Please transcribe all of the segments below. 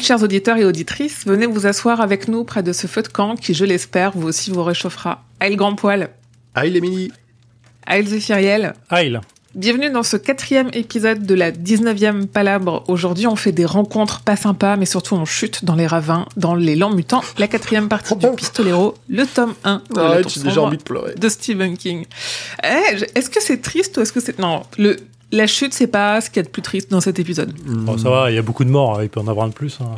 Chers auditeurs et auditrices, venez vous asseoir avec nous près de ce feu de camp qui, je l'espère, vous aussi vous réchauffera. Aïe, grand poil. Aïe mini Aïe, Zéphiriel. Aïe, Bienvenue dans ce quatrième épisode de la 19e Palabre. Aujourd'hui, on fait des rencontres pas sympas, mais surtout on chute dans les ravins, dans les lents mutants, la quatrième partie du Pistolero, le tome 1 de, Tour j'ai déjà envie de pleurer. de Stephen King. Eh, est-ce que c'est triste ou est-ce que c'est... Non, le... la chute, c'est pas ce qu'il y a de plus triste dans cet épisode. Bon, ça va, il y a beaucoup de morts, il peut en avoir un de plus. hein.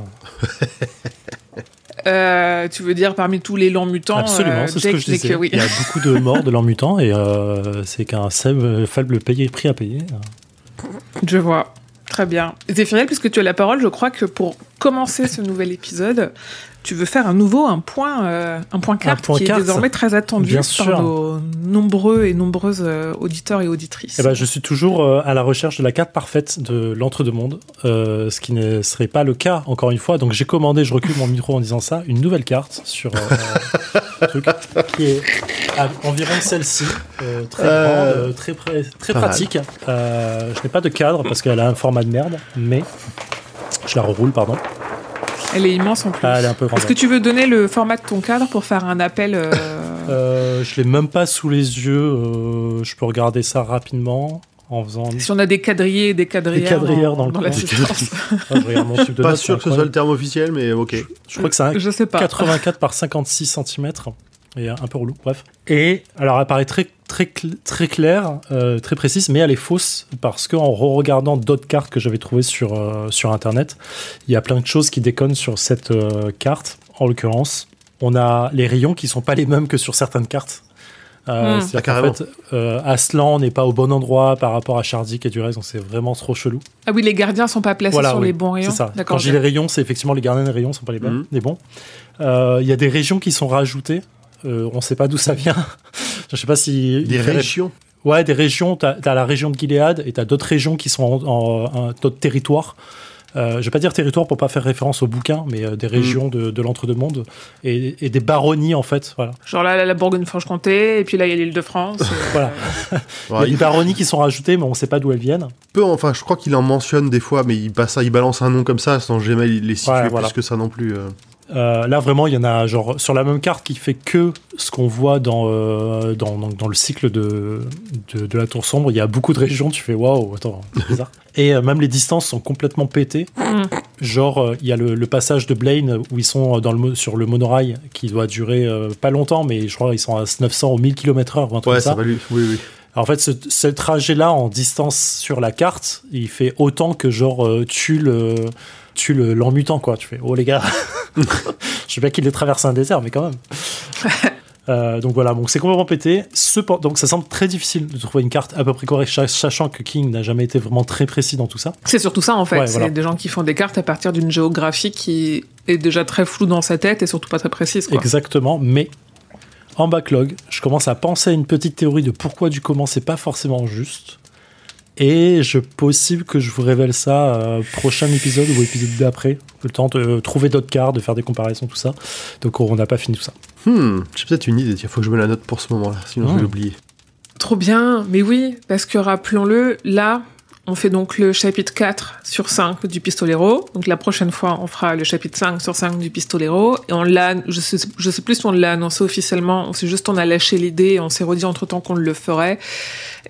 Euh, tu veux dire parmi tous les lents mutants Absolument, euh, c'est ce que je disais. oui. Il y a beaucoup de morts de leurs mutants et euh, c'est qu'un faible, paye- prix à payer. Je vois. Très bien. Zéphiriel, puisque tu as la parole, je crois que pour commencer ce nouvel épisode, tu veux faire à nouveau un point, euh, un point carte point qui carte. est désormais très attendu Bien par sûr. nos nombreux et nombreuses euh, auditeurs et auditrices. Eh ben, je suis toujours euh, à la recherche de la carte parfaite de l'entre-deux-mondes, euh, ce qui ne serait pas le cas, encore une fois. Donc j'ai commandé, je recule mon micro en disant ça, une nouvelle carte sur euh, truc qui est à environ celle-ci, euh, très Euh, grande, euh, très, pratique. Euh, je n'ai pas de cadre parce qu'elle a un format de merde, mais je la reroule, pardon. Elle est immense en plus. Ah, elle est un peu grande. Est-ce que tu veux donner le format de ton cadre pour faire un appel euh, Euh, je l'ai même pas sous les yeux. euh, je peux regarder ça rapidement en faisant. Si on a des quadrillés et des quadrillères, quadrillères dans le coin. l'assistance. Ah, je regarde mon tube de Pas sûr que ce soit le terme officiel, mais ok. Je crois que c'est un Je sais pas. 84 par 56 cm. Et un peu relou, bref. Et alors, elle paraît très, très, cl- très claire, euh, très précise, mais elle est fausse parce qu'en re-regardant d'autres cartes que j'avais trouvées sur, euh, sur Internet, il y a plein de choses qui déconnent sur cette euh, carte. En l'occurrence, on a les rayons qui sont pas les mêmes que sur certaines cartes. Euh, Hmm. C'est-à-dire Ah, qu'en fait, euh, Aslan n'est pas au bon endroit par rapport à Shardik et du reste, donc c'est vraiment trop chelou. Ah oui, les gardiens sont pas placés Voilà, sur oui, les bons rayons. C'est ça. Quand dis les rayons, c'est effectivement les gardiens des rayons sont pas les bons. Mhm. Les bons. Euh, Il y a des régions qui sont rajoutées. Euh, on sait pas d'où ça vient. je sais pas si Des régions. Ouais, des régions. T'as as la région de Gilead et t'as d'autres régions qui sont en, en- en- d'autres territoires. Euh, je vais pas dire territoire pour pas faire référence au bouquin, mais euh, des régions de, de l'entre-deux-mondes et, et des baronnies en fait. Voilà. Genre là, la Bourgogne-Franche-Comté, et puis là, il y a l'île de France. Voilà. Il y a des il baronies qui sont rajoutées, mais on sait pas d'où elles viennent. peut, enfin, je crois qu'il en mentionne des fois, mais il, passe, il balance un nom comme ça sans jamais les situer plus que ça non plus. euh. Euh, là, vraiment, il y en a genre sur la même carte qui fait que ce qu'on voit dans, euh, dans, dans, dans le cycle de, de, de la Tour Sombre. Il y a beaucoup de régions, tu fais waouh, attends, c'est bizarre. Et euh, même les distances sont complètement pétées. Mm. Genre, euh, il y a le, le passage de Blaine où ils sont dans le, mo- sur le monorail qui doit durer euh, pas longtemps, mais je crois qu'ils sont à 900 ou 1000 km/h ou un truc Ouais, comme ça ça. va lui. Oui, oui. Alors, en fait, ce, ce trajet-là en distance sur la carte, il fait autant que genre euh, tu le tu le l'emmutant quoi. Tu fais oh les gars, je sais bien qu'il ait traversé un désert, mais quand même. Euh, donc voilà, donc c'est complètement pété. Cependant, donc ça semble très difficile de trouver une carte à peu près correcte, sach- sachant que King n'a jamais été vraiment très précis dans tout ça. C'est surtout ça en fait. Ouais, c'est voilà. des gens qui font des cartes à partir d'une géographie qui est déjà très floue dans sa tête et surtout pas très précise. Quoi. Exactement, mais en backlog, je commence à penser à une petite théorie de pourquoi du comment c'est pas forcément juste. Et je possible que je vous révèle ça euh, prochain épisode ou épisode d'après. Le temps de euh, trouver d'autres cartes, de faire des comparaisons, tout ça. Donc on n'a pas fini tout ça. Hmm, j'ai peut-être une idée. Il faut que je me la note pour ce moment-là, sinon je Hmm. vais l'oublier. Trop bien, mais oui, parce que rappelons-le, là, on fait donc le chapitre 4 sur 5 du Pistolero. Donc la prochaine fois, on fera le chapitre 5 sur 5 du Pistolero. Et on l'a, je sais, je sais plus si on l'a annoncé officiellement, c'est juste on a lâché l'idée et on s'est redit entre temps qu'on le ferait.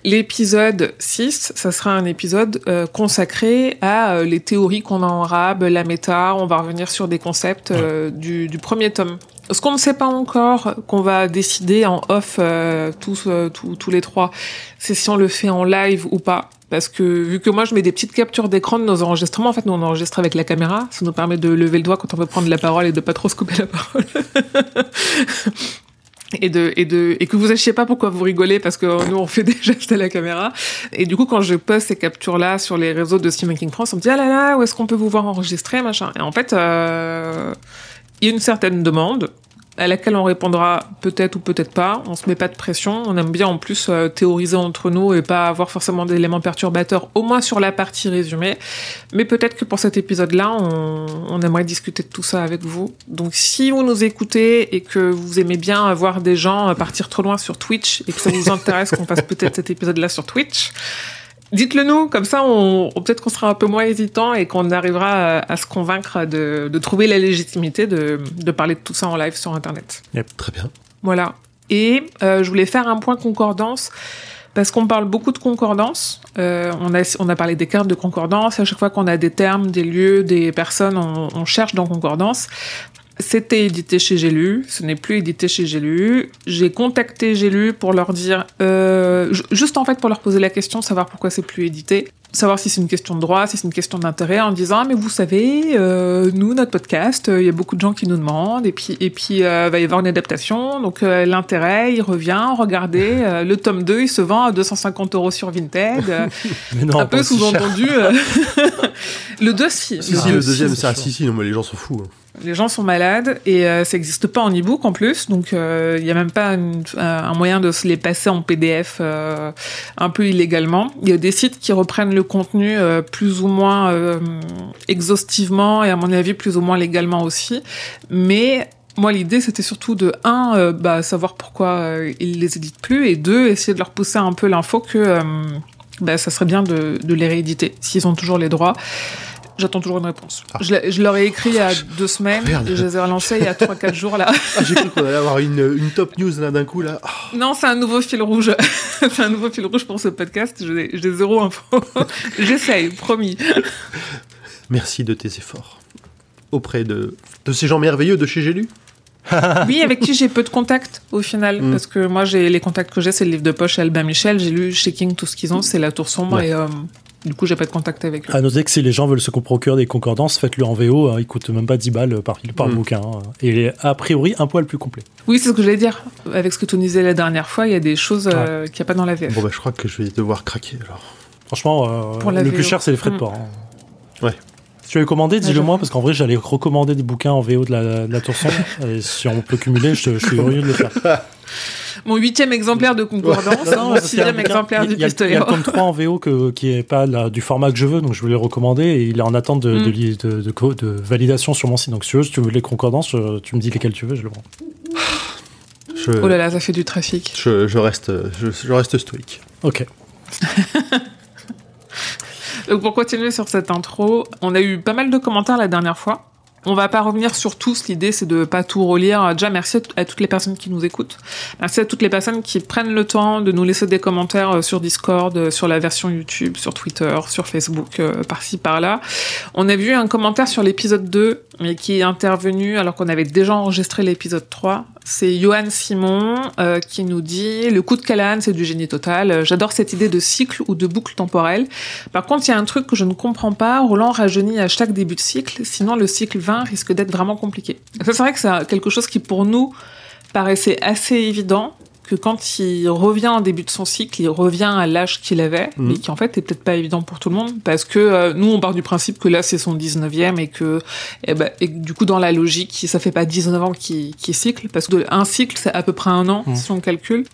L'épisode 6, ça sera un épisode euh, consacré à euh, les théories qu'on a en rab, la méta. On va revenir sur des concepts euh, du, du premier tome. Ce qu'on ne sait pas encore, qu'on va décider en off euh, tous, euh, tous, tous les trois, c'est si on le fait en live ou pas. Parce que vu que moi je mets des petites captures d'écran de nos enregistrements, en fait nous on enregistre avec la caméra, ça nous permet de lever le doigt quand on veut prendre la parole et de pas trop se couper la parole. et de et de et que vous sachiez pas pourquoi vous rigolez parce que nous on fait des gestes à la caméra et du coup quand je poste ces captures là sur les réseaux de Stephen King France on me dit ah là là où est-ce qu'on peut vous voir enregistrer machin et en fait euh, il y a une certaine demande à laquelle on répondra peut-être ou peut-être pas. On se met pas de pression. On aime bien en plus euh, théoriser entre nous et pas avoir forcément d'éléments perturbateurs, au moins sur la partie résumée. Mais peut-être que pour cet épisode-là, on, aimerait discuter de tout ça avec vous. Donc si vous nous écoutez et que vous aimez bien voir des gens partir trop loin sur Twitch et que ça vous intéresse qu'on fasse peut-être cet épisode-là sur Twitch, Dites-le nous, comme ça, on, peut-être qu'on sera un peu moins hésitant et qu'on arrivera à, se convaincre de, trouver la légitimité de, parler de tout ça en live sur Internet. très bien. Voilà. Et euh, je voulais faire un point concordance parce qu'on parle beaucoup de concordance. Euh, on, a, on a parlé des cartes de concordance. À chaque fois qu'on a des termes, des lieux, des personnes, on, on cherche dans concordance. C'était édité chez J'ai lu, ce n'est plus édité chez J'ai lu. J'ai contacté J'ai lu pour leur dire, euh, juste en fait pour leur poser la question, savoir pourquoi c'est plus édité, savoir si c'est une question de droit, si c'est une question d'intérêt, en disant ah, mais vous savez, euh, nous notre podcast, il y a beaucoup de gens qui nous demandent et puis et puis euh, va y avoir une adaptation, donc euh, l'intérêt il revient, regardez, euh, le tome 2 il se vend à 250 euros sur Vinted, un peu sous-entendu le dossier. Si, si, le deuxième, ça, si, si, non, mais les gens sont fous. Hein. Les gens sont malades et euh, ça n'existe pas en e-book en plus, donc il euh, n'y a même pas un moyen de se les passer en PDF euh, un peu illégalement. Il y a des sites qui reprennent le contenu plus ou moins exhaustivement et à mon avis plus ou moins légalement aussi, mais moi, l'idée, c'était surtout de, un, bah, savoir pourquoi ils les éditent plus, et deux, essayer de leur pousser un peu l'info que bah, ça serait bien de, de les rééditer, s'ils ont toujours les droits. J'attends toujours une réponse. Ah. Je, leur ai écrit il y a deux semaines et je les ai relancés il y a trois, quatre jours là. Ah, j'ai cru qu'on allait avoir une, une top news d'un coup là. Ah. Non, c'est un nouveau fil rouge. c'est un nouveau fil rouge pour ce podcast. J'ai zéro info. J'essaye, promis. Merci de tes efforts. Auprès de, de ces gens merveilleux de chez Gélu oui, avec qui j'ai peu de contacts au final, mm. parce que moi, j'ai les contacts que j'ai, c'est le livre de poche Albin Michel. J'ai lu chez King tout ce qu'ils ont, c'est La Tour sombre et euh, du coup, j'ai pas de contact avec eux. À noter que si les gens veulent se procurer des concordances, faites-le en VO, hein, il coûte même pas 10 balles par, par mm. bouquin. Hein. et a priori, un poil plus complet. Oui, c'est ce que j'allais dire. Avec ce que tu disais la dernière fois, il y a des choses euh, qu'il n'y a pas dans la VF. Bon, bah, je crois que je vais devoir craquer alors. Franchement, euh, le plus cher, c'est les frais de mm. port. Hein. Ouais. Si tu avais commandé, dis-le moi, parce qu'en vrai, j'allais recommander des bouquins en VO de la, de la Tour et si on peut cumuler, je, je suis heureux de le faire. Mon huitième exemplaire de concordance, hein, sixième exemplaire du pistolet. Il y a le tome 3 en VO que, qui est pas du format que je veux, donc je voulais le recommander et il est en attente de, de, mm. de, validation sur mon site. Donc si tu veux, si tu veux les concordances, tu me dis lesquelles tu veux, je le prends. Oh là là, ça fait du trafic. Je, je reste, je, reste stoïque. Ok. Pour continuer sur cette intro, on a eu pas mal de commentaires la dernière fois. On va pas revenir sur tous. L'idée, c'est de pas tout relire. Déjà, merci à, toutes les personnes qui nous écoutent. Merci à toutes les personnes qui prennent le temps de nous laisser des commentaires euh, sur Discord, euh, sur la version YouTube, sur Twitter, sur Facebook, euh, par-ci, par-là. On a vu un commentaire sur l'épisode 2, mais qui est intervenu alors qu'on avait déjà enregistré l'épisode 3. C'est Johan Simon qui nous dit le coup de Callahan, c'est du génie total. J'adore cette idée de cycle ou de boucle temporelle. Par contre, il y a un truc que je ne comprends pas. Roland rajeunit à chaque début de cycle, sinon le cycle risque d'être vraiment compliqué. C'est vrai que c'est quelque chose qui pour nous paraissait assez évident que quand il revient en début de son cycle, il revient à l'âge qu'il avait, mhm. mais qui en fait est peut-être pas évident pour tout le monde, parce que euh, nous on part du principe que là c'est son 19e et que eh ben, et du coup dans la logique ça fait pas 19 ans qu'il cycle, parce que un cycle c'est à peu près un an mhm. si on calcule.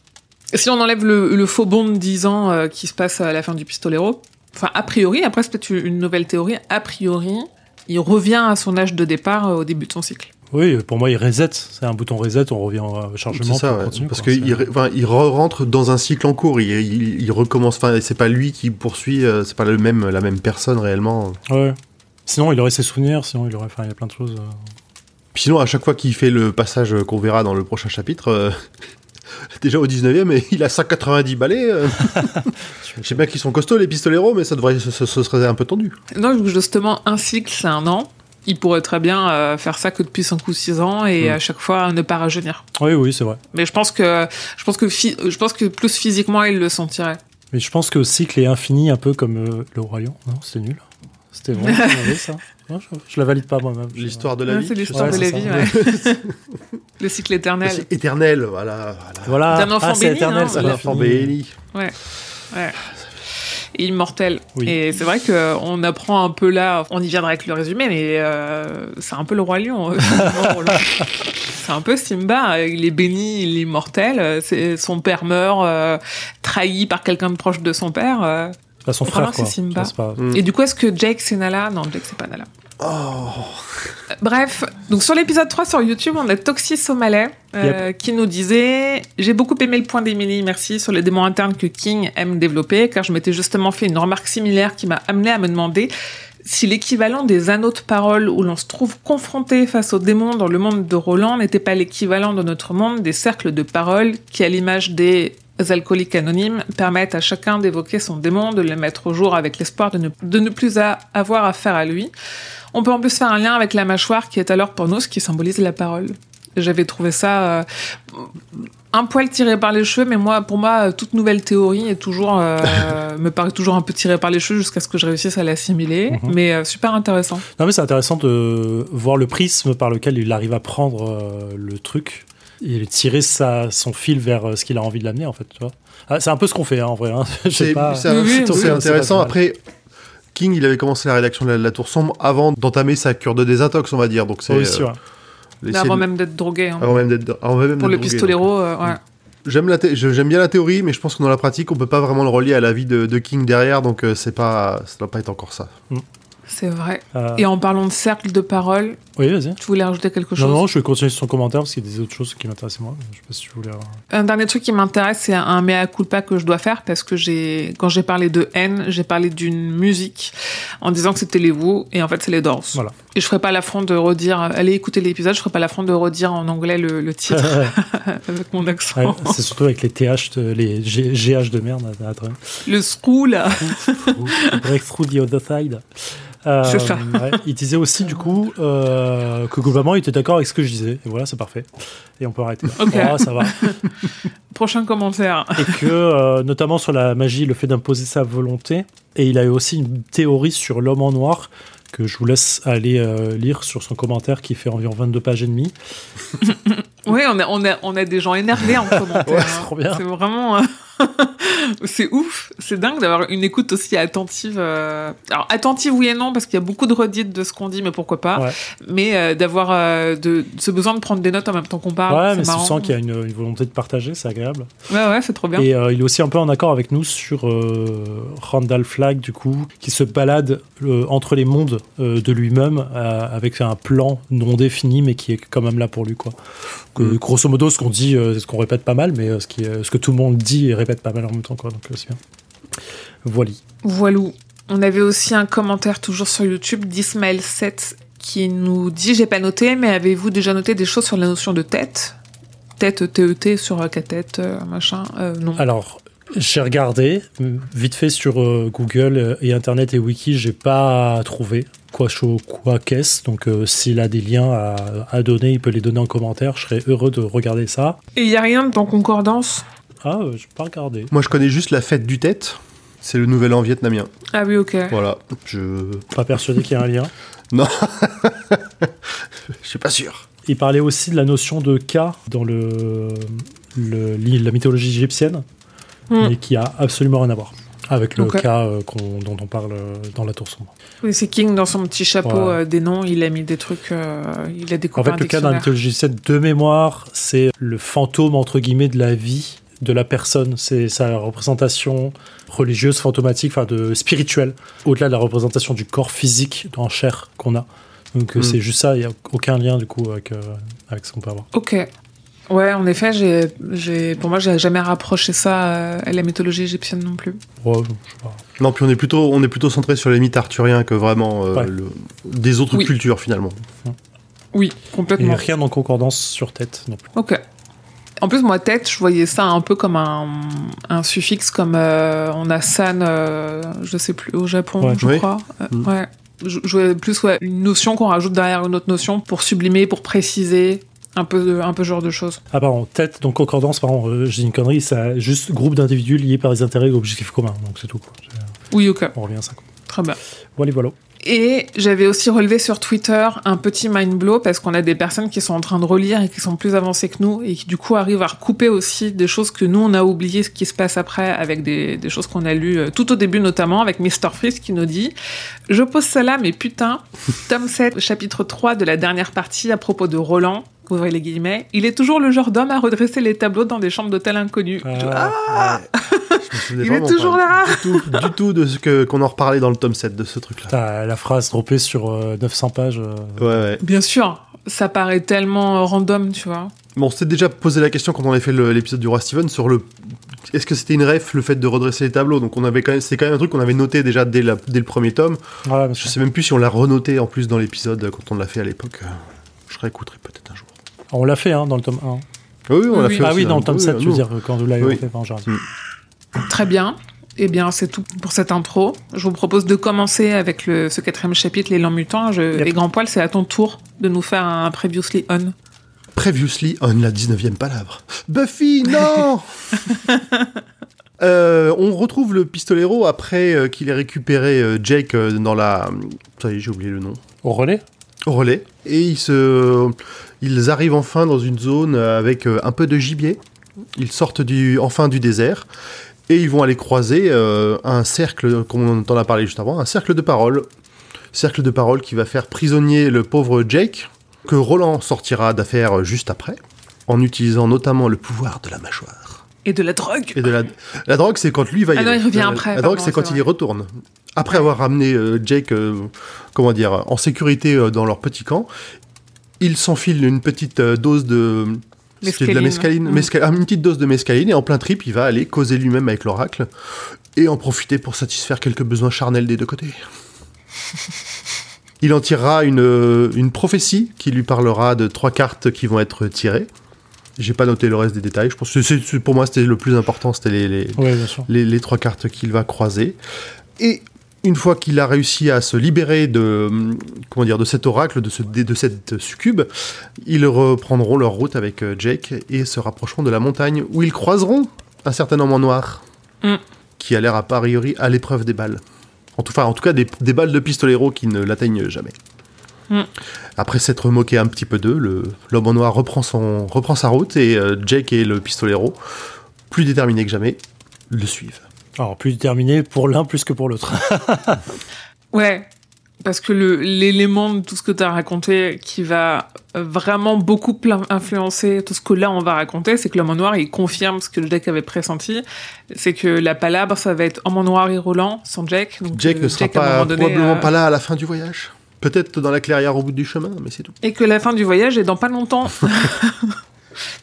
Si on enlève le, faux bond de 10 ans euh, qui se passe à la fin du pistolero, enfin a priori, après c'est peut-être une nouvelle théorie, a priori il revient à son âge de départ euh, au début de son cycle. Oui, pour moi, il reset. C'est un bouton reset, on revient au chargement. C'est ça, parce qu'il il rentre dans un cycle en cours. Il, recommence. Enfin, c'est pas lui qui poursuit. Euh, c'est pas le même, la même personne réellement. Ouais. Sinon, il aurait ses souvenirs. Sinon, il aurait. Enfin, il y a plein de choses. Euh. Puis sinon, à chaque fois qu'il fait le passage qu'on verra dans le prochain chapitre, déjà au 19ème, il a 190 balais. Je sais bien qu'ils sont costauds les pistoleros, mais ça devrait, ce, serait un peu tendu. Non, justement, un cycle, c'est un an. Il pourrait très bien euh, faire ça que depuis 5 ou 6 ans et mm. à chaque fois ne pas rajeunir. Oui, oui, c'est vrai. Mais je pense que, je pense que, je pense que plus physiquement, il le sentirait. Mais je pense que le cycle est infini, un peu comme euh, le Lion. Non, c'était nul. C'était vraiment ça. je, je, la valide pas moi-même. L'histoire de la vie. C'est l'histoire de la vie, ouais. le cycle éternel. Le cycle éternel, voilà. Voilà. C'est un enfant ah, béni. Éternel, hein, un enfant béni. Ouais. Et immortel. Oui. Et c'est vrai qu'on apprend un peu là, on y viendra avec le résumé, mais euh, c'est un peu le roi lion. euh, c'est un peu Simba, euh, il est béni, il est immortel, c'est- son père meurt, euh, trahi par quelqu'un de proche de son père. euh. Pas son frère, quoi. c'est Simba. Pas- Mm. Et du coup, est-ce que Jake c'est Nala? Non, Jake c'est pas Nala. Oh. Bref, donc sur l'épisode 3 sur YouTube, on a Toxy Somalais euh, qui nous disait J'ai beaucoup aimé le point d'Emily, merci, sur les démons internes que King aime développer, car je m'étais justement fait une remarque similaire qui m'a amené à me demander si l'équivalent des anneaux de parole où l'on se trouve confronté face aux démons dans le monde de Roland n'était pas l'équivalent de notre monde des cercles de parole qui, à l'image des alcooliques anonymes, permettent à chacun d'évoquer son démon, de le mettre au jour avec l'espoir de ne, de ne plus à- avoir affaire à lui. On peut en plus faire un lien avec la mâchoire qui est alors pour nous ce qui symbolise la parole. J'avais trouvé ça euh, un poil tiré par les cheveux, mais moi, pour moi, toute nouvelle théorie est toujours euh, me paraît toujours un peu tirée par les cheveux jusqu'à ce que je réussisse à l'assimiler. Mhm. Mais euh, super intéressant. Non, mais c'est intéressant de voir le prisme par lequel il arrive à prendre euh, le truc et tirer sa, son fil vers euh, ce qu'il a envie de l'amener, en fait. Tu vois Ah, c'est un peu ce qu'on fait, hein, en vrai. Hein. Je sais C'est pas. c'est- Oui, oui, c'est oui, c'est intéressant. Après, King, il avait commencé la rédaction de la, de la Tour Sombre avant d'entamer sa cure de désintox, on va dire. Donc c'est Oui, euh, l'essayer Avant de- même d'être drogué. hein. avant même d'être avant même pour le drogué, pistolero, euh, ouais. donc. J'aime la j'aime bien la théorie, mais je pense que dans la pratique, on peut pas vraiment le relier à la vie de, de King derrière, donc euh, c'est pas, ça doit pas être encore ça. c'est vrai. Euh, Et en parlant de cercle de parole, Oui, vas-y. tu voulais rajouter quelque chose Non, non, je vais continuer sur son commentaire parce qu'il y a des autres choses qui m'intéressent moi. Je sais pas si tu voulais. avoir- Un dernier truc qui m'intéresse, c'est un mea culpa que je dois faire parce que j'ai, quand j'ai parlé de haine, j'ai parlé d'une musique en disant que c'était les Wu et en fait c'est les Doors. Voilà. Et je ferai pas l'affront de redire, allez écouter l'épisode, je ferai pas l'affront de redire en anglais le, le titre avec mon accent. Ouais, c'est surtout avec les TH, les G- GH de merde. Le screw là. Breakthrough the other side. Euh, C'est ça. ouais. Il disait aussi, du coup, euh, que globalement, il était d'accord avec ce que je disais. Et voilà, c'est parfait. Et on peut arrêter. Ok. Oh, ça va. Prochain commentaire. Et que, euh, notamment sur la magie, le fait d'imposer sa volonté. Et il a eu aussi une théorie sur l'homme en noir que je vous laisse aller euh, lire sur son commentaire qui fait environ 22 pages et demie. Oui, on a, on a, on a des gens énervés en commentaire. Ouais, c'est trop bien. C'est vraiment. euh, c'est ouf. C'est dingue d'avoir une écoute aussi attentive. euh, Alors, attentive, oui et non, parce qu'il y a beaucoup de redites de ce qu'on dit, mais pourquoi pas. Ouais. Mais euh, d'avoir euh, de, ce besoin de prendre des notes en même temps qu'on parle. ouais, mais tu sens qu'il y a une, une volonté de partager, c'est agréable. Ouais, ouais, c'est trop bien. Et euh, il est aussi un peu en accord avec nous sur Randall Flagg, du coup, qui se balade entre les mondes de lui-même avec un plan non défini, mais qui est quand même là pour lui, quoi. Que, Mm. Grosso modo, ce qu'on dit, euh, ce qu'on répète pas mal, mais euh, ce, qui est- ce que tout le monde dit et répète pas mal en même temps, quoi. Donc euh, c'est bien. Voilà. Voilou. On avait aussi un commentaire toujours sur YouTube d'Ismaël7 qui nous dit J'ai pas noté, mais avez-vous déjà noté des choses sur la notion de tête? Tête, TET sur euh, tête, machin euh, Non. Alors, j'ai regardé vite fait sur euh, Google euh, et Internet et Wiki, j'ai pas trouvé quoi chaud, quoi qu'est-ce. Donc, euh, s'il a des liens à, à donner, il peut les donner en commentaire. Je serais heureux de regarder ça. Et il y a rien dans concordance? Ah, euh, j'ai pas regardé. Moi, je connais juste la fête du tête. C'est le nouvel an vietnamien. Ah oui, ok. Voilà. Je. Pas persuadé qu'il y ait un lien? Je suis pas sûr. Il parlait aussi de la notion de K dans le, le- la mythologie égyptienne, Hmm. mais qui a absolument rien à voir avec le. K euh, dont on parle euh, dans la tour sombre. Oui, c'est King dans son petit chapeau euh, des noms, il a mis des trucs, euh, il a En découpé fait, un le cas dans la dictionnaire. mythologie égyptienne de mémoire, c'est le fantôme entre guillemets de la vie de la personne. C'est sa représentation religieuse, fantomatique, enfin de spirituelle, au-delà de la représentation du corps physique en chair qu'on a. Donc Mm. c'est juste ça. Il n'y a aucun lien du coup avec, euh, avec ce qu'on peut avoir. Ok. Ouais, en effet, j'ai, j'ai, pour moi, j'ai jamais rapproché ça euh, à la mythologie égyptienne non plus. Ouais, je sais pas. Non, puis on est plutôt, on est plutôt centré sur les mythes arthuriens que vraiment euh, Ouais. le- des autres Oui. cultures finalement. Oui, Et complètement. rien en concordance sur tête non plus. Ok. En plus, moi, tête, je voyais ça un peu comme un, un suffixe, comme euh, on a san, euh, je sais plus, au Japon, Ouais. je Oui. crois. Mm. Ouais. Je, je voyais plus ouais, une notion qu'on rajoute derrière une autre notion pour sublimer, pour préciser, un peu, un peu genre de choses. Ah pardon, tête, donc concordance, pardon, euh, je dis une connerie, c'est juste groupe d'individus liés par des intérêts et objectifs communs, donc c'est tout. quoi. Oui, ok, On revient à ça. quoi. très bien. Voilà, voilà. Et j'avais aussi relevé sur Twitter un petit mind blow parce qu'on a des personnes qui sont en train de relire et qui sont plus avancées que nous et qui du coup arrivent à recouper aussi des choses que nous on a oublié ce qui se passe après avec des, des choses qu'on a lues euh, tout au début notamment avec Mr. Freeze qui nous dit Je pose ça là mais putain, tome 7, chapitre 3 de la dernière partie à propos de Roland, ouvrez les guillemets, il est toujours le genre d'homme à redresser les tableaux dans des chambres d'hôtel inconnues. Ah, Il est toujours là du tout, du tout de ce que qu'on en reparlait dans le tome 7 de ce truc-là. T'as la phrase droppée sur euh, 900 pages. euh, Ouais, ouais. Bien sûr, ça paraît tellement euh, random, tu vois. Bon, on s'était déjà posé la question quand on avait fait l'épisode du roi Steven sur le. Est-ce que c'était une ref le fait de redresser les tableaux? Donc on avait quand même, c'était quand même un truc qu'on avait noté déjà dès, la- dès le premier tome. ouais, Je sais même plus si on l'a renoté en plus dans l'épisode quand on l'a fait à l'époque. Euh, Je réécouterai peut-être un jour. On l'a fait hein, dans le tome 1. Oui, oui, on l'a Oui. fait Ah aussi, oui, dans hein. le tome Oui, 7, tu veux dire, quand vous l'avez Oui. fait. Raison. Très bien. Eh bien, c'est tout pour cette intro. Je vous propose de commencer avec le, ce quatrième chapitre, l'élan mutant. Je, Yep. Et Grand Poil, c'est à ton tour de nous faire un previously on. Previously on la 19e palabre. Buffy, non Euh, on retrouve le pistolero après euh, qu'il ait récupéré euh, Jake euh, dans la. Ça y est, j'ai oublié le nom. Au relais? Au relais. Et ils, se... ils arrivent enfin dans une zone euh, avec euh, un peu de gibier. Ils sortent du... enfin du désert. Et ils vont aller croiser euh, un cercle, comme on en a parlé juste avant, un cercle de parole. Cercle de parole qui va faire prisonnier le pauvre Jake, que Roland sortira d'affaire juste après, en utilisant notamment le pouvoir de la mâchoire. Et de la drogue. Et de la, la drogue, c'est quand lui va y Ah non, il revient La- après, La drogue, c'est quand il y retourne. Après avoir ramené euh, Jake, euh, comment dire, en sécurité dans leur petit camp, il s'enfile une petite euh, dose de. de la Mescaline. mescaline, mesca- ah, une petite dose de mescaline et en plein trip, il va aller causer lui-même avec l'oracle et en profiter pour satisfaire quelques besoins charnels des deux côtés. il en tirera une, euh, une prophétie qui lui parlera de trois cartes qui vont être tirées. J'ai pas noté le reste des détails. Je pense que c'est- c'est- pour moi, c'était le plus important, c'était les, les, les trois cartes qu'il va croiser. Et une fois qu'il a réussi à se libérer de, hum, comment dire, de cet oracle, de, ce, de cette succube, ils reprendront leur route avec euh, Jake et se rapprocheront de la montagne où ils croiseront un certain homme en noir Mm. qui a l'air a priori à l'épreuve des balles. En tout, enfin, en tout cas, des, des balles de pistolero qui ne l'atteignent jamais. Mm. Après s'être moqué un petit peu d'eux, l'homme en noir reprend, son, reprend sa route et euh, Jake et le pistolero, plus déterminés que jamais, le suivent. Alors, plus déterminé pour l'un plus que pour l'autre. Ouais. Parce que le- l'élément de tout ce que tu as raconté qui va vraiment beaucoup influencer tout ce que là on va raconter, c'est que l'homme en noir il confirme ce que le Jack avait pressenti. C'est que la palabre ça va être homme en noir et Roland sans Jack. Donc, Jake euh, ne sera pas, donné, probablement euh, pas là à la fin du voyage. Peut-être dans la clairière au bout du chemin, mais c'est tout. Et que la fin du voyage est dans pas longtemps.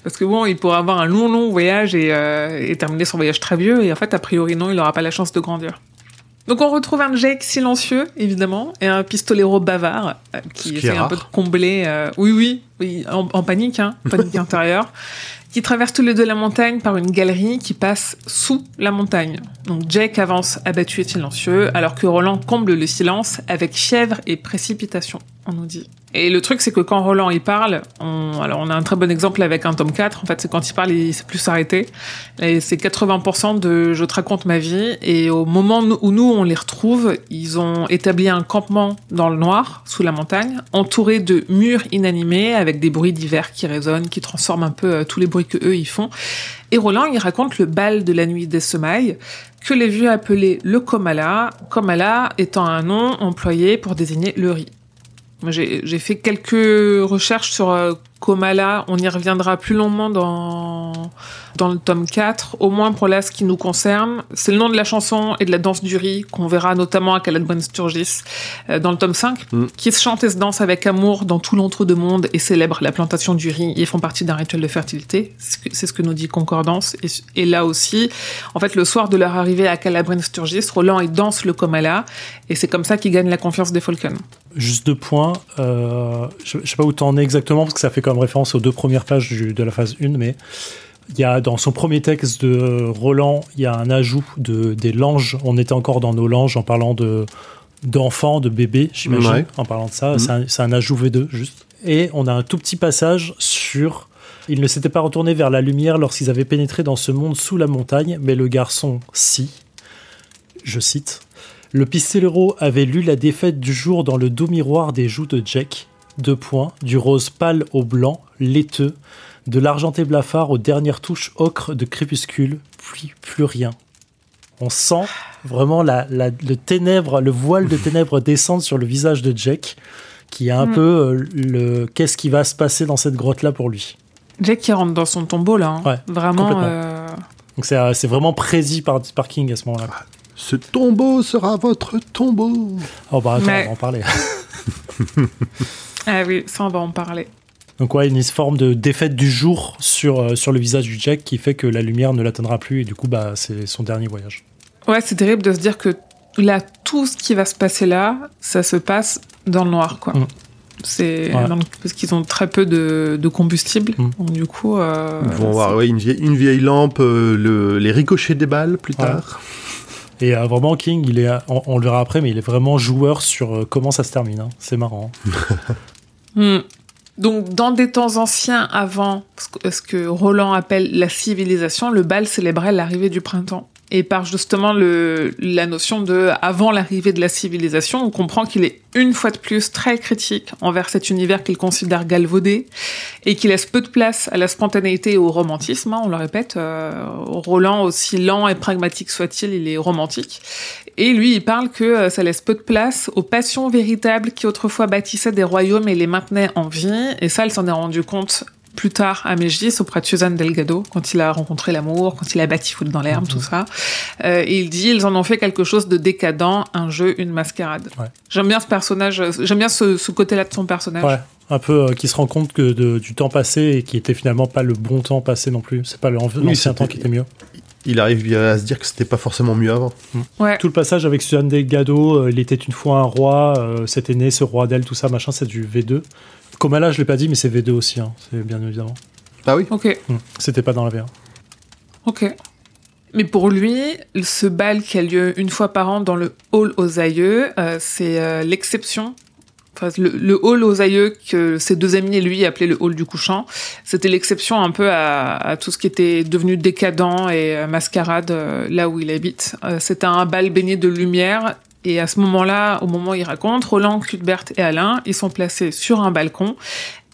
Parce que bon, il pourra avoir un long, long voyage et, euh, et terminer son voyage très vieux. Et en fait, a priori, non, il n'aura pas la chance de grandir. Donc on retrouve un Jake silencieux, évidemment, et un pistolero bavard euh, qui qui essaie est un peu de combler... euh, oui, oui, oui, en, en panique, hein, panique intérieure. Qui traverse tous les deux la montagne par une galerie qui passe sous la montagne. Donc Jake avance abattu et silencieux, alors que Roland comble le silence avec fièvre et précipitation, on nous dit. Et le truc, c'est que quand Roland il parle, on, alors on a un très bon exemple avec un tome 4. En fait, c'est quand il parle, il sait plus s'arrêter. Et c'est 80% de je te raconte ma vie. Et au moment où nous, on les retrouve, ils ont établi un campement dans le noir, sous la montagne, entouré de murs inanimés, avec des bruits divers qui résonnent, qui transforment un peu euh, tous les bruits que eux ils font. Et Roland, il raconte le bal de la nuit des semailles, que les vieux appelaient le Komala, Komala étant un nom employé pour désigner le riz. J'ai fait quelques recherches sur euh, Komala. On y reviendra plus longuement dans, dans le tome 4, au moins pour là ce qui nous concerne. C'est le nom de la chanson et de la danse du riz qu'on verra notamment à Caladbren Sturgis euh, dans le tome 5, Mm. qui se chante et se danse avec amour dans tout l'entre-deux-mondes et célèbre la plantation du riz et font partie d'un rituel de fertilité. C'est ce que- nous dit Concordance. Et, et là aussi, en fait, le soir de leur arrivée à Calabrin Sturgis, Roland il danse le Komala et c'est comme ça qu'il gagne la confiance des Falcons. Juste deux points. euh, je, je sais pas où t'en es exactement, parce que ça fait comme référence aux deux premières pages du- de la phase 1, mais il y a dans son premier texte de Roland, il y a un ajout de, des langes. On était encore dans nos langes en parlant de d'enfants, de bébés, j'imagine, Ouais. en parlant de ça. Mhm. C'est un, ajout V2, juste. Et on a un tout petit passage sur... Ils ne s'étaient pas retournés vers la lumière lorsqu'ils avaient pénétré dans ce monde sous la montagne, mais le garçon, si. Je cite. Le pistolero avait lu la défaite du jour dans le dos miroir des joues de Jack. Deux points, du rose pâle au blanc, laiteux, de l'argenté blafard aux dernières touches ocre de crépuscule, puis plus rien. On sent vraiment la, la- le ténèbre, le voile de ténèbres descendre sur le visage de Jack, qui a un Mm. peu euh, le qu'est-ce qui va se passer dans cette grotte là pour lui. Jack qui rentre dans son tombeau là. hein. Ouais, Vraiment. complètement. euh, Donc c'est euh, c'est vraiment prédit par, par King à ce moment-là. Ce tombeau sera votre tombeau. Oh bah attends, on va en parler. Ah oui, ça on va en parler. Donc ouais, une forme de défaite du jour sur, euh, sur le visage du Jack qui fait que la lumière ne l'atteindra plus et du coup bah c'est son dernier voyage. Ouais, c'est terrible de se dire que là, tout ce qui va se passer là, ça se passe dans le noir, quoi. Mm. C'est Ouais. parce qu'ils ont très peu de, de combustible, Mm. donc du coup. euh, Ils vont avoir ouais, une, vieille, une vieille lampe, euh, le- les ricochets des balles plus Ouais. tard. Et euh, vraiment King, il est, on, on le verra après, mais il est vraiment joueur sur euh, comment ça se termine. hein. C'est marrant. Hmm. Donc, dans des temps anciens, avant ce que, ce que Roland appelle la civilisation, le bal célébrait l'arrivée du printemps. Et par justement le, la notion de avant l'arrivée de la civilisation, on comprend qu'il est une fois de plus très critique envers cet univers qu'il considère galvaudé et qui laisse peu de place à la spontanéité et au romantisme. hein, on le répète, euh, Roland, aussi lent et pragmatique soit-il, il est romantique. Et lui, il parle que euh, ça laisse peu de place aux passions véritables qui autrefois bâtissaient des royaumes et les maintenaient en vie. Et ça, elle s'en est rendu compte plus tard à Mégis, auprès de Suzanne Delgado, quand il a rencontré l'amour, quand il a bâti Foot dans l'herbe, Mhm. tout ça. Euh, et il dit, ils en ont fait quelque chose de décadent, un jeu, une mascarade. Ouais. J'aime bien ce personnage, j'aime bien ce, ce côté-là de son personnage. Ouais, un peu euh, qui se rend compte que de- du temps passé et qui était finalement pas le bon temps passé non plus. C'est pas l'an- l'ancien c'était- temps qui était mieux. Il arrive bien à se dire que c'était pas forcément mieux avant. Ouais. Tout le passage avec Suzanne Delgado, euh, il était une fois un roi, euh, c'était né ce roi d'elle, tout ça, machin, c'est du V2. Comala, je l'ai pas dit, mais c'est V2 aussi, hein, c'est bien évidemment. Ah oui Ok. Hmm. C'était pas dans la V1. Ok. Mais pour lui, ce bal qui a lieu une fois par an dans le hall aux aïeux, euh, c'est euh, l'exception. Enfin, le, le hall aux aïeux que ses deux amis et lui appelaient le hall du couchant, c'était l'exception un peu à, à tout ce qui était devenu décadent et euh, mascarade euh, là où il habite. Euh, c'était un bal baigné de lumière. Et à ce moment-là, au moment où il raconte, Roland, Cuthbert et Alain, ils sont placés sur un balcon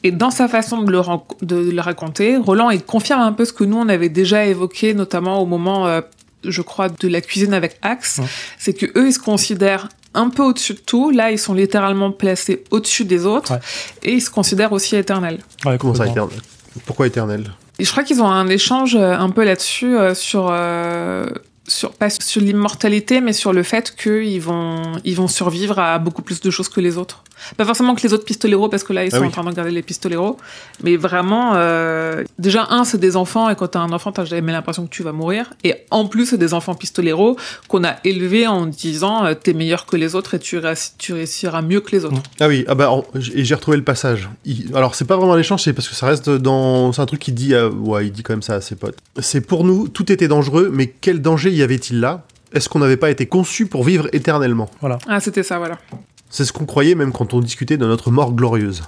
et dans sa façon de le, ran- de le raconter, Roland, il confirme un peu ce que nous, on avait déjà évoqué, notamment au moment, euh, je crois, de la cuisine avec Axe. Ouais. C'est que eux, ils se considèrent un peu au-dessus de tout. Là, ils sont littéralement placés au-dessus des autres. Ouais. Et ils se considèrent aussi éternels. Ouais, Comment ça, éternel? Pourquoi éternel? Et je crois qu'ils ont un échange euh, un peu là-dessus, euh, sur... euh, sur, pas sur l'immortalité, mais sur le fait qu'ils vont, ils vont survivre à beaucoup plus de choses que les autres. Pas forcément que les autres pistoleros, parce que là, ils Ah sont oui. en train de regarder les pistoleros. Mais vraiment, euh, déjà, un, c'est des enfants, et quand t'as un enfant, t'as jamais l'impression que tu vas mourir. Et en plus, c'est des enfants pistoleros qu'on a élevés en disant, euh, t'es meilleur que les autres et tu, réuss- tu réussiras mieux que les autres. Ah oui, ah bah, et j'ai retrouvé le passage. Il- alors, c'est pas vraiment un échange, c'est parce que ça reste dans. C'est un truc qu'il dit, ouais, il dit quand même ça à ses potes. C'est pour nous, tout était dangereux, mais quel danger y avait-il là? Est-ce qu'on n'avait pas été conçu pour vivre éternellement? Ah, c'était ça, voilà. C'est ce qu'on croyait même quand on discutait de notre mort glorieuse.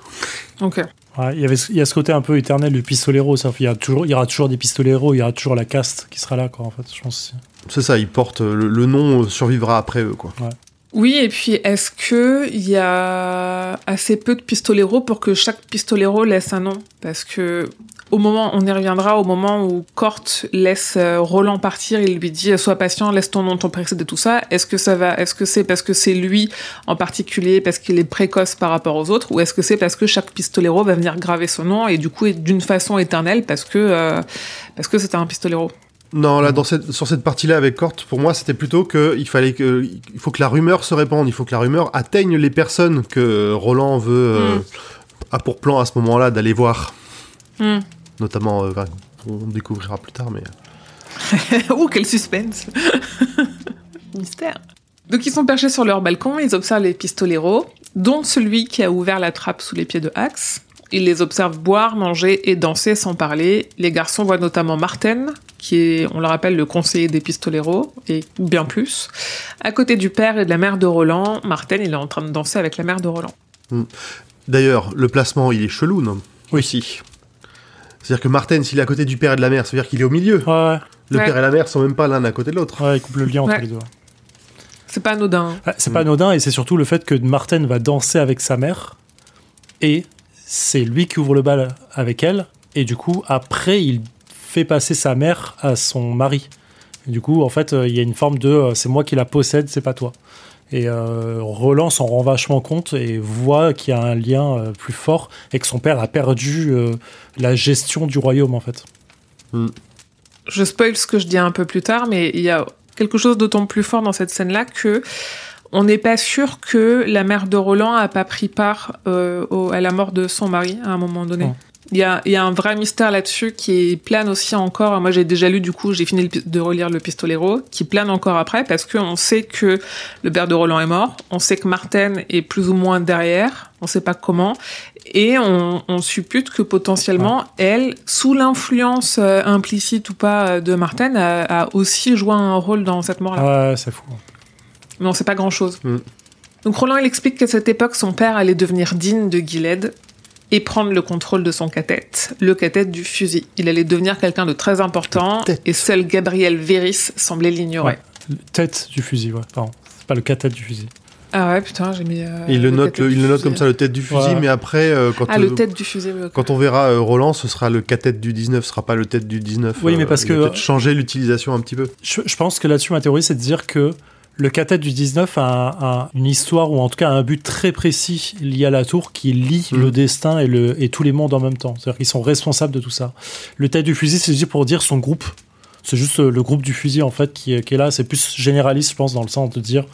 Ok. Ouais, il, y avait, il y a ce côté un peu éternel du pistolero. ça. Il y, a toujours, il y aura toujours des pistoleros, il y aura toujours la caste qui sera là, quoi, en fait, je pense. C'est ça, ils portent. Le, le nom survivra après eux, quoi. Oui, et puis est-ce que il y a assez peu de pistoleros pour que chaque pistolero laisse un nom? Parce que au moment, on y reviendra, au moment où Cort laisse euh, Roland partir, il lui dit sois patient, laisse ton nom, ton précédé, tout ça. Est-ce que ça va Est-ce que c'est parce que c'est lui en particulier, parce qu'il est précoce par rapport aux autres, ou est-ce que c'est parce que chaque pistolero va venir graver son nom et du coup d'une façon éternelle parce que euh, parce que c'était un pistolero? Non, là, dans cette, sur cette partie-là avec Cort, pour moi, c'était plutôt que il fallait que, il faut que la rumeur se répande, il faut que la rumeur atteigne les personnes que Roland veut, euh, Mm. a pour plan à ce moment-là d'aller voir, Hmm. Notamment, euh, on découvrira plus tard, mais oh, quel suspense Mystère. Donc ils sont perchés sur leur balcon, ils observent les pistoleros, dont celui qui a ouvert la trappe sous les pieds de Axe. Ils les observent boire, manger et danser sans parler. Les garçons voient notamment Marten, qui est, on le rappelle, le conseiller des pistoleros, et bien plus. À côté du père et de la mère de Roland, Marten, il est en train de danser avec la mère de Roland. d'ailleurs, le placement, il est chelou, non? Oui. Aussi. C'est-à-dire que Martin, s'il est à côté du père et de la mère, ça veut dire qu'il est au milieu. Ouais, Le Ouais. père et la mère sont même pas l'un à côté de l'autre. ouais, il coupe le lien entre Ouais. les deux. C'est pas anodin. Ah, C'est pas anodin et c'est surtout le fait que Martin va danser avec sa mère et c'est lui qui ouvre le bal avec elle et du coup après il fait passer sa mère à son mari. Et du coup en fait euh, il y a une forme de euh, c'est moi qui la possède, c'est pas toi. Et euh, Roland s'en rend vachement compte et voit qu'il y a un lien euh, plus fort et que son père a perdu euh, la gestion du royaume en fait. Je spoil ce que je dis un peu plus tard, mais il y a quelque chose d'autant plus fort dans cette scène-là que on n'est pas sûr que la mère de Roland a pas pris part euh, au- à la mort de son mari à un moment donné. Il y, a, il y a un vrai mystère là-dessus qui plane aussi encore. Moi, j'ai déjà lu, du coup, j'ai fini de relire le Pistolero, qui plane encore après parce qu'on sait que le père de Roland est mort. On sait que Martin est plus ou moins derrière. On sait pas comment. Et on, on suppute que potentiellement, elle, sous l'influence euh, implicite ou pas euh, de Martin, a, a aussi joué un rôle dans cette mort-là. Ah ouais, c'est fou. Mais on sait pas grand-chose. Mm. Donc Roland, il explique qu'à cette époque, son père allait devenir digne de Gilead et prendre le contrôle de son cathète, le cathète du fusil. Il allait devenir quelqu'un de très important Cathète. et seul Gabriel Véris semblait l'ignorer. Ouais. Tête du fusil, ouais. Pardon. C'est pas le cas-tête du fusil. Ah ouais, putain, j'ai mis... euh, il le note, cathète le- il le note fusil. comme ça, le tête du fusil, Voilà. mais après, euh, quand, Ah, le euh, tête du fusil, oui, quand on verra euh, Roland, ce sera le cathète du 19, ce sera pas le tête du 19. Oui, mais parce il va que- peut-être changer l'utilisation un petit peu. Je, je pense que là-dessus, ma théorie, c'est de dire que le cathète du 19 a, a une histoire, ou en tout cas un but très précis lié à la tour qui lie Mhm. le destin et, le, et tous les mondes en même temps. C'est-à-dire qu'ils sont responsables de tout ça. Le tête du fusil, c'est juste pour dire son groupe. C'est juste euh, le groupe du fusil, en fait, qui, est- qui est là. C'est plus généraliste, je pense, dans le sens de dire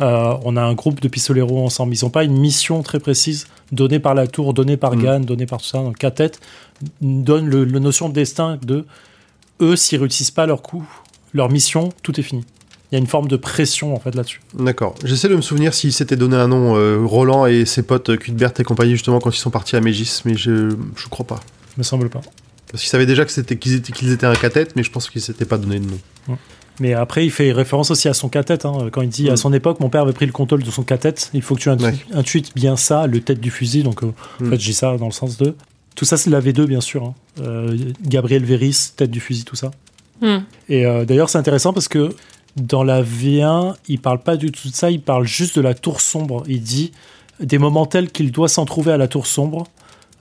euh, on a un groupe de pistoleros ensemble. Ils n'ont pas une mission très précise donnée par la tour, donnée par Mhm. Gann, donnée par tout ça. Donc, cathète donne le, le notion de destin de eux, s'ils réussissent pas leur coup, leur mission, tout est fini. Il y a une forme de pression en fait là-dessus. D'accord. J'essaie de me souvenir s'il s'était donné un nom, euh, Roland et ses potes, euh, Cuthbert et compagnie, justement, quand ils sont partis à Mégis, mais je, je crois pas. Me semble pas. Parce qu'ils savaient déjà que c'était, qu'ils, étaient, qu'ils étaient un cathète, mais je pense qu'ils s'étaient pas donné de nom. Mais après, il fait référence aussi à son cathète. hein, quand il dit Mm. à son époque, mon père avait pris le contrôle de son cathète. Il faut que tu intu- Ouais. intuites bien ça, le tête du fusil. Donc, euh, en Mm. fait, j'ai ça dans le sens de. Tout ça, c'est la V2, bien sûr. hein. Euh, Gabriel Véris, tête du fusil, tout ça. Hmm. Et euh, d'ailleurs, c'est intéressant parce que dans la V1, il parle pas du tout de ça, il parle juste de la tour sombre. Il dit des moments tels qu'il doit s'en trouver à la tour sombre,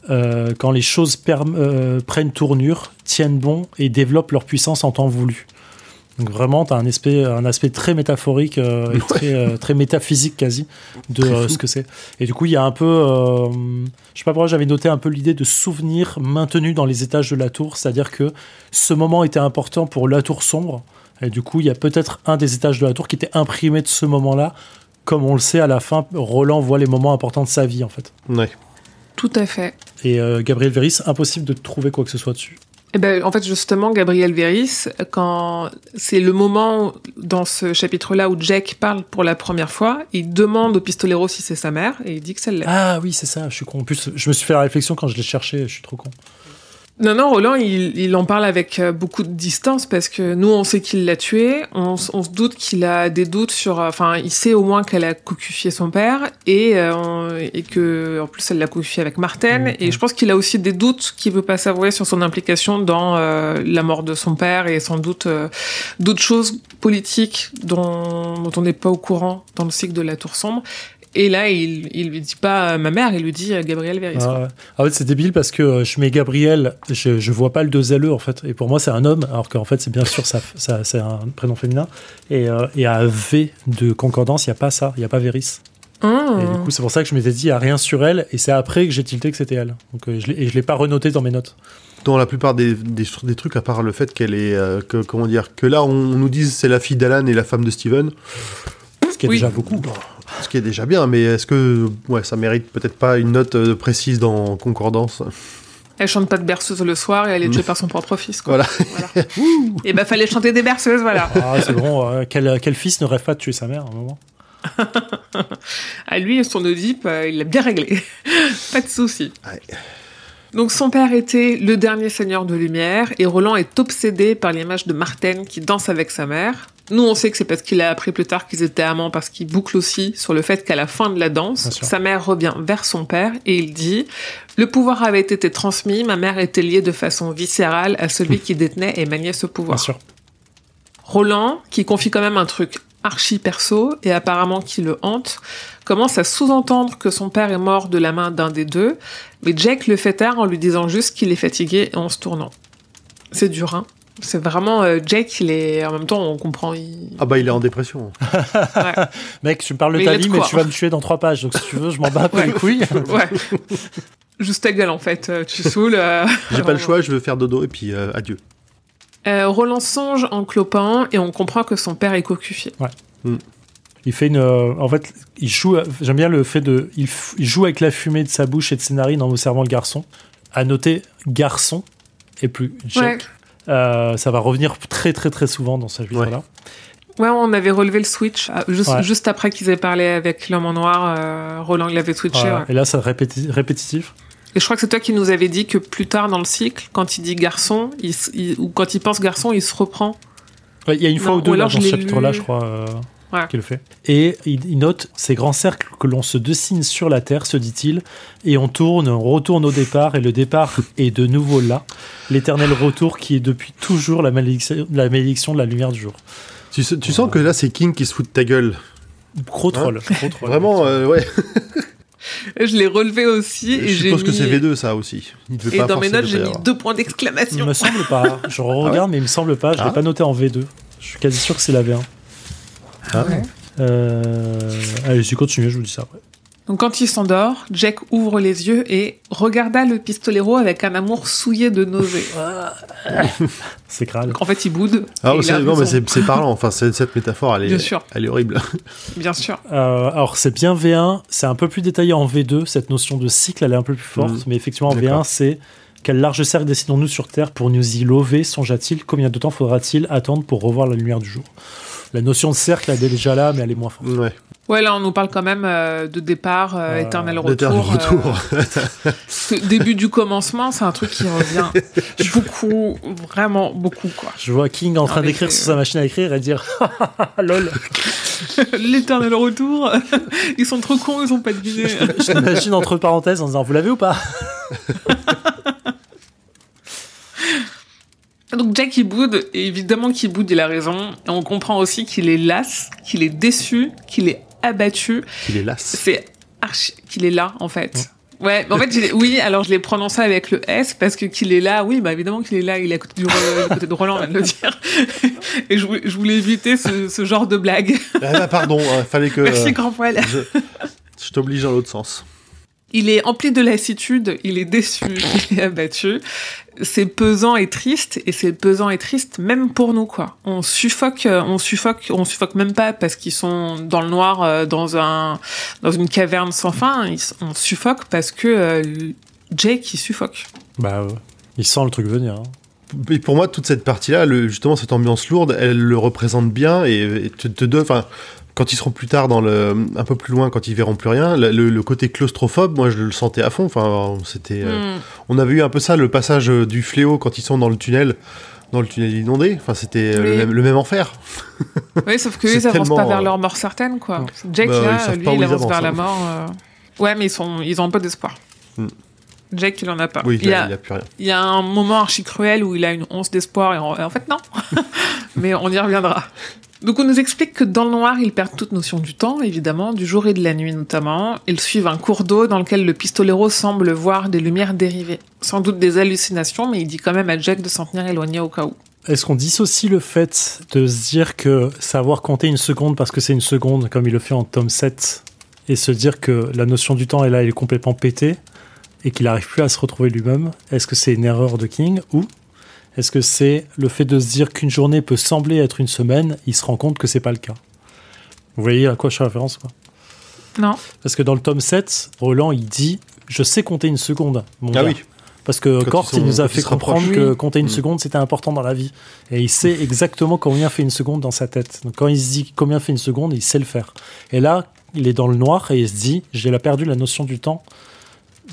euh, quand les choses euh, prennent tournure, tiennent bon et développent leur puissance en temps voulu. Donc vraiment, tu as un aspect, un aspect très métaphorique euh, et Ouais. très, très métaphysique quasi de ce que c'est. Et du coup, il y a un peu, je sais pas pourquoi j'avais noté un peu l'idée de souvenir maintenu dans les étages de la tour, c'est-à-dire que ce moment était important pour la tour sombre. Et du coup, il y a peut-être un des étages de la tour qui était imprimé de ce moment-là. Comme on le sait, à la fin, Roland voit les moments importants de sa vie, en fait. Ouais. Tout à fait. Et euh, Gabriel Véris, impossible de trouver quoi que ce soit dessus. Eh ben, en fait, justement, Gabriel Véris, quand c'est le moment dans ce chapitre-là où Jack parle pour la première fois, il demande au pistolero si c'est sa mère et il dit que c'est l'est. Ah oui, c'est ça, je suis con. En plus, je me suis fait la réflexion quand je l'ai cherché, je suis trop con. Non, non, Roland, il, il en parle avec euh, beaucoup de distance parce que nous, on sait qu'il l'a tué, on, se doute qu'il a des doutes sur... euh, Enfin, il sait au moins qu'elle a cocufié son père et, euh, et que, en plus, elle l'a cocufié avec Martin. Mhm. Et je pense qu'il a aussi des doutes qu'il veut pas s'avouer sur son implication dans euh, la mort de son père et sans doute euh, d'autres choses politiques dont, dont on n'est pas au courant dans le cycle de la Tour Sombre. Et là, il, il lui dit pas ma mère, il lui dit euh, Gabriel Véris. Ah ouais. En fait, c'est débile parce que euh, je mets Gabriel, je, je vois pas le 2 LE en fait. Et pour moi, c'est un homme, alors qu'en fait, c'est bien sûr ça, ça, c'est un prénom féminin. Et, euh, et à V de concordance, il n'y a pas ça, il n'y a pas Véris. Hum. Et du coup, c'est pour ça que je m'étais dit, il n'y a rien sur elle. Et c'est après que j'ai tilté que c'était elle. Donc, euh, je l'ai- et je l'ai pas renoté dans mes notes. Dans la plupart des, des, des trucs, à part le fait qu'elle est. euh, que, comment dire Que là, on, nous dise c'est la fille d'Alan et la femme de Steven, Ce qui est Oui. déjà beaucoup. ce qui est déjà bien, mais est-ce que ouais, ça mérite peut-être pas une note euh, précise dans Concordance? Elle chante pas de berceuse le soir et elle est tuée par son propre fils. Quoi. Voilà. Voilà. et ben fallait chanter des berceuses, voilà. Ah, c'est bon. euh, quel, quel fils ne rêve pas de tuer sa mère à un moment? À lui, son Oedipe, euh, il l'a bien réglé. pas de souci. Ouais. Donc son père était le dernier seigneur de lumière et Roland est obsédé par l'image de Martine qui danse avec sa mère. Nous, on sait que c'est parce qu'il a appris plus tard qu'ils étaient amants, parce qu'il boucle aussi sur le fait qu'à la fin de la danse, sa mère revient vers son père et il dit Le pouvoir avait été transmis, ma mère était liée de façon viscérale à celui qui détenait et maniait ce pouvoir. Bien sûr. Roland, qui confie quand même un truc archi perso et apparemment qui le hante, commence à sous-entendre que son père est mort de la main d'un des deux, mais Jack le fait taire en lui disant juste qu'il est fatigué et en se tournant. C'est dur, hein? C'est vraiment euh, Jack, il est en même temps on comprend. Il... Ah bah il est en dépression. ouais. Mec, tu me parles de ta vie, mais tu vas me tuer dans trois pages, donc si tu veux, je m'en bats un peu les couilles. ouais. Juste ta gueule en fait, euh, tu saoules. Euh, J'ai pas le choix, je veux faire dodo et puis adieu. Roland songe en clopant et on comprend que son père est cocufié. Ouais. Mm. Il fait une. en fait, il joue. J'aime bien le fait de. Il, il, joue avec la fumée de sa bouche et de ses narines en observant le garçon. À noter garçon et plus Jack. Euh, ça va revenir très très très souvent dans ce chapitre-là. Ouais. on avait relevé le switch euh, juste, après qu'ils aient parlé avec l'homme en noir. Euh, Roland l'avait switché. Et là, c'est répétitif. Et je crois que c'est toi qui nous avais dit que plus tard dans le cycle, quand il dit garçon, ou quand il pense garçon, il se reprend. Il y a une fois ou deux dans ce chapitre-là, je crois le fait. Et il, note ces grands cercles que l'on se dessine sur la Terre, se dit-il, et on tourne, on retourne au départ, et le départ est de nouveau là, l'éternel retour qui est depuis toujours la malédiction, la malédiction de la lumière du jour. Tu, sens que là, c'est King qui se fout de ta gueule. Gros troll. Hein Vraiment, euh, ouais. Je l'ai relevé aussi. Et je suppose que c'est V2 ça aussi. et dans mes notes, j'ai mis deux points d'exclamation. Il me semble pas. Je regarde, ah mais il me semble pas. Je l'ai ah. pas noté en V2. Je suis quasi sûr que c'est la V1. Ah. Euh, allez, si continue, je vous dis ça après. Donc quand il s'endort, Jack ouvre les yeux et regarda le pistolero avec un amour souillé de nausée. c'est crade. en fait, il boude. Ah, non, mais c'est parlant. Enfin, cette métaphore, elle est, Elle est horrible. Bien sûr. Euh, alors, c'est bien V1. C'est un peu plus détaillé en V2. Cette notion de cycle, elle est un peu plus forte. Mm. Mais effectivement, en V1, c'est quel large cercle dessinons-nous sur Terre pour nous y lever Songea-t-il? Combien de temps faudra-t-il attendre pour revoir la lumière du jour? La notion de cercle, elle est déjà là, mais elle est moins forte. Ouais. Ouais, là, on nous parle quand même euh, de départ, euh, euh, éternel retour. retour. début du commencement, c'est un truc qui revient beaucoup, vraiment beaucoup, quoi. Je vois King en train d'écrire sur sa machine à écrire et dire lol. L'éternel retour. ils sont trop cons, ils ont pas deviné. je t'imagine entre parenthèses en disant vous l'avez ou pas? Donc Jack il boude, et évidemment qu'il boude, il a raison. Et on comprend aussi qu'il est las, qu'il est déçu, qu'il est abattu. Qu'il est las. C'est archi... qu'il est là en fait. Ouais, en fait, oui, alors je l'ai prononcé avec le S parce que qu'il est là, oui, bah évidemment qu'il est là, il est à côté, du, côté de Roland, on vient de le dire. Et je, je voulais éviter ce, ce, genre de blague. Ah bah pardon, il hein, fallait que. Merci, grand poil. Je, je t'oblige dans l'autre sens. Il est empli de lassitude, il est déçu, il est abattu. C'est pesant et triste, et c'est pesant et triste même pour nous, quoi. On suffoque, on suffoque, on suffoque même pas parce qu'ils sont dans le noir, euh, dans un, dans une caverne sans fin. on suffoque parce que euh, Jake, il suffoque. Bah, il sent le truc venir. Hein. Et pour moi, toute cette partie-là, justement, cette ambiance lourde, elle le représente bien et, te, te, enfin, quand ils seront plus tard dans le, un peu plus loin, quand ils verront plus rien, le, côté claustrophobe, moi je le sentais à fond. Enfin, c'était, euh, hmm. on avait eu un peu ça, le passage du fléau quand ils sont dans le tunnel, dans le tunnel inondé. Enfin, c'était euh, le, même enfer. Oui, sauf que ils avancent pas vers leur mort certaine, quoi. Jake bah, là, lui, il avance vers la hein. mort. Euh. Ouais, mais ils sont, ils ont un peu d'espoir. Hmm. Jake, il en a pas. Oui, il, y a, a, plus rien. Il y a un moment archi cruel où il a une once d'espoir et, en, fait non. mais on y reviendra. Donc on nous explique que dans le noir, ils perdent toute notion du temps, évidemment, du jour et de la nuit notamment. Ils suivent un cours d'eau dans lequel le pistolero semble voir des lumières dérivées. Sans doute des hallucinations, mais il dit quand même à Jack de s'en tenir éloigné au cas où. Est-ce qu'on dissocie le fait de se dire que savoir compter une seconde parce que c'est une seconde, comme il le fait en tome 7, et se dire que la notion du temps est là, il est complètement pété, et qu'il n'arrive plus à se retrouver lui-même, est-ce que c'est une erreur de King ou est-ce que c'est le fait de se dire qu'une journée peut sembler être une semaine, il se rend compte que c'est pas le cas? Vous voyez à quoi je fais référence quoi? Non. Parce que dans le tome 7, Roland il dit Je sais compter une seconde. Mon ah oui. Parce que Kort, il nous a fait comprendre que compter une mm. seconde, c'était important dans la vie. Et il sait exactement combien fait une seconde dans sa tête. Donc quand il se dit combien fait une seconde, il sait le faire. Et là, il est dans le noir et il se dit, j'ai perdu la notion du temps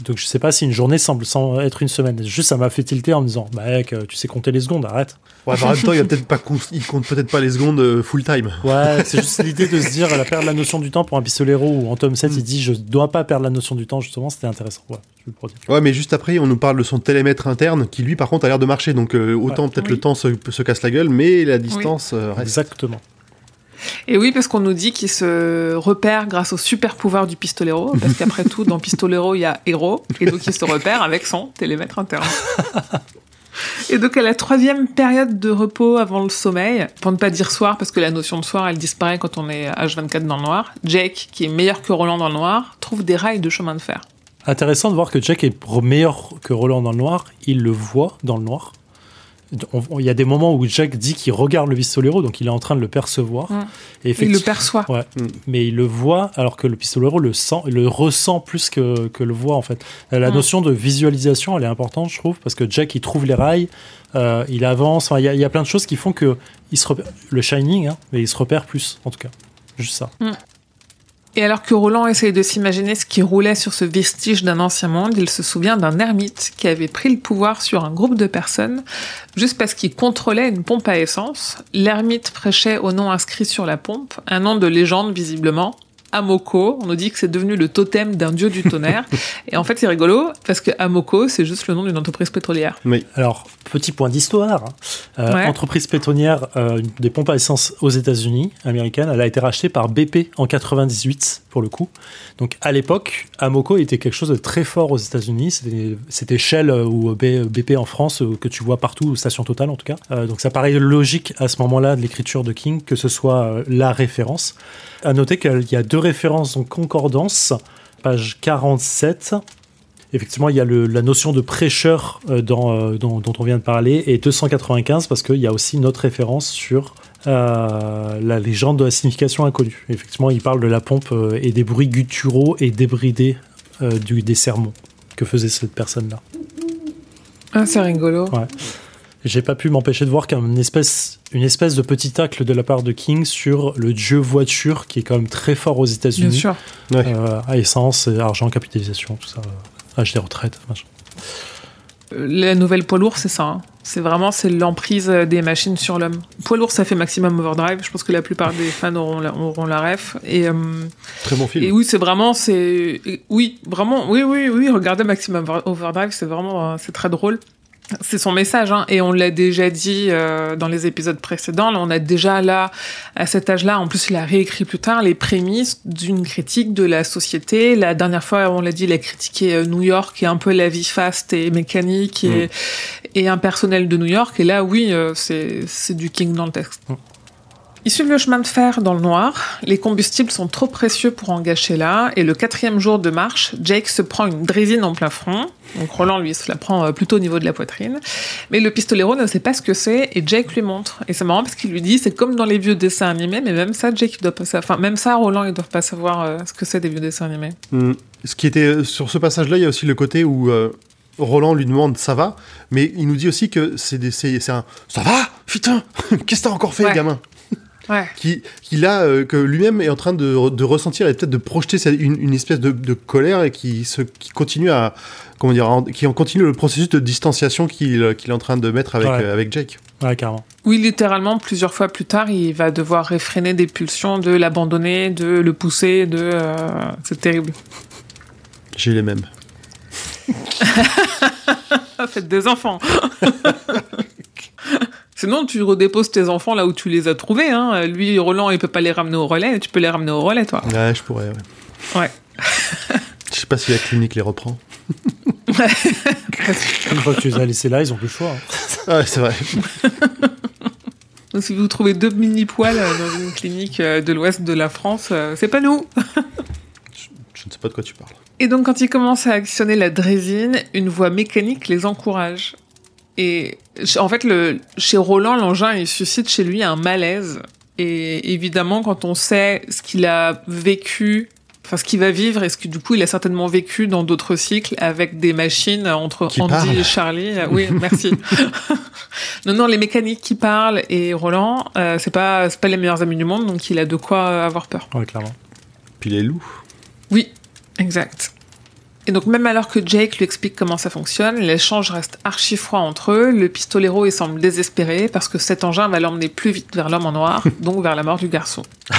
donc je sais pas si une journée semble sans être une semaine. Juste ça m'a fait tilter en me disant, bah mec, tu sais compter les secondes, arrête. Ouais, en même temps, il, a peut-être pas il compte peut-être pas les secondes euh, full time. Ouais, c'est juste l'idée de se dire, elle a perdre la notion du temps pour un pistolero ou en tome 7, il dit, je dois pas perdre la notion du temps, justement, c'était intéressant. Ouais. je le. Ouais, mais juste après, on nous parle de son télémètre interne qui, lui, par contre, a l'air de marcher. Donc, euh, autant Ouais. peut-être Oui. le temps se, se casse la gueule, mais la distance euh, reste. Exactement. Et oui, parce qu'on nous dit qu'il se repère grâce au super pouvoir du pistolero, parce qu'après tout, dans pistolero, il y a héros, et donc il se repère avec son télémètre interne. Et donc à la troisième période de repos avant le sommeil, pour ne pas dire soir, parce que la notion de soir, elle disparaît quand on est H24 dans le noir, Jake, qui est meilleur que Roland dans le noir, trouve des rails de chemin de fer. Intéressant de voir que Jack est meilleur que Roland dans le noir. Il le voit dans le noir. Il y a des moments où Jack dit qu'il regarde le pistolero, donc il est en train de le percevoir. Mm. Et Il le effectivement- perçoit. Ouais, Mm. mais il le voit alors que le pistolero le sent, le ressent plus que, que le voit en fait. Euh, La Mm. notion de visualisation, elle est importante, je trouve, parce que Jack il trouve les rails, euh, il avance. Il y, a- il y a plein de choses qui font que il se repère- le Shining, hein, mais il se repère plus en tout cas. Juste ça. Et alors que Roland essaye de s'imaginer ce qui roulait sur ce vestige d'un ancien monde, il se souvient d'un ermite qui avait pris le pouvoir sur un groupe de personnes juste parce qu'il contrôlait une pompe à essence. L'ermite prêchait au nom inscrit sur la pompe, un nom de légende visiblement. Amoko, on nous dit que c'est devenu le totem d'un dieu du tonnerre. Et en fait, c'est rigolo parce que Amoko, c'est juste le nom d'une entreprise pétrolière. Oui. Alors, petit point d'histoire. hein. Euh, Ouais. Entreprise pétrolière euh, des pompes à essence aux États-Unis, américaine, elle a été rachetée par BP en 98 pour le coup. Donc à l'époque, Amoco était quelque chose de très fort aux États-Unis. C'était- Shell euh, ou BP en France euh, que tu vois partout, ou Station Total en tout cas. Euh, donc ça paraît logique à ce moment-là de l'écriture de King que ce soit la référence. À noter qu'il y a deux références en concordance, page 47. Effectivement, il y a le- la notion de prêcheur euh, dans, euh, dont, dont on vient de parler et 295 parce qu'il y a aussi une autre référence sur euh, la légende de la signification inconnue. Effectivement, il parle de la pompe euh, et des bruits gutturaux et débridés du, des sermons que faisait cette personne-là? Ah, c'est rigolo. Ouais. J'ai pas pu m'empêcher de voir qu'une espèce, une espèce de petit tacle de la part de King sur le dieu voiture qui est quand même très fort aux Bien États-Unis. sûr. Ouais. Euh, à essence, argent, capitalisation, tout ça. euh, âge des retraites, machin. Euh, La nouvelle poids lourd, c'est ça. hein. C'est vraiment c'est l'emprise des machines sur l'homme. Poids lourd, ça fait maximum overdrive. Je pense que la plupart des fans auront la, auront la ref. Et, euh, Très bon film. et oui, c'est vraiment, c'est, oui, vraiment, oui, oui, oui. Regardez Maximum Overdrive, c'est vraiment, c'est très drôle. C'est son message, hein, et on l'a déjà dit euh, dans les épisodes précédents. Là, on a déjà là, à cet âge-là, en plus, il a réécrit plus tard les prémices d'une critique de la société. La dernière fois, on l'a dit, il a critiqué euh, New York et un peu la vie faste et mécanique et, et impersonnelle de New York. Et là, oui, euh, c'est c'est du King dans le texte. Mm. Ils suivent le chemin de fer dans le noir. Les combustibles sont trop précieux pour en gâcher là. Et le quatrième jour de marche, Jake se prend une drésine en plein front. Donc Roland, lui, se la prend euh, plutôt au niveau de la poitrine. Mais le pistolero ne sait pas ce que c'est et Jake lui montre. Et c'est marrant parce qu'il lui dit, c'est comme dans les vieux dessins animés, mais même ça, Jake, il doit pas savoir. Enfin, même ça, Roland, ils doivent pas savoir euh, ce que c'est des vieux dessins animés. Mm. Ce qui était sur ce passage-là, il y a aussi le côté où euh, Roland lui demande ça va, mais il nous dit aussi que c'est un ça va? Putain qu'est-ce que t'as encore fait Ouais. gamin? Ouais. qui qui là euh, que lui-même est en train de, de ressentir et peut-être de projeter sa- une, une espèce de, de colère et qui se qui continue à comment dire en- qui en continue le processus de distanciation qu'il est en train de mettre avec Ouais. euh, avec Jake. Ouais, carrément. Oui, littéralement, plusieurs fois plus tard, il va devoir réfréner des pulsions de l'abandonner, de le pousser, de... euh, C'est terrible. J'ai les mêmes. Faites des enfants. Sinon, tu redéposes tes enfants là où tu les as trouvés. Hein. Lui, Roland, il peut pas les ramener au relais. Tu peux les ramener au relais, toi. Ouais, je pourrais. Ouais. Ouais. Je sais pas si la clinique les reprend. Une fois que tu les as laissés là, ils ont plus le choix. hein. Ah, ouais, c'est vrai. Si vous trouvez deux mini poils euh, dans une clinique euh, de l'ouest de la France, euh, c'est pas nous. Je ne sais pas de quoi tu parles. Et donc, quand ils commencent à actionner la drésine, une voix mécanique les encourage. Et en fait, le, chez Roland, l'engin, il suscite chez lui un malaise. Et évidemment, quand on sait ce qu'il a vécu, enfin ce qu'il va vivre, et ce que du coup, il a certainement vécu dans d'autres cycles avec des machines entre Qui Andy et Charlie. Euh, Oui, merci. non, non, les mécaniques qui parlent et Roland, euh, c'est pas, c'est pas les meilleurs amis du monde, donc il a de quoi avoir peur. Ouais, clairement. Puis les loups. Oui, exact. Et donc même alors que Jake lui explique comment ça fonctionne, l'échange reste archi froid entre eux. Le pistolero il semble désespéré parce que cet engin va l'emmener plus vite vers l'homme en noir, donc vers la mort du garçon.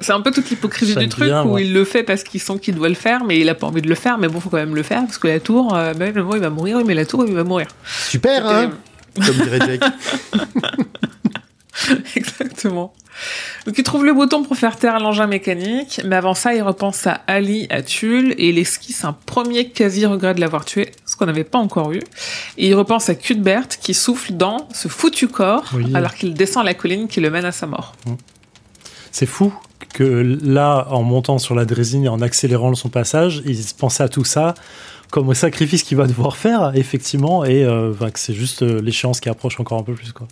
c'est un peu toute l'hypocrisie du truc où il le fait parce qu'il sent qu'il doit le faire, mais il a pas envie de le faire. Mais bon, faut quand même le faire parce que la tour, euh, même le moment il va mourir, mais la tour il va mourir. Super, hein Comme dirait Jake. Exactement. Donc il trouve le bouton pour faire taire l'engin mécanique, mais avant ça, il repense à Ali, à Tulle, et il esquisse un premier quasi-regret de l'avoir tué, ce qu'on n'avait pas encore eu. Et il repense à Cuthbert qui souffle dans ce foutu corps, alors qu'il descend la colline qui le mène à sa mort. Mmh. C'est fou que là, en montant sur la drésine et en accélérant son passage, il pensait à tout ça comme au sacrifice qu'il va devoir faire, effectivement, et euh, que c'est juste euh, l'échéance qui approche encore un peu plus. Quoi.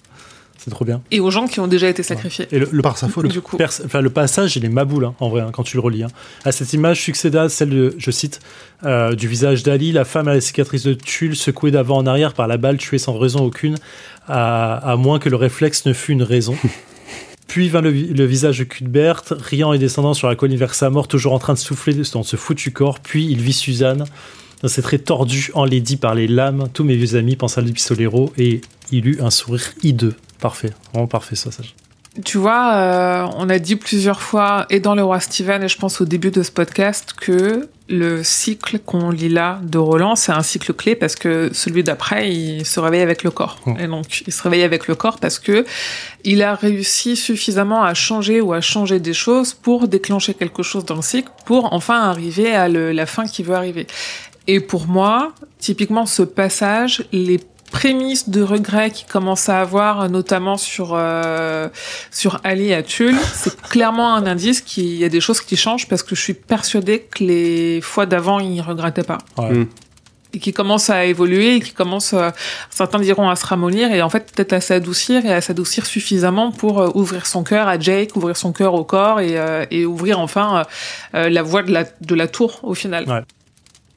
C'est trop bien. Et aux gens qui ont déjà été sacrifiés. Et le, par sa faute, du coup. enfin, le passage, il est maboule, hein, en vrai, hein, quand tu le relis. Hein. À cette image succéda celle de, je cite, euh, du visage d'Ali, la femme à la cicatrice de tulle, secouée d'avant en arrière par la balle, tuée sans raison aucune, à, moins que le réflexe ne fût une raison. Puis vint le, visage de Cuthbert, riant et descendant sur la colline vers sa mort, toujours en train de souffler dans ce foutu corps. Puis il vit Suzanne, dans ses traits tordus, enlaidis par les lames. Tous mes vieux amis pensent à Pistolero et il eut un sourire hideux. Parfait, vraiment parfait ça, Sage. Tu vois, euh, on a dit plusieurs fois, et dans Le Roi Steven, et je pense au début de ce podcast, que le cycle qu'on lit là de Roland, c'est un cycle clé parce que celui d'après, il se réveille avec le corps. Oh. Et donc, il se réveille avec le corps parce que il a réussi suffisamment à changer ou à changer des choses pour déclencher quelque chose dans le cycle, pour enfin arriver à la fin qui veut arriver. Et pour moi, typiquement, ce passage, les prémices de regret qu'il commence à avoir, notamment sur euh, sur Ali et Tulle, c'est clairement un indice qu'il y a des choses qui changent parce que je suis persuadée que les fois d'avant, il regrettait pas. Hmm. Et qui commence à évoluer et qui commence, euh, certains diront à se ramollir et en fait peut-être à s'adoucir et à s'adoucir suffisamment pour euh, ouvrir son cœur à Jake, ouvrir son cœur au corps et, et ouvrir enfin la voie de la, de la tour au final. Ouais.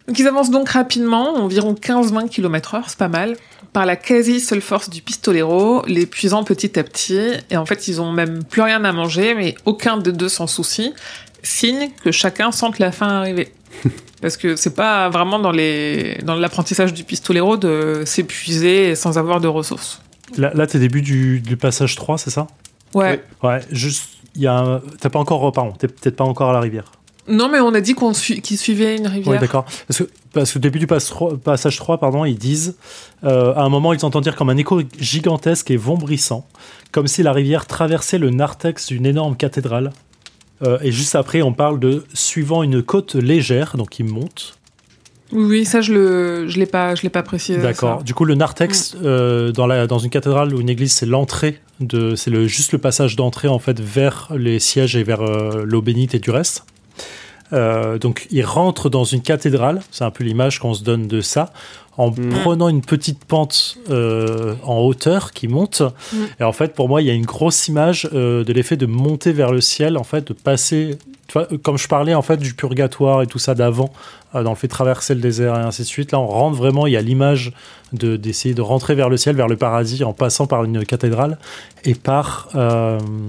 Donc ils avancent donc rapidement, environ 15-20 km heure, c'est pas mal par la quasi seule force du pistolero, l'épuisant petit à petit, et en fait ils ont même plus rien à manger, mais aucun des deux s'en soucie, signe que chacun sente la fin arriver. Parce que c'est pas vraiment dans les dans l'apprentissage du pistolero de s'épuiser sans avoir de ressources. Là, là t'es début du, du, passage 3, c'est ça? Ouais. Ouais, juste, il y a T'as pas encore... Pardon, t'es peut-être pas encore à la rivière. Non, mais on a dit qu'on qu'il suivait une rivière. Oui, d'accord. Parce que, parce que au début du passage 3, pardon, ils disent, euh, à un moment, ils entendent dire comme un écho gigantesque et vombrissant, comme si la rivière traversait le narthex d'une énorme cathédrale. Euh, et juste après, on parle de suivant une côte légère, donc ils montent. Oui, ça je le je l'ai pas pas précisé. D'accord. Du coup, le narthex mm. euh, dans la dans une cathédrale ou une église, c'est l'entrée de c'est le juste le passage d'entrée en fait vers les sièges et vers l'eau bénite et du reste. Euh, donc il rentre dans une cathédrale, c'est un peu l'image qu'on se donne de ça, en mm. prenant une petite pente euh, en hauteur qui monte. Mm. Et en fait, pour moi, il y a une grosse image euh, de l'effet de monter vers le ciel, en fait, de passer, tu vois, comme je parlais en fait du purgatoire et tout ça d'avant, dans le fait de traverser le désert et ainsi de suite. Là, on rentre vraiment, il y a l'image de d'essayer de rentrer vers le ciel, vers le paradis, en passant par une cathédrale et par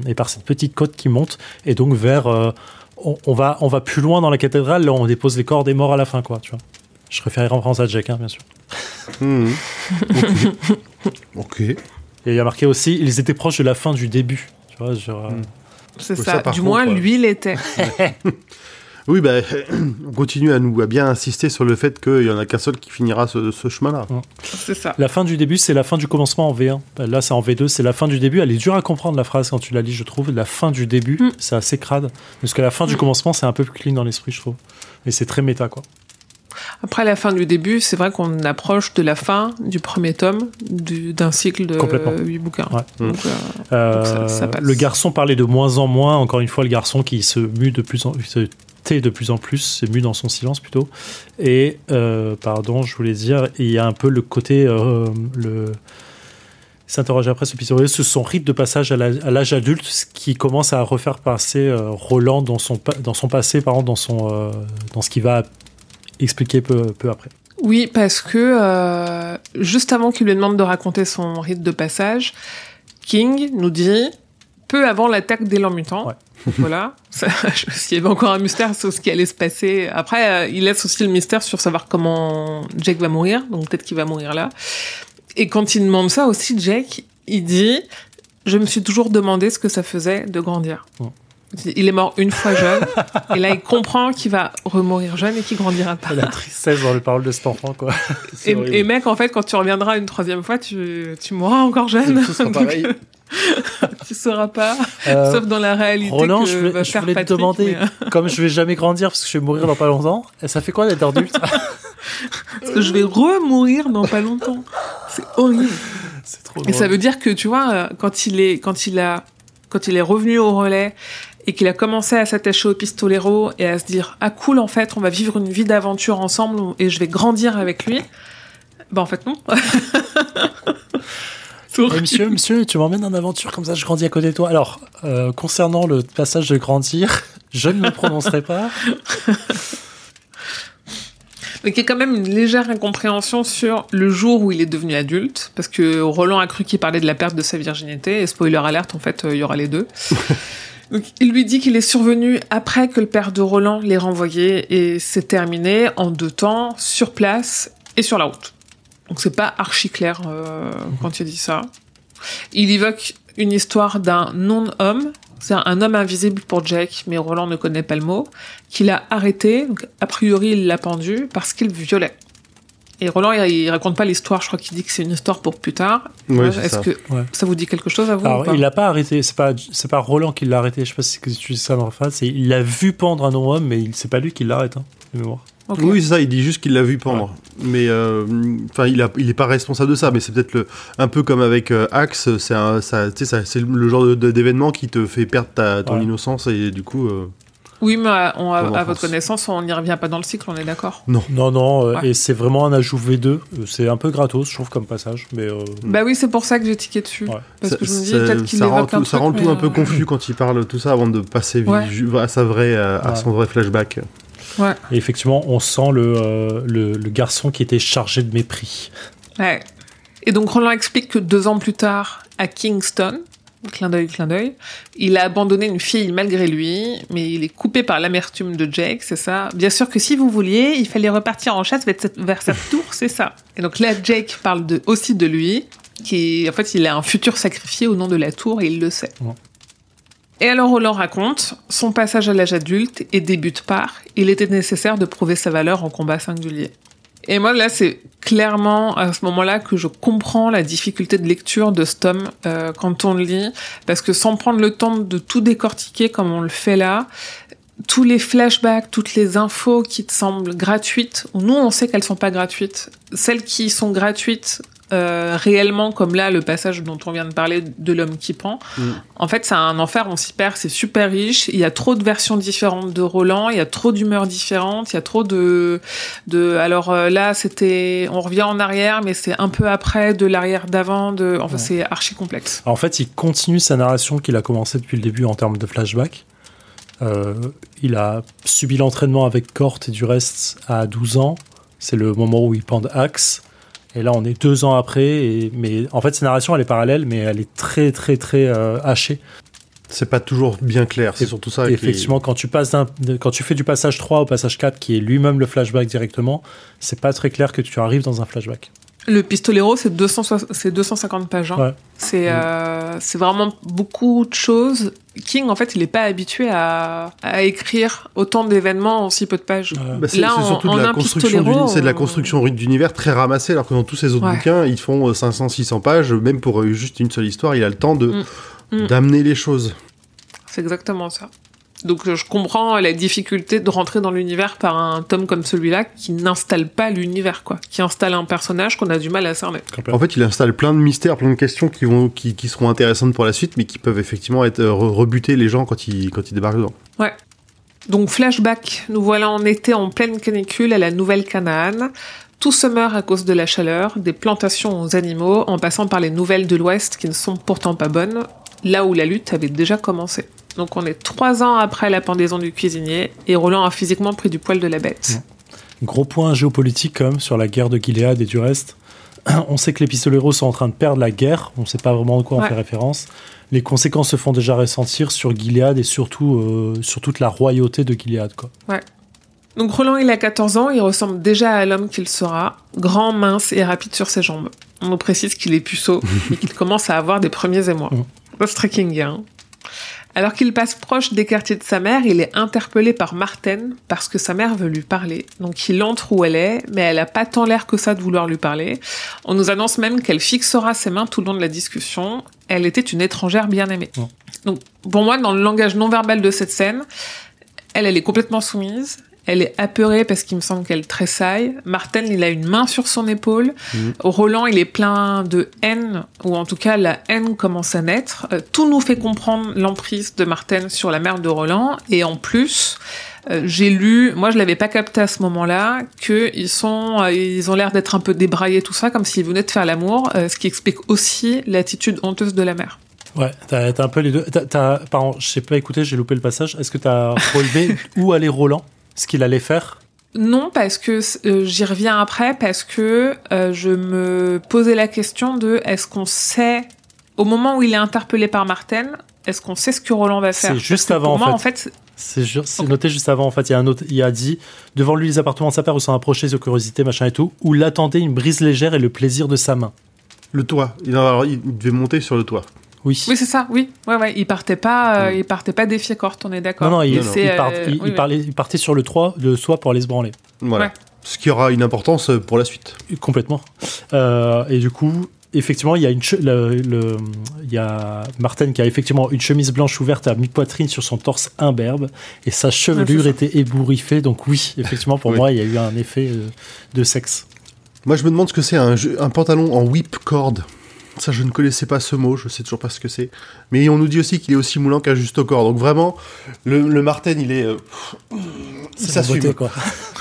et par cette petite côte qui monte, et donc vers on, va, on va plus loin dans la cathédrale, là on dépose les corps des morts à la fin, quoi, tu vois. Je réfère en France à Jack, hein, bien sûr. Hmm. ok. Et il y a marqué aussi, ils étaient proches de la fin du début. Tu vois, genre, hmm. C'est ça, du moins lui l'était. Oui, bah, on continue à nous à bien insister sur le fait qu'il y en a qu'un seul qui finira ce, chemin-là. C'est ça. La fin du début, c'est la fin du commencement en V1. Là, c'est en V2, c'est la fin du début. Elle est dure à comprendre la phrase quand tu la lis, je trouve. La fin du début, mm. c'est assez crade. Parce que la fin du mm. commencement, c'est un peu plus clean dans l'esprit, je trouve. Et c'est très méta, quoi. Après la fin du début, c'est vrai qu'on approche de la fin du premier tome d'un cycle de 8 bouquins. Euh, euh, le garçon parlait de moins en moins. Encore une fois, le garçon qui se mue de plus en plus de plus en plus, c'est mu dans son silence plutôt. Et, euh, pardon, je voulais dire, il y a un peu le côté. Euh, le s'interroge après ce épisode, ce son rythme de passage à l'âge adulte, ce qui commence à refaire passer euh, Roland dans son, dans son passé, par exemple, dans, son, dans ce qu'il va expliquer peu, peu après. Oui, parce que juste avant qu'il lui demande de raconter son rythme de passage, King nous dit peu avant l'attaque des Lents Mutants. Ouais. Voilà. Ça, je- S'il y avait encore un mystère sur ce qui allait se passer. Après, euh, il laisse aussi le mystère sur savoir comment Jake va mourir. Donc peut-être qu'il va mourir là. Et quand il demande ça aussi, Jake, il dit Je me suis toujours demandé ce que ça faisait de grandir. Ouais. Il est mort une fois jeune. et là, il comprend qu'il va remourir jeune et qu'il grandira pas. La tristesse dans les paroles de cet enfant, quoi. Et, mec, en fait, quand tu reviendras une troisième fois, tu, tu mourras encore jeune. Sera Donc, pareil. tu sauras pas. Euh, Sauf dans la réalité Roland, que je va voulais, je te demander, mais, euh, comme je vais jamais grandir parce que je vais mourir dans pas longtemps, ça fait quoi d'être adulte? Parce que je vais remourir dans pas longtemps. C'est horrible. C'est trop Et ça drôle. veut dire que tu vois, euh, quand il est, quand il a, quand il est revenu au relais et qu'il a commencé à s'attacher au pistolero et à se dire ah cool en fait, on va vivre une vie d'aventure ensemble et je vais grandir avec lui. Bah en fait non. Monsieur, monsieur, tu m'emmènes en aventure comme ça, je grandis à côté de toi. Alors, euh, concernant le passage de grandir, je ne le prononcerai pas. Donc il y a quand même une légère incompréhension sur le jour où il est devenu adulte, parce que Roland a cru qu'il parlait de la perte de sa virginité, et spoiler alerte, en fait, euh, il y aura les deux. Donc il lui dit qu'il est survenu après que le père de Roland l'ait renvoyé, et c'est terminé en deux temps, sur place et sur la route. Donc c'est pas archi clair euh, quand il dit ça. Il évoque une histoire d'un non-homme, c'est un homme invisible pour Jack, mais Roland ne connaît pas le mot, qu'il a arrêté, donc a priori il l'a pendu, parce qu'il violait. Et Roland, il, il raconte pas l'histoire, je crois qu'il dit que c'est une histoire pour plus tard. Euh, Est-ce que Ouais. ça vous dit quelque chose à vous ou Alors, pas il l'a pas arrêté, c'est pas, c'est pas Roland qui l'a arrêté, je sais pas si tu dis ça dans la phrase, il l'a vu pendre un non-homme, mais il- c'est pas lui qui l'arrête, hein, de mémoire. Oui, c'est ça, il dit juste qu'il l'a vu pendre. Mais euh, enfin, il, a, il est pas responsable de ça, mais c'est peut-être le, un peu comme avec euh, Axe, c'est le genre d'événement qui te fait perdre ta, ton Ouais. innocence et du coup. euh, Oui, mais à, on- à- Ton à enfance. votre connaissance, on n'y revient pas dans le cycle, on est d'accord? Non, non, euh, Ouais. et c'est vraiment un ajout V2, euh, c'est un peu gratos, je trouve, comme passage, mais euh, Bah oui, c'est pour ça que j'ai tiqué dessus. Ouais. Parce ça, que je me dis, peut-être qu'il ça rend un tout, ça truc, rend tout un peu confus quand il parle tout ça avant de passer à sa vraie, à, son vrai flashback. Ouais. et effectivement, on sent le, euh, le, le garçon qui était chargé de mépris. Ouais. Et donc Roland explique que deux ans plus tard, à Kingston, clin d'œil, clin d'œil, il a abandonné une fille malgré lui, mais il est coupé par l'amertume de Jake, c'est ça. Bien sûr que si vous vouliez, il fallait repartir en chasse vers cette, vers cette tour, c'est ça. Et donc là, Jake parle de, aussi de lui, qui, en fait, il a un futur sacrifié au nom de la tour et il le sait. Ouais. Et alors Roland raconte son passage à l'âge adulte et débute par il était nécessaire de prouver sa valeur en combat singulier. Et moi là c'est clairement à ce moment-là que je comprends la difficulté de lecture de ce tome euh, quand on le lit parce que sans prendre le temps de tout décortiquer comme on le fait là, tous les flashbacks, toutes les infos qui te semblent gratuites, ou nous on sait qu'elles sont pas gratuites, celles qui sont gratuites euh, réellement, comme là le passage dont on vient de parler de l'homme qui pend, Mm. en fait c'est un enfer, on s'y perd, c'est super riche, il y a trop de versions différentes de Roland, il y a trop d'humeurs différentes, il y a trop de... de alors euh, là c'était... on revient en arrière, mais c'est un peu après, de l'arrière d'avant, de... enfin Ouais. c'est archi complexe. Alors, en fait, il continue sa narration qu'il a commencé depuis le début en termes de flashback. Euh, il a subi l'entraînement avec Cort et du reste à 12 ans. C'est le moment où il pend Axe. Et là, on est deux ans après. Et, mais en fait, sa narration, elle est parallèle, mais elle est très, très, très euh, hachée. C'est pas toujours bien clair, c'est surtout ça. Effectivement, quand tu, passes quand tu fais du passage 3 au passage 4, qui est lui-même le flashback directement, c'est pas très clair que tu arrives dans un flashback. Le Pistolero, c'est 200 c'est 250 pages. hein. Ouais. C'est euh, c'est vraiment beaucoup de choses. King, en fait, il n'est pas habitué à, à écrire autant d'événements en si peu de pages. Euh, Bah, c'est Là, c'est en- surtout en de la un construction c'est de la on- construction d'univers très ramassée, alors que dans tous ces autres Ouais. bouquins, ils font 500-600 pages, même pour euh, juste une seule histoire, il a le temps de Mm. Mm. d'amener les choses. C'est exactement ça. Donc euh, je comprends la difficulté de rentrer dans l'univers par un tome comme celui-là qui n'installe pas l'univers, quoi. Qui installe un personnage qu'on a du mal à cerner. En fait, il installe plein de mystères, plein de questions qui vont, qui, qui seront intéressantes pour la suite, mais qui peuvent effectivement être euh, re- rebuter les gens quand ils, quand ils débarquent dedans. Donc flashback, nous voilà en été en pleine canicule à la Nouvelle Canaan. Tout se meurt à cause de la chaleur, des plantations aux animaux, en passant par les nouvelles de l'Ouest qui ne sont pourtant pas bonnes, là où la lutte avait déjà commencé. Donc on est trois ans après la pendaison du cuisinier, et Roland a physiquement pris du poil de la bête. Gros point géopolitique quand même sur la guerre de Gilead et du reste. on sait que les pistoleros sont en train de perdre la guerre. On ne sait pas vraiment de quoi on Ouais. fait référence. Les conséquences se font déjà ressentir sur Gilead et surtout euh, sur toute la royauté de Gilead. Quoi. Donc Roland, il a 14 ans, il ressemble déjà à l'homme qu'il sera, grand, mince et rapide sur ses jambes. On nous précise qu'il est puceau et qu'il commence à avoir des premiers émois. Mm. Pas hein. Alors qu'il passe proche des quartiers de sa mère, il est interpellé par Martine parce que sa mère veut lui parler. Donc il entre où elle est, mais elle a pas tant l'air que ça de vouloir lui parler. On nous annonce même qu'elle fixera ses mains tout le long de la discussion. Elle était une étrangère bien aimée. Donc pour moi, dans le langage non verbal de cette scène, elle, elle est complètement soumise. Elle est apeurée parce qu'il me semble qu'elle tressaille. Martin, il a une main sur son épaule. Mhm. Roland, il est plein de haine, ou en tout cas, la haine commence à naître. Euh, tout nous fait comprendre l'emprise de Martin sur la mère de Roland. Et en plus, euh, j'ai lu, moi je l'avais pas capté à ce moment-là, que ils sont, euh, ils ont l'air d'être un peu débraillés tout ça, comme s'ils venaient de faire l'amour, ce qui explique aussi l'attitude honteuse de la mère. Ouais, t'as t'as un peu les deux. T'as- t'as- pardon, je sais pas écouté, j'ai loupé le passage. Est-ce que t'as relevé où allait Roland? Ce qu'il allait faire? Non, parce que euh, j'y reviens après, parce que euh, je me posais la question de est-ce qu'on sait, au moment où il est interpellé par Martin, est-ce qu'on sait ce que Roland va faire? C'est juste avant, Pour en moi, fait. en fait, C'est ju- noté juste avant, en fait. Il y a un autre, il a dit devant lui les appartements de sa père où sont approchés de curiosité, machin et tout, où l'attendait une brise légère et le plaisir de sa main. Le toit. Il, alors, il devait monter sur le toit. Oui. oui, c'est ça, oui, ouais, ouais, il partait pas, euh, il partait pas défier Corte, on est d'accord. non, non, il, Non, non. C'est, il part- euh, il- oui, il oui. parlait- il partait sur le toit, le toit pour aller se branler. Voilà. Ouais. Ce qui aura une importance euh, pour la suite. Complètement. Euh, et du coup, effectivement, il y a une le, le- il y a Martin qui a effectivement une chemise blanche ouverte à mi-poitrine sur son torse imberbe et sa chevelure était ébouriffée. Donc oui, effectivement, pour Oui. moi, il y a eu un effet euh, de sexe. Moi, je me demande ce que c'est un, pantalon en whip cord. Ça, je ne connaissais pas ce mot, je sais toujours pas ce que c'est. Mais on nous dit aussi qu'il est aussi moulant qu'un juste au corps. Donc vraiment, le, le Martin, il est. euh, il s'assume. quoi.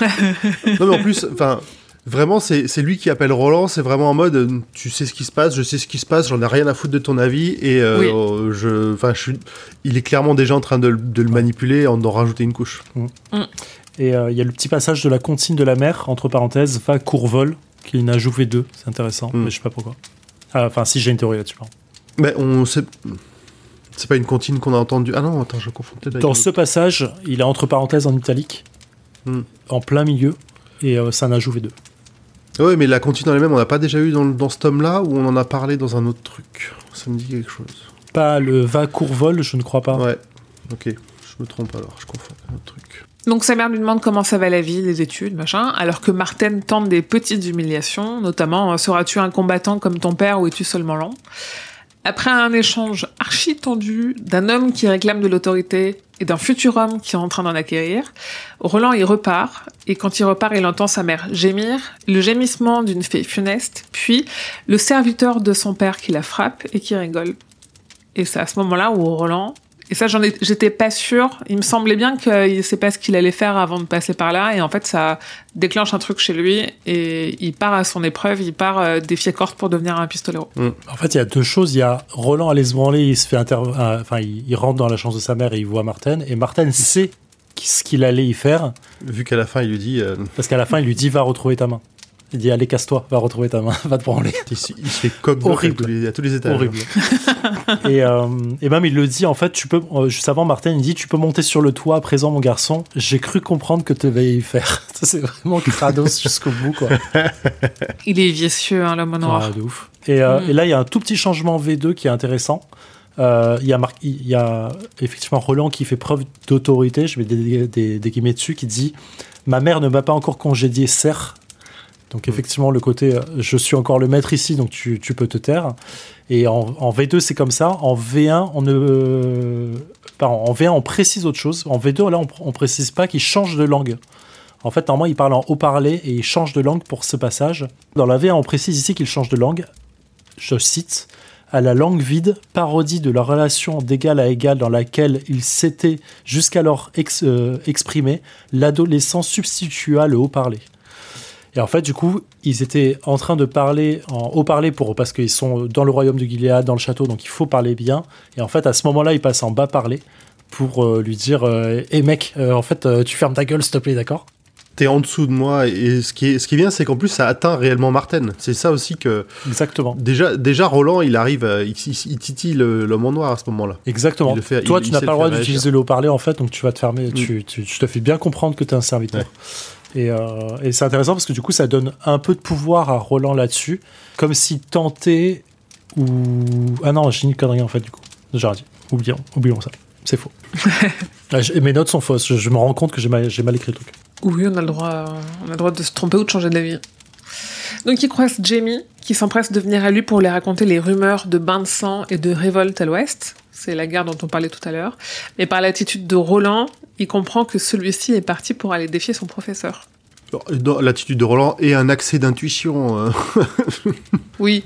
Non, mais en plus, enfin, vraiment, c'est c'est lui qui appelle Roland. C'est vraiment en mode, tu sais ce qui se passe, je sais ce qui se passe, j'en ai rien à foutre de ton avis. Et euh, Oui. je, enfin, je suis, il est clairement déjà en train de, le- de le manipuler en en rajouter une couche. Et euh, il y a le petit passage de la comptine de la mer, entre parenthèses, va courvol, qui n'a joué deux. C'est intéressant, Mm. mais je sais pas pourquoi. Ah, Enfin, si j'ai une théorie là-dessus. Mais on sait. C'est pas une comptine qu'on a entendue. Ah non, attends, je confonds peut-être Dans un ce passage, il est entre parenthèses en italique, Mm. en plein milieu, et euh, ça n'a joué deux. Ouais, mais la comptine en elle-même, on n'a pas déjà eu dans, ce tome-là ou on en a parlé dans un autre truc? Ça me dit quelque chose. Pas le va courvol, je ne crois pas. Ouais, ok. Je me trompe alors, je confonds un autre truc. Donc sa mère lui demande comment ça va la vie, les études, machin, alors que Martin tente des petites humiliations, notamment euh, seras-tu un combattant comme ton père ou es-tu seulement lent? Après un échange archi tendu d'un homme qui réclame de l'autorité et d'un futur homme qui est en train d'en acquérir, Roland y repart, et quand il repart, il entend sa mère gémir, le gémissement d'une fée funeste, puis le serviteur de son père qui la frappe et qui rigole. Et c'est à ce moment-là où Roland, et ça j'en ai, j'étais pas sûre, il me semblait bien qu'il sait pas ce qu'il allait faire avant de passer par là, et en fait ça déclenche un truc chez lui, et il part à son épreuve, il part euh, défier Corte pour devenir un pistolero. En fait, il y a deux choses. Il y a Roland allait se branler, il se fait inter... euh, enfin, il, il rentre dans la chambre de sa mère et il voit Martin. Et Martin sait ce qu'il allait y faire Vu qu'à la fin, il lui dit. euh, parce qu'à la fin, il lui dit va retrouver ta main. Il dit allez casse-toi, va retrouver ta main, va te branler. il, se- il se fait coq bloc à Horrible. tous les, à tous les étages. Horrible. et, euh, et même il le dit en fait, tu peux euh, juste avant Martin il dit tu peux monter sur le toit à présent mon garçon. J'ai cru comprendre que tu devais y faire. C'est vraiment Kratos jusqu'au bout quoi. Il est vicieux, hein, l'homme noir. Ouais, de ouf. Et, euh, Mm. et là, il y a un tout petit changement V2 qui est intéressant. Euh, Il y, a mar- il y a effectivement Roland qui fait preuve d'autorité, je mets des, des- guillemets dessus, qui dit Ma mère ne m'a pas encore congédié, serre. Donc, effectivement, le côté euh, je suis encore le maître ici, donc tu, tu peux te taire. Et en, en V2, c'est comme ça. En V1, on ne. Pardon, en V1, on précise autre chose. En V2, là, on, on précise pas qu'il change de langue. En fait, normalement, il parle en haut-parlé et il change de langue pour ce passage. Dans la V1, on précise ici qu'il change de langue. Je cite à la langue vide, parodie de la relation d'égal à égal dans laquelle il s'était jusqu'alors ex- euh, exprimé, l'adolescent substitua le haut-parler. Et en fait, du coup, ils étaient en train de parler en haut-parler pour parce qu'ils sont dans le royaume de Gilead, dans le château, donc il faut parler bien. Et en fait, à ce moment-là, il passe en bas-parler pour euh, lui dire euh, Eh mec, euh, en fait, euh, tu fermes ta gueule, s'il te plaît, d'accord? T'es en dessous de moi. Et ce qui est, ce qui est bien, c'est qu'en plus, ça atteint réellement Martin. C'est ça aussi que. Exactement. Déjà, déjà Roland, il arrive, il, il, titille l'homme en noir à ce moment-là. Exactement. Toi, tu n'as pas le droit d'utiliser le haut-parleur, en fait, donc tu vas te fermer. Mm. Tu, tu, te fais bien comprendre que tu es un serviteur. Et, euh, et c'est intéressant parce que du coup, ça donne un peu de pouvoir à Roland là-dessus, comme si tentait ou. Ah non, j'ai une connerie en fait, du coup. J'ai dit. Oublions, oublions ça. C'est faux. Ah, mes notes sont fausses. Je, me rends compte que j'ai mal, mal, écrit le truc. Oui, on a, le droit, on a le droit de se tromper ou de changer d'avis. Donc il croise Jamie, qui s'empresse de venir à lui pour lui raconter les rumeurs de bain de sang et de révolte à l'ouest. C'est la guerre dont on parlait tout à l'heure. Mais par l'attitude de Roland, il comprend que celui-ci est parti pour aller défier son professeur. L'attitude de Roland et un accès d'intuition. Euh. oui,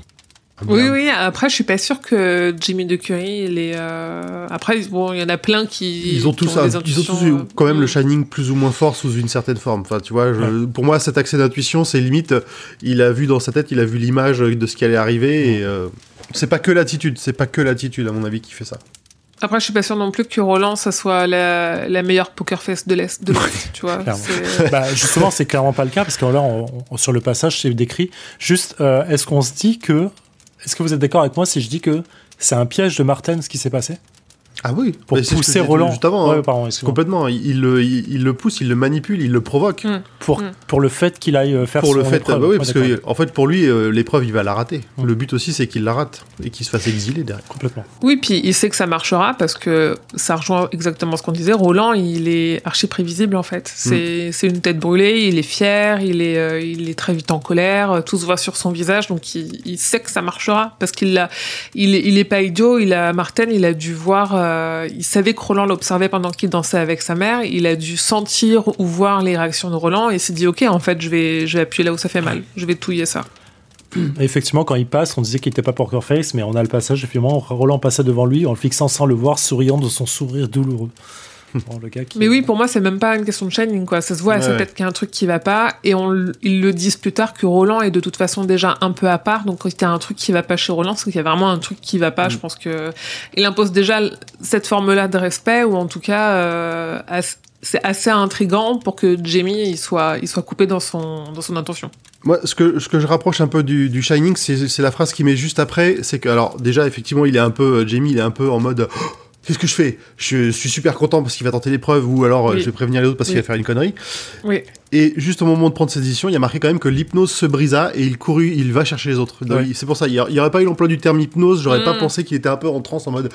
oui, oui. Après, je suis pas sûr que Jimmy de Curry, il est. Euh... Après, bon, il y en a plein qui. Ils ont tous, ils ont tous eu quand même le euh, Shining plus ou moins fort sous une certaine forme. Enfin, tu vois, pour moi, cet accès d'intuition, c'est limite. Il a vu dans sa tête, il a vu l'image de ce qui allait arriver. Et euh, c'est pas que l'attitude, c'est pas que l'attitude, à mon avis, qui fait ça. Après, je suis pas sûr non plus que Roland, ça soit la, la meilleure poker face de l'Est, de l'Ouest, tu vois. bah, justement, c'est clairement pas le cas, parce que là, sur le passage, c'est décrit. Juste, euh, est-ce qu'on se dit que est-ce que vous êtes d'accord avec moi si je dis que c'est un piège de Martin ce qui s'est passé? Ah oui, pour pousser Roland. Juste avant, hein. complètement. Il, le, il, le pousse, il le manipule, il le provoque. Mm. Pour, mm. pour le fait qu'il aille euh, faire pour son le fait, épreuve. Bah oui, parce que en fait, pour lui, euh, l'épreuve, il va la rater. Mm. Le but aussi, c'est qu'il la rate et qu'il se fasse exiler derrière. Complètement. Oui, puis il sait que ça marchera parce que ça rejoint exactement ce qu'on disait. Roland, il est archi prévisible en fait. C'est une tête brûlée, il est fier, il est, euh, il est très vite en colère, tout se voit sur son visage, donc il, il sait que ça marchera parce qu'il l'a, il, il est pas idiot. Il a Martin, il a dû voir, il savait que Roland l'observait pendant qu'il dansait avec sa mère, il a dû sentir ou voir les réactions de Roland et s'est dit ok en fait je vais, je vais appuyer là où ça fait mal, je vais touiller ça. effectivement, quand il passe, on disait qu'il n'était pas poker face, mais on a le passage. Effectivement, Roland passait devant lui en le fixant sans le voir, souriant de son sourire douloureux. Mais oui, pour moi, c'est même pas une question de shining, quoi. Ça se voit c'est peut-être qu'il y a un truc qui va pas, et on, ils le disent plus tard que Roland est de toute façon déjà un peu à part, donc quand il y a un truc qui va pas chez Roland, c'est qu'il y a vraiment un truc qui va pas. Mm. Je pense que il impose déjà cette forme-là de respect, ou en tout cas, euh, c'est assez intrigant pour que Jamie il soit, il soit coupé dans son, dans son intention. Moi, ce que, ce que je rapproche un peu du, du Shining, c'est la phrase qui met juste après, c'est que, alors, déjà, effectivement, il est un peu, Jamie, il est un peu en mode, qu'est-ce que je fais? Je suis super content parce qu'il va tenter l'épreuve ou alors euh, je vais prévenir les autres parce qu'il va faire une connerie. Oui. Et juste au moment de prendre cette décision, il y a marqué quand même que l'hypnose se brisa et il courut, il va chercher les autres. C'est pour ça, il n'y aurait pas eu l'emploi du terme hypnose, j'aurais pas mm. pensé qu'il était un peu en transe en mode.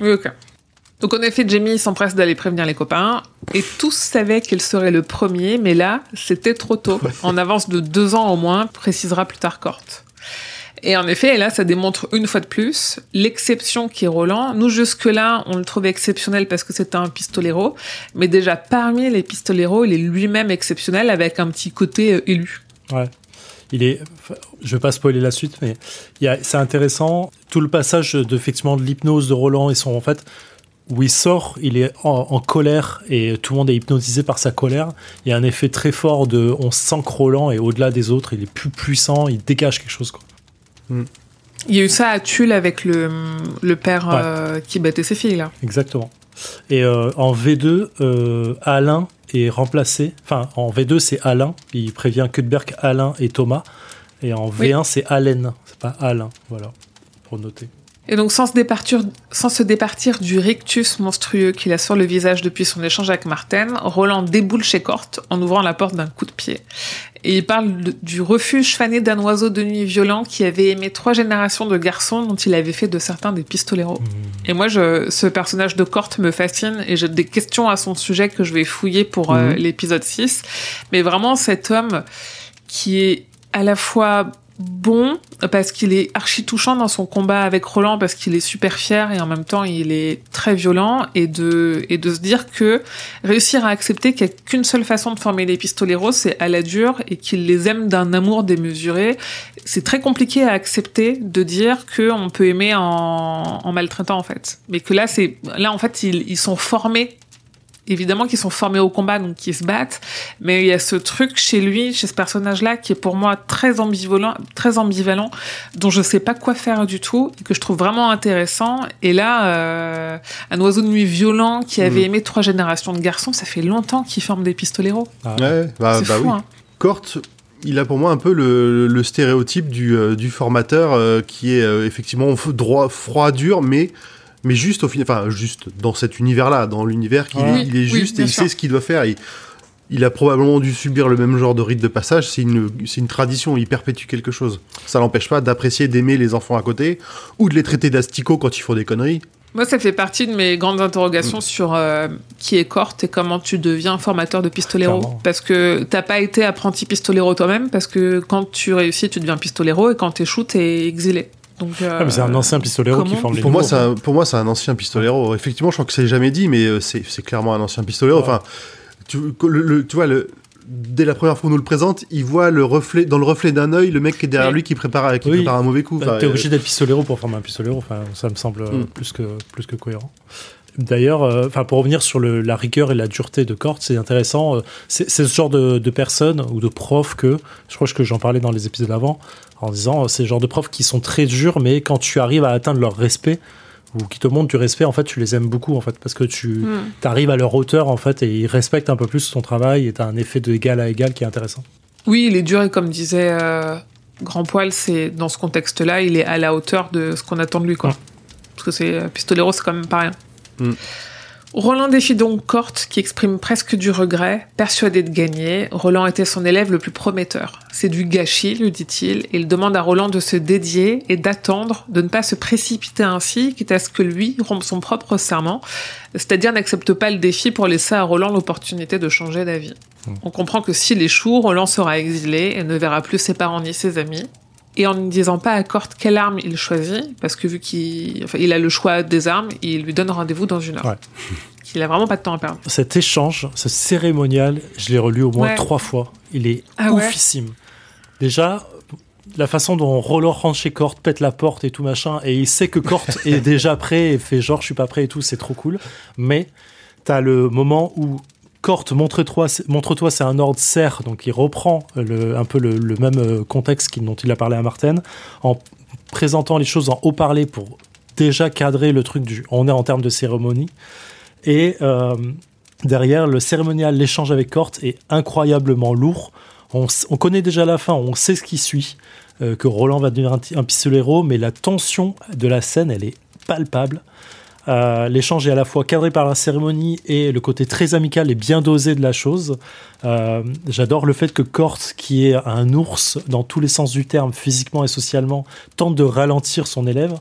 oui, ok. Donc en effet, Jamie s'empresse d'aller prévenir les copains et tous savaient qu'il serait le premier, mais là, c'était trop tôt. En avance de deux ans au moins, précisera plus tard Corte. Et en effet, là, ça démontre une fois de plus l'exception qui est Roland. Nous, jusque-là, on le trouvait exceptionnel parce que c'était un pistolero. Mais déjà, parmi les pistoleros, il est lui-même exceptionnel avec un petit côté euh, élu. Ouais. Il est, je vais pas spoiler la suite, mais c'est intéressant. Tout le passage de, effectivement, l'hypnose de Roland et son, en fait, où il sort, il est en, colère et tout le monde est hypnotisé par sa colère. Il y a un effet très fort de, on sent que Roland est au-delà des autres, il est plus puissant, il dégage quelque chose, quoi. Il y a eu ça à Tulle avec le, le père euh, qui battait ses filles, là. Exactement. Et euh, en V2, euh, Alain est remplacé. Enfin, en V2, c'est Alain. Il prévient Kutberg, Alain et Thomas. Et en V1, c'est Allen. C'est pas Alain. Voilà, pour noter. Et donc, sans se, départir, sans se départir du rictus monstrueux qu'il a sur le visage depuis son échange avec Martin, Roland déboule chez Corte en ouvrant la porte d'un coup de pied. Et il parle du refuge fané d'un oiseau de nuit violent qui avait aimé trois générations de garçons dont il avait fait de certains des pistoleros. Mmh. Et moi, je, ce personnage de Corte me fascine et j'ai des questions à son sujet que je vais fouiller pour euh, mmh. l'épisode 6. Mais vraiment, cet homme qui est à la fois bon parce qu'il est archi touchant dans son combat avec Roland parce qu'il est super fier et en même temps il est très violent et de et de se dire que réussir à accepter qu'il n'y a qu'une seule façon de former les pistoleros c'est à la dure et qu'il les aime d'un amour démesuré c'est très compliqué à accepter de dire que on peut aimer en, en maltraitant en fait. Mais que là c'est là en fait ils, ils sont formés évidemment qui sont formés au combat, donc qui se battent, mais il y a ce truc chez lui, chez ce personnage-là, qui est pour moi très ambivalent, très ambivalent, dont je sais pas quoi faire du tout, et que je trouve vraiment intéressant. Et là, euh, un oiseau de nuit violent qui avait mm. aimé trois générations de garçons, ça fait longtemps qu'il forme des pistoleros. Ah ouais, bah, bah oui. Hein. Kort, il a pour moi un peu le, stéréotype du, euh, formateur euh, qui est effectivement droit, froid, dur, mais mais juste au final, enfin juste dans cet univers-là, dans l'univers qu'il est, il est juste et il sait ce qu'il doit faire. Et il a probablement dû subir le même genre de rite de passage. C'est une, c'est une tradition, il perpétue quelque chose. Ça l'empêche pas d'apprécier, d'aimer les enfants à côté ou de les traiter d'asticots quand ils font des conneries. Moi, ça fait partie de mes grandes interrogations sur euh, qui est Corte et comment tu deviens formateur de pistolero. Parce que t'as pas été apprenti pistolero toi-même, parce que quand tu réussis, tu deviens pistolero, et quand t'échoues, t'es exilé. Ah, c'est un euh, ancien pistolero qui forme les pour moi, un, pour moi, c'est un ancien pistolero. Effectivement, je crois que c'est jamais dit, mais euh, c'est clairement un ancien pistolero. Enfin, tu, le, tu vois, le, dès la première fois qu'on nous le présente, il voit le reflet, dans le reflet d'un œil le mec qui est derrière lui qui prépare, qui prépare un mauvais coup. Bah, T'es obligé d'être pistolero pour former un pistolero. Enfin, ça me semble mm. plus, que, plus que cohérent. D'ailleurs, euh, pour revenir sur le, la rigueur et la dureté de Cort, c'est intéressant. c'est ce genre de, de personnes ou de profs que, je crois que j'en parlais dans les épisodes avant, en disant c'est le genre de profs qui sont très durs, mais quand tu arrives à atteindre leur respect ou qui te montrent du respect, en fait, tu les aimes beaucoup, en fait, parce que tu hmm. arrives à leur hauteur, en fait, et ils respectent un peu plus ton travail, et tu as un effet d'égal à égal qui est intéressant. Oui, il est dur, et comme disait euh, Grand Poil, c'est dans ce contexte-là, il est à la hauteur de ce qu'on attend de lui, quoi. Parce que c'est euh, Pistolero, c'est quand même pas rien. Hmm. Roland défie donc Corte, qui exprime presque du regret, persuadé de gagner. Roland était son élève le plus prometteur. C'est du gâchis, lui dit-il, et il demande à Roland de se dédier et d'attendre, de ne pas se précipiter ainsi, quitte à ce que lui rompe son propre serment, c'est-à-dire n'accepte pas le défi pour laisser à Roland l'opportunité de changer d'avis. Hmm. On comprend que s'il échoue, Roland sera exilé et ne verra plus ses parents ni ses amis et en ne disant pas à Corte quelle arme il choisit, parce que vu qu'il il a le choix des armes, il lui donne rendez-vous dans une heure. Ouais. Il a vraiment pas de temps à perdre. Cet échange, ce cérémonial, je l'ai relu au moins trois fois. Il est ah oufissime. Déjà, la façon dont Roland rentre chez Corte, pète la porte et tout machin, et il sait que Corte est déjà prêt et fait genre je suis pas prêt et tout, c'est trop cool. Mais t'as le moment où Corte, montre-toi, c'est un ordre serre, donc il reprend un peu le, même euh, contexte dont il a parlé à Martin, en présentant les choses en haut-parler pour déjà cadrer le truc du. On est en termes de cérémonie. Et euh, derrière, le cérémonial, l'échange avec Corte est incroyablement lourd. On, connaît déjà la fin, on sait ce qui suit, euh, que Roland va devenir un, un pistolero, mais la tension de la scène, elle est palpable. Euh, l'échange est à la fois cadré par la cérémonie et le côté très amical et bien dosé de la chose. Euh, j'adore le fait que Kort, qui est un ours dans tous les sens du terme, physiquement et socialement, tente de ralentir son élève.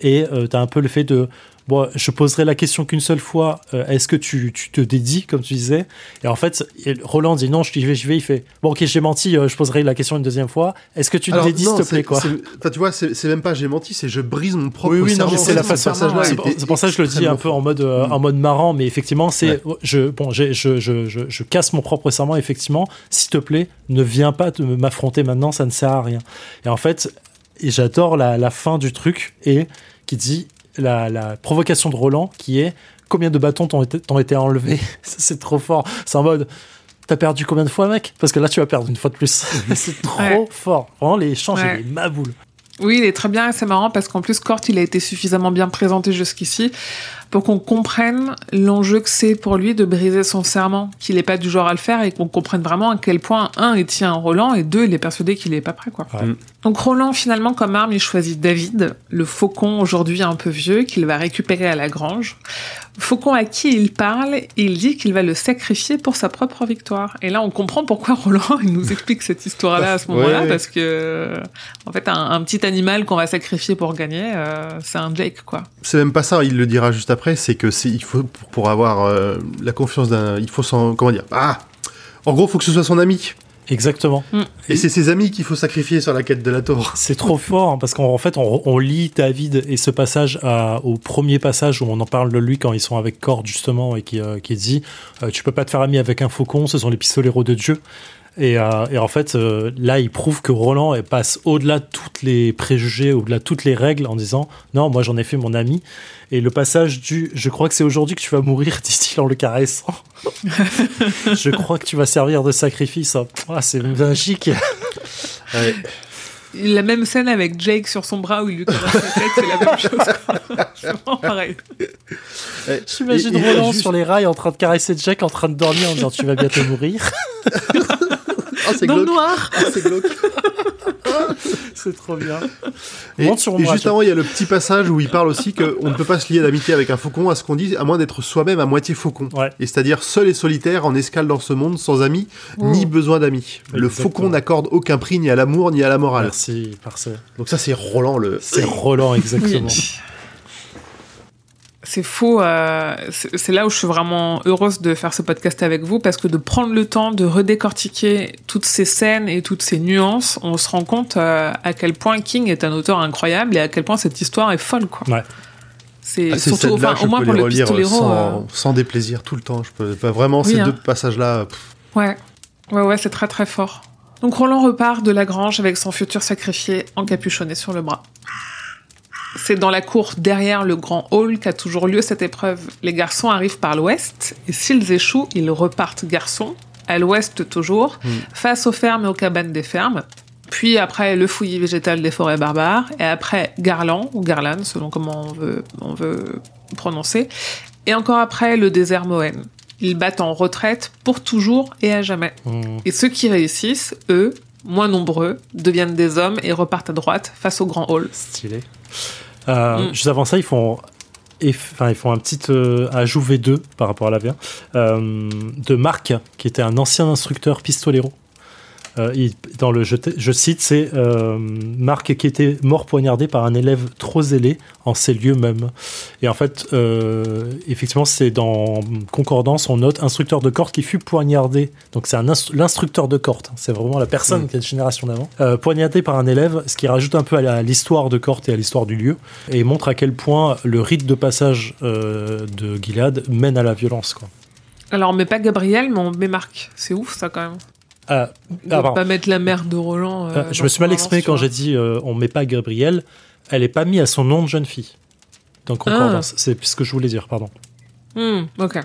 Et euh, un peu le fait de Bon, je poserai la question qu'une seule fois. Euh, est-ce que tu, tu, te dédies, comme tu disais? Et en fait, Roland dit non, je vais, je vais. Il fait bon, ok, j'ai menti. Euh, je poserai la question une deuxième fois. Est-ce que tu te dédies, s'il te plaît, quoi? Tu vois, c'est même pas j'ai menti, c'est je brise mon propre. Oui, oui, non, c'est la façon. C'est pour ça que je le dis un peu en mode, euh, en mode marrant, mais effectivement, c'est je bon, je, je, je, je, casse mon propre serment. Effectivement, s'il te plaît, ne viens pas m'affronter maintenant, ça ne sert à rien. Et en fait, et j'adore la, la fin du truc et qui dit la, provocation de Roland qui est combien de bâtons t'ont été, été enlevés C'est trop fort. C'est en mode. T'as perdu combien de fois, mec? Parce que là, tu vas perdre une fois de plus. c'est trop fort. Vraiment, les échanges, ouais. il est Oui, il est très bien et c'est marrant parce qu'en plus, Cort, il a été suffisamment bien présenté jusqu'ici pour qu'on comprenne l'enjeu que c'est pour lui de briser son serment, qu'il n'est pas du genre à le faire et qu'on comprenne vraiment à quel point, un, il tient Roland et deux, il est persuadé qu'il n'est pas prêt. Quoi. Donc Roland, finalement, comme arme, il choisit David, le faucon aujourd'hui un peu vieux, qu'il va récupérer à la grange. Faucon à qui il parle, il dit qu'il va le sacrifier pour sa propre victoire. Et là, on comprend pourquoi Roland il nous explique cette histoire-là à ce moment-là, parce que en fait, un, petit animal qu'on va sacrifier pour gagner, euh, c'est un Jake, quoi. C'est même pas ça. Il le dira juste après. C'est que c'est il faut pour, avoir euh, la confiance d'un, il faut s'en comment dire. Ah, en gros, il faut que ce soit son ami. Exactement. Mm. Et c'est ses amis qu'il faut sacrifier sur la quête de la tour. C'est trop fort hein, parce qu'en fait, on, lit David et ce passage au premier passage où on en parle de lui quand ils sont avec Cord justement et qui, euh, qui dit euh, Tu peux pas te faire ami avec un faucon, ce sont les pistoleros de Dieu. Et, euh, et en fait, euh, là, il prouve que Roland elle passe au-delà de toutes les préjugés, au-delà de toutes les règles, en disant non, moi j'en ai fait mon ami. Et le passage du je crois que c'est aujourd'hui que tu vas mourir, dit-il en le caressant. je crois que tu vas servir de sacrifice. Ah, c'est magique. Ouais. La même scène avec Jake sur son bras où il lui caresse la tête, c'est la même chose. C'est vraiment pareil. J'imagine Roland juste- sur les rails en train de caresser Jack en train de dormir en disant tu vas bientôt mourir. Ah, c'est Dans le glauque. noir. Ah, c'est glauque. c'est trop bien. Et, et juste avant, il y a le petit passage où il parle aussi qu'on ne peut pas se lier d'amitié avec un faucon, à ce qu'on dit, à moins d'être soi-même à moitié faucon. Ouais. Et c'est-à-dire seul et solitaire en escale dans ce monde, sans amis, ni besoin d'amis. Le faucon n'accorde aucun prix ni à l'amour ni à la morale. Merci, parfait. Donc ça, c'est Roland le. C'est Roland, exactement. C'est fou. euh, c'est là où je suis vraiment heureuse de faire ce podcast avec vous parce que de prendre le temps de redécortiquer toutes ces scènes et toutes ces nuances, on se rend compte euh, à quel point King est un auteur incroyable et à quel point cette histoire est folle, quoi. Ouais. C'est Ah, surtout, enfin, au moins pour le pistolero. sans, euh, sans déplaisir tout le temps. Je peux pas vraiment Oui, ces hein. deux passages-là. pff, Ouais, ouais, ouais, c'est très très fort. Donc Roland repart de la grange avec son futur sacrifié encapuchonné sur le bras. C'est dans la cour derrière le grand hall qu'a toujours lieu cette épreuve. Les garçons arrivent par l'ouest et s'ils échouent, ils repartent garçons, à l'ouest toujours, face aux fermes et aux cabanes des fermes. Puis après le fouillis végétal des forêts barbares et après Garland ou Garland selon comment on veut, on veut prononcer. Et encore après le désert Mohen. Ils battent en retraite pour toujours et à jamais. Mmh. Et ceux qui réussissent, eux, moins nombreux, deviennent des hommes et repartent à droite face au grand hall. Stylé. Euh, Mm. Juste avant ça, ils font, enfin, ils font un petit euh, ajout V2 par rapport à la V1 euh, de Marc, qui était un ancien instructeur pistolero. Euh, il- dans le, je, te- je cite, c'est euh, Marc qui était mort poignardé par un élève trop zélé en ces lieux mêmes. Et en fait, euh, effectivement, c'est dans concordance, on note instructeur de corde qui fut poignardé. Donc c'est l'instructeur de corde. hein. C'est vraiment la personne Mm. qui est de génération d'avant. Euh, poignardé par un élève, ce qui rajoute un peu à l'histoire de Corte et à l'histoire du lieu, et montre à quel point le rite de passage euh, de Gilead mène à la violence. Quoi. Alors on met pas Gabriel, mais on met Marc. C'est ouf ça quand même. Ah, ah, pardon. pas mettre la mère de Roland. euh, Euh, je dans me suis mal exprimé quand j'ai dit euh, on met pas Gabriel. Elle est pas mise à son nom de jeune fille. Donc concordance. C'est ce que je voulais dire, pardon. Hmm, ok.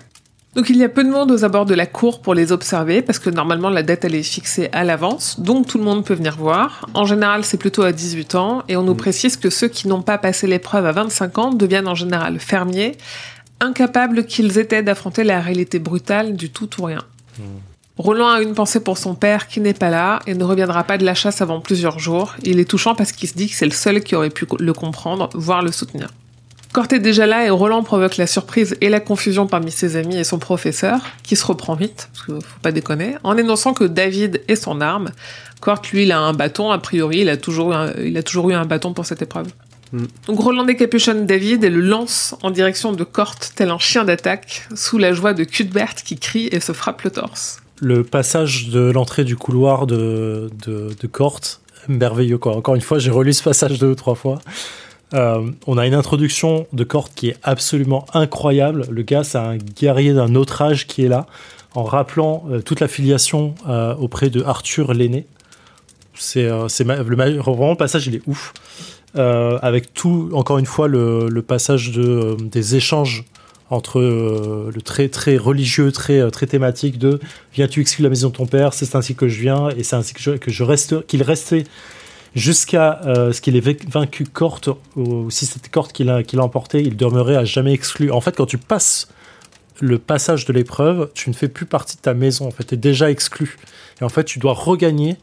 Donc il y a peu de monde aux abords de la cour pour les observer parce que normalement la date elle est fixée à l'avance, donc tout le monde peut venir voir. En général c'est plutôt à 18 ans et on nous précise que ceux qui n'ont pas passé l'épreuve à 25 ans deviennent en général fermiers, incapables qu'ils étaient d'affronter la réalité brutale du tout ou rien. Roland a une pensée pour son père qui n'est pas là et ne reviendra pas de la chasse avant plusieurs jours. Il est touchant parce qu'il se dit que c'est le seul qui aurait pu le comprendre, voire le soutenir. Corte est déjà là et Roland provoque la surprise et la confusion parmi ses amis et son professeur, qui se reprend vite, parce qu'il faut pas déconner, en énonçant que David est son arme. Corte, lui, il a un bâton, a priori, il a toujours, eu un- il a toujours eu un bâton pour cette épreuve. Mm. Donc Roland décapuchonne David et le lance en direction de Corte, tel un chien d'attaque, sous la joie de Cuthbert qui crie et se frappe le torse. Le passage de l'entrée du couloir de, de, de merveilleux quoi. Encore une fois, j'ai relu ce passage deux ou trois fois. Euh, on a une introduction de Corte qui est absolument incroyable. Le gars, c'est un guerrier d'un autre âge qui est là, en rappelant euh, toute la filiation euh, auprès de Arthur l'aîné. C'est le passage, il est ouf. Avec tout, encore une fois, le, le passage de, des échanges entre euh, le très très religieux, très euh, très thématique de viens-tu exclure la maison de ton père, c'est ainsi que je viens et c'est ainsi que je, que je reste, qu'il restait jusqu'à euh, ce qu'il ait vaincu- Corte ou si c'était Corte qui l'a qui l'a emporté, il demeurait à jamais exclu. En fait, quand tu passes le passage de l'épreuve, tu ne fais plus partie de ta maison. En fait, tu es déjà exclu. Et en fait, tu dois regagner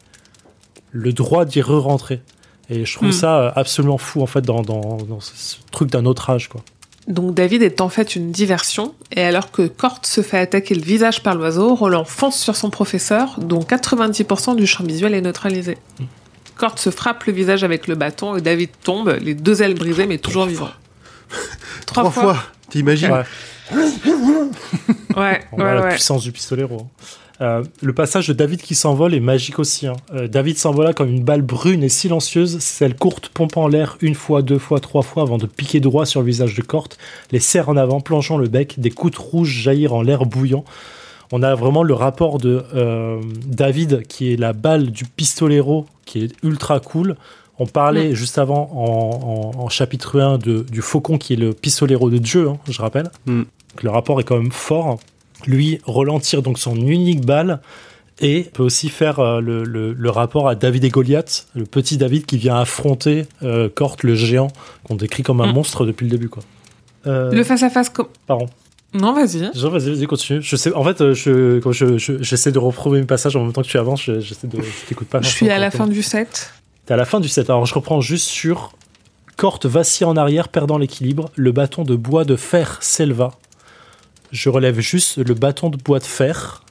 le droit d'y re-rentrer. Et je trouve Hmm. ça absolument fou, en fait, dans, dans, ce truc d'un autre âge, quoi. Donc David est en fait une diversion, et alors que Corte se fait attaquer le visage par l'oiseau, Roland fonce sur son professeur, dont 90% du champ visuel est neutralisé. Corte se frappe le visage avec le bâton, et David tombe, les deux ailes brisées, mais toujours vivant. Trois, fois. T'imagines Ouais. Ouais, On voit ouais, la puissance du pistolero. hein. Euh, le passage de David qui s'envole est magique aussi. hein. Euh, David s'envola comme une balle brune et silencieuse, celle courte pompant en l'air une fois, deux fois, trois fois avant de piquer droit sur le visage de Corte, les serre en avant, planchant le bec, des gouttes rouges jaillir en l'air bouillant. on a vraiment le rapport de euh, David, qui est la balle du pistolero, qui est ultra cool. On parlait juste avant, en, chapitre 1, de, du faucon, qui est le pistolero de Dieu, hein, je rappelle. Mm. le rapport est quand même fort. Lui, relentir donc son unique balle et peut aussi faire euh, le, rapport à David et Goliath, le petit David qui vient affronter euh, Kort le géant, qu'on décrit comme un mm. monstre depuis le début. Quoi. le face-à-face. Pardon. Non, vas-y. vas-y, vas-y, continue. Je sais, en fait, euh, je, quand je, j'essaie de reproduire mes passages en même temps que tu avances, j'essaie de. Je t'écoute pas. Je suis à la fin du set. T'es à la fin du set. Alors, je reprends juste sur. Corte vacille en arrière, perdant l'équilibre. Le bâton de bois de fer s'éleva. Je relève juste le bâton de bois de fer.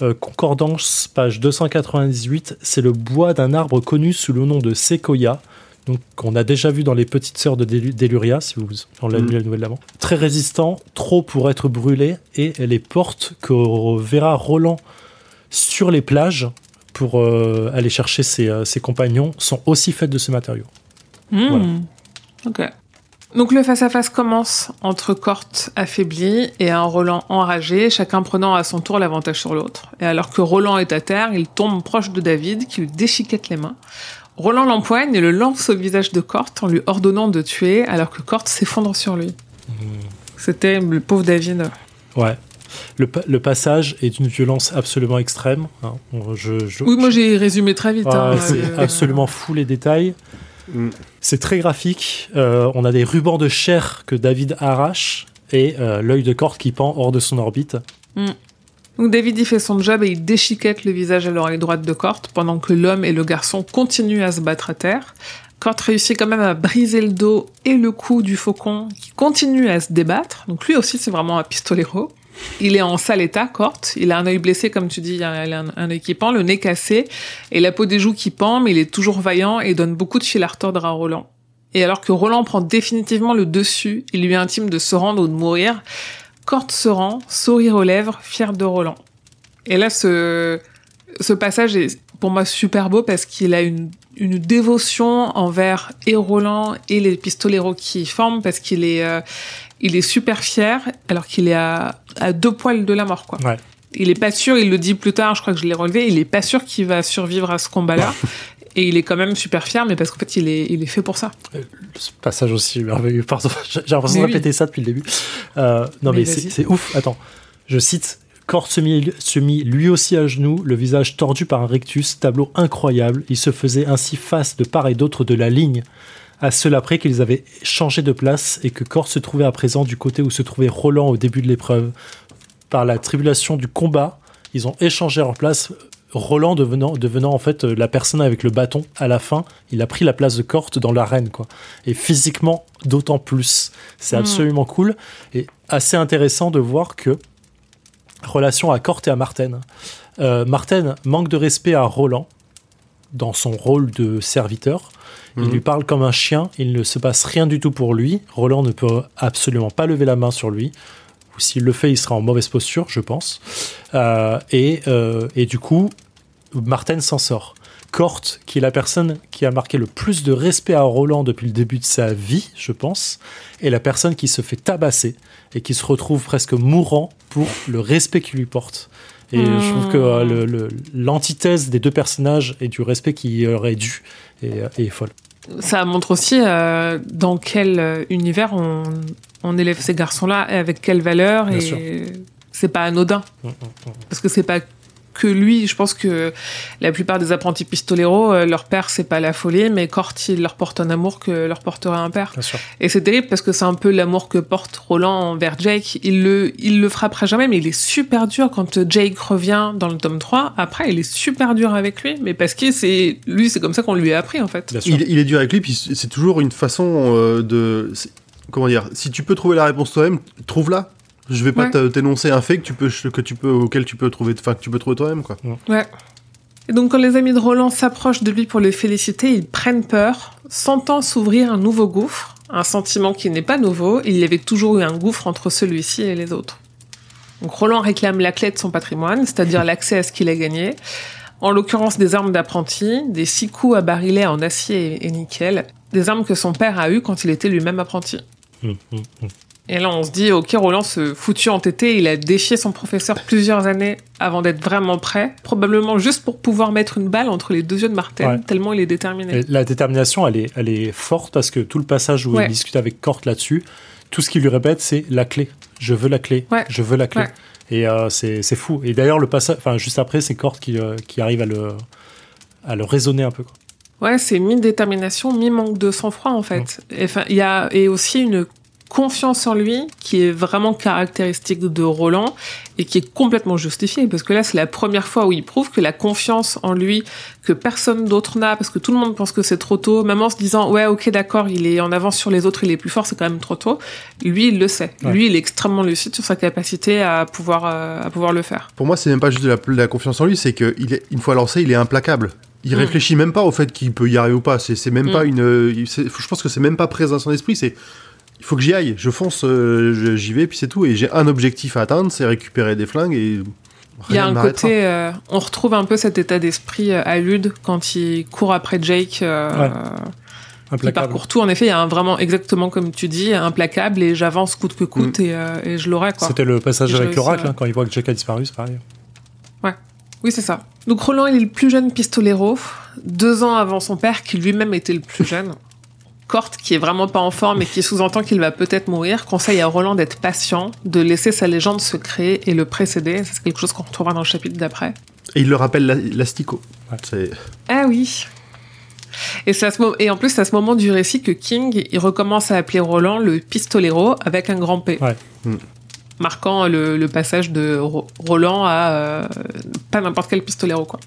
Euh, concordance, page 298. C'est le bois d'un arbre connu sous le nom de séquoia donc qu'on a déjà vu dans les petites sœurs de Deluria, si vous on l'a mm. la nouvelle d'avant. Très résistant, trop pour être brûlé, et les portes que verra Roland sur les plages pour euh, aller chercher euh, ses, compagnons sont aussi faites de ce matériau. Mm. Ok. Donc le face-à-face commence entre Corte affaibli et un Roland enragé, chacun prenant à son tour l'avantage sur l'autre. Et alors que Roland est à terre, il tombe proche de David qui lui déchiquette les mains. Roland l'empoigne et le lance au visage de Corte en lui ordonnant de tuer alors que Corte s'effondre sur lui. Hmm. C'était le pauvre David. Ouais. Le, passage est d'une violence absolument extrême. Hein. oui, moi j'ai résumé très vite. Hein, c'est euh, absolument fou les détails. Hmm. C'est très graphique. Euh, on a des rubans de chair que David arrache et euh, l'œil de Corte qui pend hors de son orbite. Hmm. Donc David y fait son job et il déchiquette le visage à l'oreille droite de Corte pendant que l'homme et le garçon continuent à se battre à terre. Corte réussit quand même à briser le dos et le cou du faucon qui continue à se débattre. Donc lui aussi c'est vraiment un pistolero. Il est en sale état, Corte. Il a un œil blessé, comme tu dis, il a un, pend, le nez cassé et la peau des joues qui pend, mais il est toujours vaillant et donne beaucoup de fil à retordre à Roland. Et alors que Roland prend définitivement le dessus, il lui intime de se rendre ou de mourir. Corte se rend, sourire aux lèvres, fier de Roland. Et là, ce, passage est pour moi super beau parce qu'il a une, une dévotion envers et Roland et les pistoleros qui forment parce qu'il est, euh, il est super fier alors qu'il est à, à, deux poils de la mort, quoi. Ouais. Il est pas sûr, il le dit plus tard, je crois que je l'ai relevé, il est pas sûr qu'il va survivre à ce combat-là. Et il est quand même super fier, mais parce qu'en fait, il est, il est fait pour ça. Euh, ce passage aussi merveilleux. Pardon, j'ai l'impression de répéter ça depuis le début. Euh, non, mais, c'est ouf. Attends, je cite se mit, se mit, lui aussi à genoux, le visage tordu par un rectus, tableau incroyable. Il se faisait ainsi face de part et d'autre de la ligne, à cela après qu'ils avaient changé de place et que Corte se trouvait à présent du côté où se trouvait Roland au début de l'épreuve. Par la tribulation du combat, ils ont échangé leur place Roland devenant, devenant en fait la personne avec le bâton à la fin, il a pris la place de Corte dans l'arène quoi. Et physiquement d'autant plus, c'est hmm. absolument cool et assez intéressant de voir que relation à Corte et à Martin. Euh, Martin manque de respect à Roland dans son rôle de serviteur. Il lui parle comme un chien, il ne se passe rien du tout pour lui. Roland ne peut absolument pas lever la main sur lui ou s'il le fait, il sera en mauvaise posture, je pense. Euh, et, et, du coup, Martin s'en sort. Corte, qui est la personne qui a marqué le plus de respect à Roland depuis le début de sa vie, je pense, est la personne qui se fait tabasser et qui se retrouve presque mourant pour le respect qu'il lui porte. Et je trouve que euh, l'antithèse des deux personnages et du respect qu'il aurait dû est, est, folle. Ça montre aussi euh, dans quel euh, univers on, élève ces garçons-là et avec quelle valeur. et c'est pas anodin. Mmh, mmh, mmh. Parce que c'est pas que lui, je pense que la plupart des apprentis pistoleros, euh, leur père, c'est pas la folie, mais Corti il leur porte un amour que leur porterait un père. Et c'est terrible parce que c'est un peu l'amour que porte Roland envers Jake. Il le, il le frappera jamais, mais il est super dur quand Jake revient dans le tome 3. Après, il est super dur avec lui, mais parce que c'est, lui, c'est comme ça qu'on lui a appris, en fait. Il, est dur avec lui, puis c'est toujours une façon euh, de, comment dire, si tu peux trouver la réponse toi-même, trouve-la. Je vais pas t'énoncer un fait que tu peux, que tu peux, auquel tu peux trouver, enfin, que tu peux trouver toi-même, quoi. Ouais. Et donc, quand les amis de Roland s'approchent de lui pour le féliciter, ils prennent peur, sentant s'ouvrir un nouveau gouffre, un sentiment qui n'est pas nouveau. Il y avait toujours eu un gouffre entre celui-ci et les autres. Donc, Roland réclame la clé de son patrimoine, c'est-à-dire l'accès à ce qu'il a gagné. En l'occurrence, des armes d'apprenti, des six coups à barillet en acier et nickel, des armes que son père a eues quand il était lui-même apprenti. Hum, hum, hum. Et là, on se dit, ok, Roland, ce foutu entêté, il a défié son professeur plusieurs années avant d'être vraiment prêt, probablement juste pour pouvoir mettre une balle entre les deux yeux de Martin, tellement il est déterminé. la détermination, elle est, elle est forte parce que tout le passage où il discute avec Kort là-dessus, tout ce qu'il lui répète, c'est la clé. Je veux la clé. Je veux la clé. Et euh, c'est fou. Et d'ailleurs, le passage, enfin, juste après, c'est Kort qui, euh, qui arrive à le, à le raisonner un peu. Quoi. Ouais, c'est mi-détermination, mi-manque de sang-froid, en fait. Il y a et aussi une confiance en lui qui est vraiment caractéristique de Roland et qui est complètement justifiée parce que là c'est la première fois où il prouve que la confiance en lui que personne d'autre n'a parce que tout le monde pense que c'est trop tôt même en se disant ouais ok d'accord il est en avance sur les autres il est plus fort c'est quand même trop tôt lui il le sait lui il est extrêmement lucide sur sa capacité à pouvoir euh, à pouvoir le faire pour moi c'est même pas juste de la, confiance en lui c'est que il est, une fois lancé il est implacable il mm. réfléchit même pas au fait qu'il peut y arriver ou pas. C'est même mm. pas une. Je pense que c'est même pas présent dans son esprit. C'est il faut que j'y aille, je fonce, euh, j'y vais, puis c'est tout. Et j'ai un objectif à atteindre, c'est récupérer des flingues et. Il y a un côté, euh, on retrouve un peu cet état d'esprit euh, à Lude quand il court après Jake. Euh, Il parcourt tout. En effet, il y a un vraiment exactement comme tu dis, implacable et j'avance coûte que coûte mm. et, je l'aurai. C'était le passage avec l'oracle hein, quand il voit que Jake a disparu, c'est pareil. Ouais, oui c'est ça. Donc Roland, il est le plus jeune pistolero, deux ans avant son père qui lui-même était le plus jeune. Corte, qui est vraiment pas en forme et qui sous-entend qu'il va peut-être mourir, conseille à Roland d'être patient, de laisser sa légende se créer et le précéder. C'est quelque chose qu'on retrouvera dans le chapitre d'après. Et il le rappelle l'astico. Ah oui. Et, ce et en plus, c'est à ce moment du récit que King, il recommence à appeler Roland le pistolero avec un grand P. Hmm. Marquant le, passage de Roland à euh, pas n'importe quel pistolero, quoi.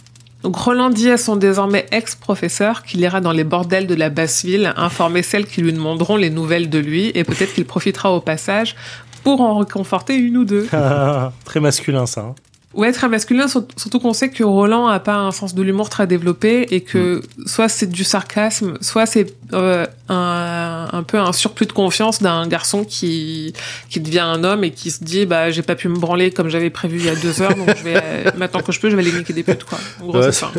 Donc Roland dit à son désormais ex-professeur qu'il ira dans les bordels de la basse ville informer celles qui lui demanderont les nouvelles de lui et peut-être qu'il profitera au passage pour en réconforter une ou deux. Très masculin ça. Hein. Ouais, très masculin, surtout qu'on sait que Roland a pas un sens de l'humour très développé et que mm. soit c'est du sarcasme, soit c'est euh, un, un, peu un surplus de confiance d'un garçon qui, qui devient un homme et qui se dit bah j'ai pas pu me branler comme j'avais prévu il y a deux heures, donc je vais maintenant que je peux, je vais aller niquer des putes quoi. En gros, c'est ça.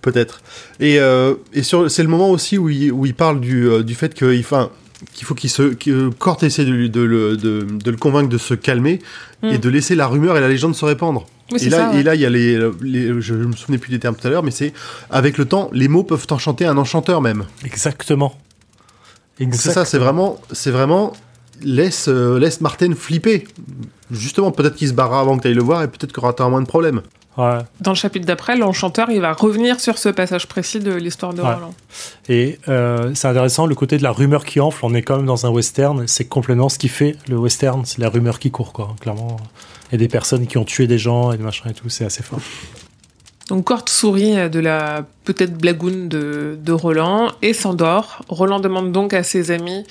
Peut-être. Et, euh, et sur, c'est le moment aussi où il, où il parle du, euh, du fait qu'il, enfin, qu'il faut qu'il se, que Kort essaie de, de, de, de, le convaincre de se calmer et mm. de laisser la rumeur et la légende se répandre et, là, et là, il y a les, Je me souvenais plus des termes tout à l'heure, mais c'est. Avec le temps, les mots peuvent enchanter un enchanteur même. Exactement. C'est ça, c'est vraiment. C'est vraiment. Laisse, euh, laisse Martin flipper. Justement, peut-être qu'il se barrera avant que tu ailles le voir et peut-être qu'il aura moins de problèmes. Ouais. Dans le chapitre d'après, l'enchanteur, il va revenir sur ce passage précis de l'histoire de Roland. Et euh, c'est intéressant, le côté de la rumeur qui enfle, on est quand même dans un western, c'est complètement ce qui fait le western, c'est la rumeur qui court, quoi, clairement et des personnes qui ont tué des gens et des machins et tout, c'est assez fort. Donc Kort sourit de la peut-être blagoune de Roland et s'endort. Roland demande donc à ses amis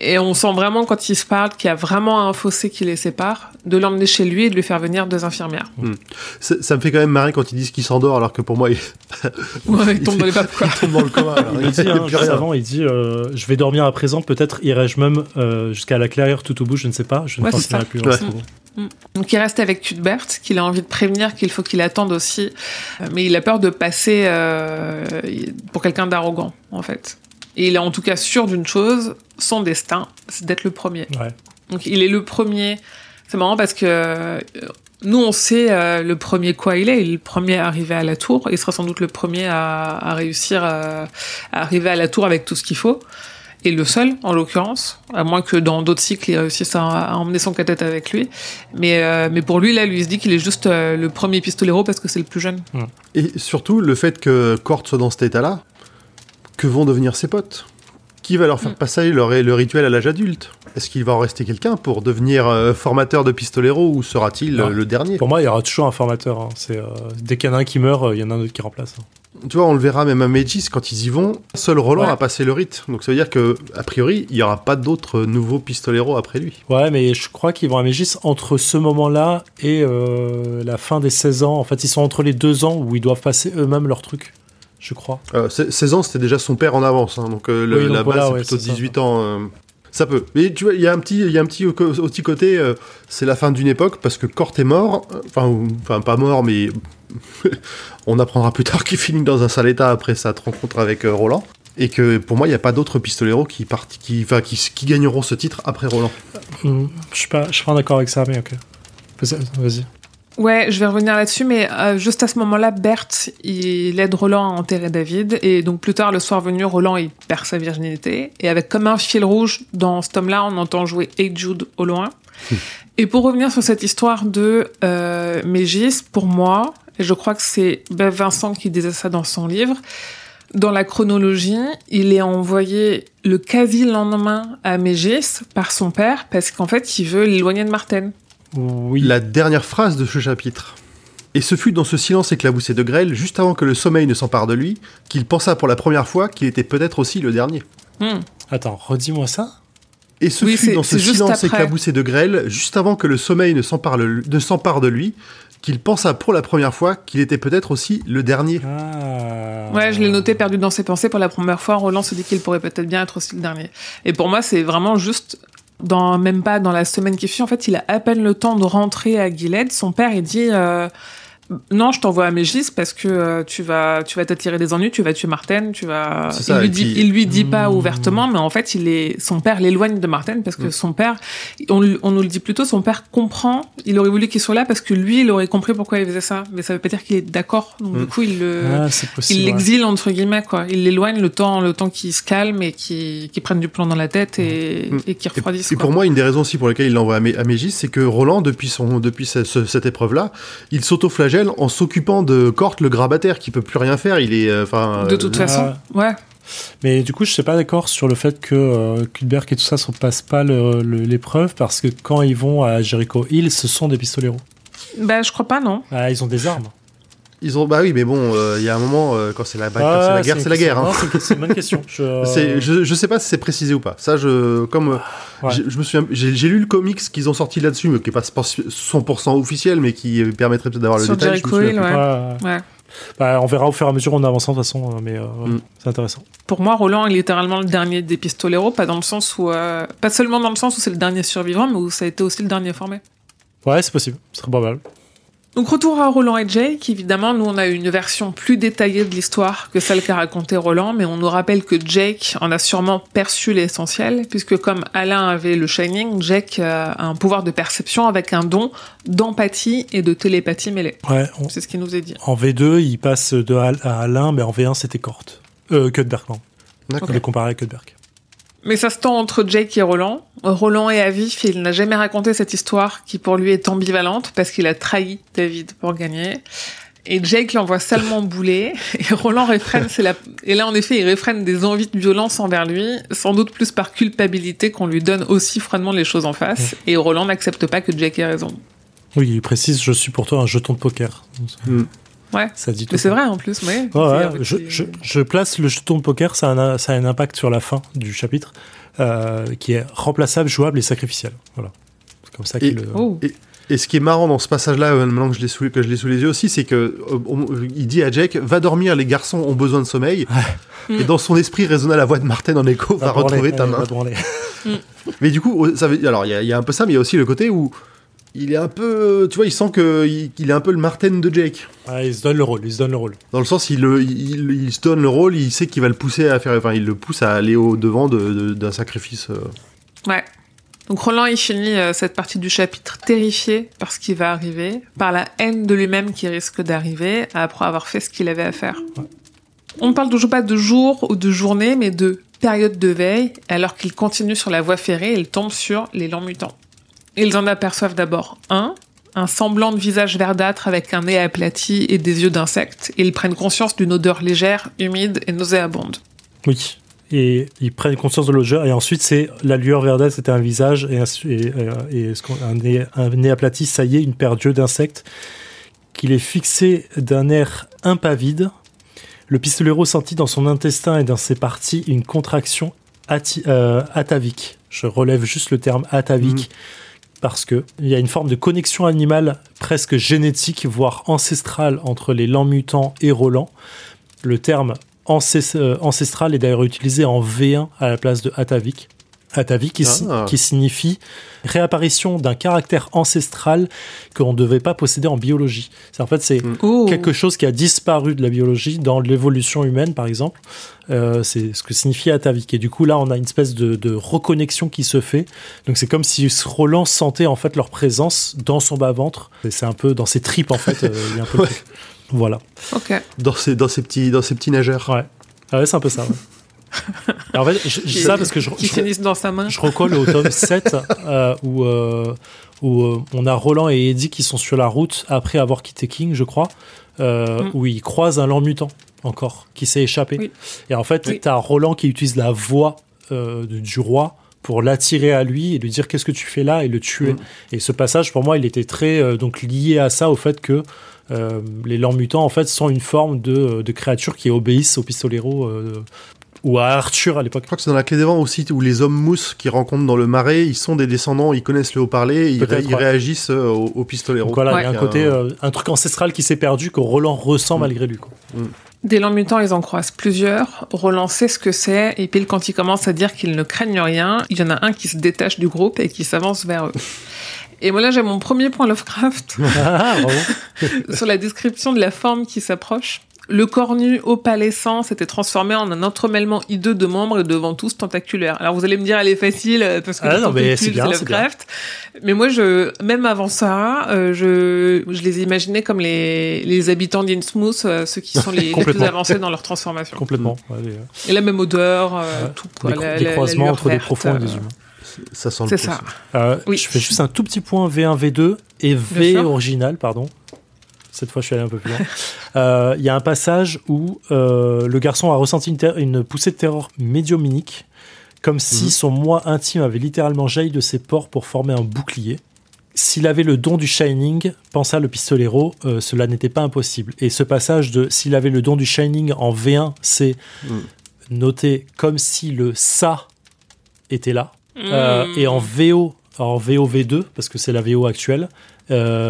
et on sent vraiment quand ils se parlent qu'il y a vraiment un fossé qui les sépare, de l'emmener chez lui et de lui faire venir deux infirmières. Hmm. Ça, me fait quand même marrer quand ils disent qu'il s'endort alors que pour moi il, ouais, tombe dans les papes Il tombe dans le coma. il dit, hein, avant, il dit euh, je vais dormir à présent, peut-être irai-je même euh, jusqu'à la clairière tout au bout, je ne sais pas, je ne ouais, penserai plus. Mm. Donc il reste avec Cuthbert, qu'il a envie de prévenir qu'il faut qu'il attende aussi, euh, mais il a peur de passer euh, pour quelqu'un d'arrogant en fait. Et il est en tout cas sûr d'une chose, son destin, c'est d'être le premier. Donc il est le premier. C'est marrant parce que euh, nous on sait le premier quoi il est, il est le premier à arriver à la tour, il sera sans doute le premier à, réussir à arriver à la tour avec tout ce qu'il faut et le seul en l'occurrence, à moins que dans d'autres cycles il réussisse à, emmener son cathète avec lui. Mais, euh, mais pour lui, là, lui il se dit qu'il est juste euh, le premier pistolero parce que c'est le plus jeune. Et surtout, le fait que Kort soit dans cet état-là, que vont devenir ses potes Qui va leur faire mm. passer le, le rituel à l'âge adulte Est-ce qu'il va en rester quelqu'un pour devenir euh, formateur de pistolero ou sera-t-il le dernier Pour moi, il y aura toujours un formateur. Hein. C'est, dès qu'il y en a un qui meurt, il y en a un autre qui remplace. Hein. Tu vois, on le verra même à Megis quand ils y vont. Seul Roland a passé le rite. Donc ça veut dire que a priori, il n'y aura pas d'autres nouveaux pistoleros après lui. Ouais, mais je crois qu'ils vont à Megis entre ce moment-là et euh, la fin des 16 ans. En fait, ils sont entre les deux ans où ils doivent passer eux-mêmes leur truc. Je crois. 16 euh, ans, c'était déjà son père en avance. Hein. donc, euh, la base, c'est plutôt 18 ans. Ça peut. Mais tu vois, il y a un petit, il y a un petit, petit côté, c'est la fin d'une époque parce que Cort est mort. Enfin, enfin pas mort, mais on apprendra plus tard qu'il finit dans un sale état après sa rencontre avec euh, Roland. Et que pour moi, il n'y a pas d'autres pistoleros qui, partent, qui, enfin, qui, qui gagneront ce titre après Roland. Hmm, je suis pas, je suis pas d'accord avec ça, mais ok. Vas-y. Ouais, je vais revenir là-dessus, mais euh, juste à ce moment-là, Bert, il aide Roland à enterrer David, et donc plus tard, le soir venu, Roland, il perd sa virginité, et avec comme un fil rouge, dans ce tome-là, on entend jouer Hey Jude au loin. et pour revenir sur cette histoire de euh, Mégis, pour moi, et je crois que c'est Bev Vincent qui disait ça dans son livre, dans la chronologie, il est envoyé le quasi lendemain à Mégis par son père parce qu'en fait, il veut l'éloigner de Martin. Oui. La dernière phrase de ce chapitre. Et ce fut dans ce silence éclaboussé de grêle, juste avant que le sommeil ne s'empare de lui, qu'il pensa pour la première fois qu'il était peut-être aussi le dernier. Hmm. Attends, redis-moi ça. Et ce Oui, fut dans ce silence éclaboussé de grêle, juste avant que le sommeil ne s'empare le- ne s'empare de lui, qu'il pensa pour la première fois qu'il était peut-être aussi le dernier. Ah. Ouais, je l'ai noté perdu dans ses pensées pour la première fois. Roland se dit qu'il pourrait peut-être bien être aussi le dernier. Et pour moi, c'est vraiment juste dans même pas dans la semaine qui suit. En fait, il a à peine le temps de rentrer à Gilead. Son père, il dit euh, non, je t'envoie à Mégis parce que euh, tu vas tu vas t'attirer des ennuis, tu vas tuer Martin, tu vas. Il lui dit puis- il lui dit pas Hmm. ouvertement, mais en fait, il est son père l'éloigne de Martin parce que Mm. son père, on, lui- on nous le dit plutôt, son père comprend. Il aurait voulu qu'il soit là parce que lui, il aurait compris pourquoi il faisait ça, mais ça veut pas dire qu'il est d'accord. Donc du coup, il le Ah, possible. il ouais. l'exile entre guillemets quoi. Il l'éloigne le temps le temps qu'il se calme et qu'il qu'il prenne du plomb dans la tête et, Mm. et qu'il Et, refroidisse. et quoi. pour moi, une des raisons aussi pour lesquelles il l'envoie à, Mé- à Mégis, c'est que Roland, depuis, son, depuis ce- ce- cette épreuve-là, il s'auto-flagelle en s'occupant de Cort, le grabataire, qui peut plus rien faire. Il est, euh, enfin, de toute euh, façon, ouais. Mais du coup, je suis pas d'accord sur le fait que euh, et tout ça ne passent pas l'épreuve parce que quand ils vont à Jericho Hill, ce sont des pistoleros. Bah je crois pas non. Ah, ils ont des armes. Ils ont, bah oui, mais bon, euh, il y a un moment euh, quand c'est la, bah, quand Ah, c'est la guerre, c'est la guerre. hein. c'est une- bonne question. Je, C'est- Je, je sais pas si c'est précisé ou pas. Ça, je, comme, euh, Ouais. j'ai- je me souviens, j'ai lu le comics qu'ils ont sorti là-dessus, mais qui est pas 100% officiel, mais qui euh, permettrait peut-être d'avoir le Sur détail. je me Jericho souviens Hill, plus. ouais. Ouais. Ouais. Bah, on verra au fur et à mesure en avançant de toute façon, euh, mais euh, Mm. c'est intéressant. Pour moi, Roland est littéralement le dernier des pistoleros, pas dans le sens où, euh, pas seulement dans le sens où c'est le dernier survivant, mais où ça a été aussi le dernier formé. Ouais, c'est possible. C'est très probable. Donc retour à Roland et Jake, évidemment, nous on a eu une version plus détaillée de l'histoire que celle qu'a raconté Roland, mais on nous rappelle que Jake en a sûrement perçu l'essentiel, puisque comme Alain avait le Shining, Jake euh, a un pouvoir de perception avec un don d'empathie et de télépathie mêlée. Ouais, C'est ce qui nous est dit. en V2, il passe de Al- à Alain, mais en V1, c'était Kort. Euh, Cuthbert, non. D'accord. On les comparait à Cuthbert. Mais ça se tend entre Jake et Roland. Roland est à vif et il n'a jamais raconté cette histoire qui pour lui est ambivalente parce qu'il a trahi David pour gagner. Et Jake l'envoie salement bouler et Roland réfrène, c'est la... et là en effet il réfrène des envies de violence envers lui, sans doute plus par culpabilité qu'on lui donne aussi froidement les choses en face. Et Roland n'accepte pas que Jake ait raison. Oui, il précise Je suis pour toi un jeton de poker. Mm. Ouais. Ça dit tout. Mais c'est vrai en plus, ouais. Ouais, ouais, C'est un je, petit- je- je place le jeton de poker, ça a un, ça a un impact sur la fin du chapitre, euh, qui est remplaçable, jouable et sacrificiel. Voilà. C'est comme ça Et- qu'il le. Oh. Et ce qui est marrant dans ce passage-là, euh, maintenant que je l'ai sous, que je l'ai sous les yeux aussi, c'est que euh, on- il dit à Jake va dormir, les garçons ont besoin de sommeil. Et dans son esprit résonna la voix de Martin en écho, va, retrouver ta main. va branler. Mais du coup, ça veut, alors il y, y a un peu ça, mais il y a aussi le côté où il est un peu, tu vois, il sent que il, qu'il est un peu le Martin de Jake. Ouais, il se donne le rôle, il se donne le rôle. Dans le sens, il, le- il, il se donne le rôle, il sait qu'il va le pousser à faire, enfin, il le pousse à aller au devant de- de- d'un sacrifice. euh. Ouais. Donc Roland, il finit euh, cette partie du chapitre terrifié par ce qui va arriver, par la haine de lui-même qui risque d'arriver après avoir fait ce qu'il avait à faire. On ne parle toujours pas de jour ou de journée, mais de période de veille, alors qu'il continue sur la voie ferrée, il tombe sur les lents mutants. Ils en aperçoivent d'abord un, un semblant de visage verdâtre avec un nez aplati et des yeux d'insecte, et ils prennent conscience d'une odeur légère, humide et nauséabonde. Oui. Et ils prennent conscience de l'odeur, et ensuite, c'est la lueur verdâtre, c'était un visage, et, un, et, euh, et un, nez, un nez aplati, ça y est, une paire d'yeux d'insectes, qu'il est fixé d'un air impavide. Le pistolero sentit dans son intestin et dans ses parties une contraction ati- euh, atavique. Je relève juste le terme atavique. Parce que il y a une forme de connexion animale presque génétique, voire ancestrale entre les lents mutants et Roland. Le terme euh, ancestral est d'ailleurs utilisé en V1 à la place de atavique. Atavi qui, Ah. qui signifie réapparition d'un caractère ancestral qu'on ne devait pas posséder en biologie. C'est en fait c'est Mm. Quelque chose qui a disparu de la biologie dans l'évolution humaine par exemple. Euh, c'est ce que signifie Atavik. Et du coup là on a une espèce de, de reconnexion qui se fait. Donc c'est comme si Roland sentait en fait leur présence dans son bas ventre. Et C'est un peu dans ses tripes en fait. euh, il y a un peu le truc. Voilà. Ok. Dans ces, dans ces, petits, dans ces petits nageurs. Ouais. Ah ouais, c'est un peu ça. ouais. Et en fait, je, dis ça parce que je, Qui je- dans sa main. Je recolle au tome 7 euh, où, euh, où euh, on a Roland et Eddie qui sont sur la route après avoir quitté King, je crois, euh, Mm. où ils croisent un lent mutant encore qui s'est échappé. Oui. Et en fait, Oui. tu as Roland qui utilise la voix euh, de- du roi pour l'attirer à lui et lui dire qu'est-ce que tu fais là et le tuer. Mm. Et ce passage, pour moi, il était très euh, donc lié à ça, au fait que euh, les lents mutants en fait sont une forme de, de créatures qui obéissent aux pistoleros euh, ou à Arthur à l'époque. Je crois que c'est dans la clé des vents aussi où les hommes mousses qui rencontrent dans le marais, ils sont des descendants, ils connaissent le haut-parler, ils, Peut-être, ils ouais. réagissent euh, au, au pistolet Donc voilà, il y a un côté, euh, un truc ancestral qui s'est perdu que Roland ressent Mm. malgré lui. Quoi. Des lents mutants, ils en croisent plusieurs. Roland sait ce que c'est, et pile quand ils commencent à dire qu'ils ne craignent rien, il y en a un qui se détache du groupe et qui s'avance vers eux. Et moi là, j'ai mon premier point Lovecraft Ah, bravo. sur la description de la forme qui s'approche. Le corps nu opalescent s'était transformé en un entremêlement hideux de membres et de ventouses tentaculaires. Alors vous allez me dire, elle est facile euh, parce que Ah non, mais c'est bien, c'est Lovecraft. Mais moi, je, même avant ça, euh, je, je les imaginais comme les, les habitants d'Innsmouth, euh, ceux qui sont les, les plus avancés dans leur transformation. Complètement. Ouais, les, Et la même odeur, euh, Ouais. tout. Quoi, des, la- des la- la croisements entre des profonds et des euh, humains. ça sent le C'est ça. Euh, Oui. Je fais juste un tout petit point V1, V2 et V sûr. original, pardon. Cette fois, je suis allé un peu plus loin. Euh, Il y a un passage où euh, le garçon a ressenti une, poussée de terreur médiumnique, comme si Mhm. son moi intime avait littéralement jailli de ses pores pour former un bouclier. S'il avait le don du Shining, pensa le pistolero, euh, cela n'était pas impossible. Et ce passage de s'il avait le don du Shining en V1, c'est Mhm. noté comme si le ça était là. Euh, Mm. et en VO, en VO V2, parce que c'est la VO actuelle,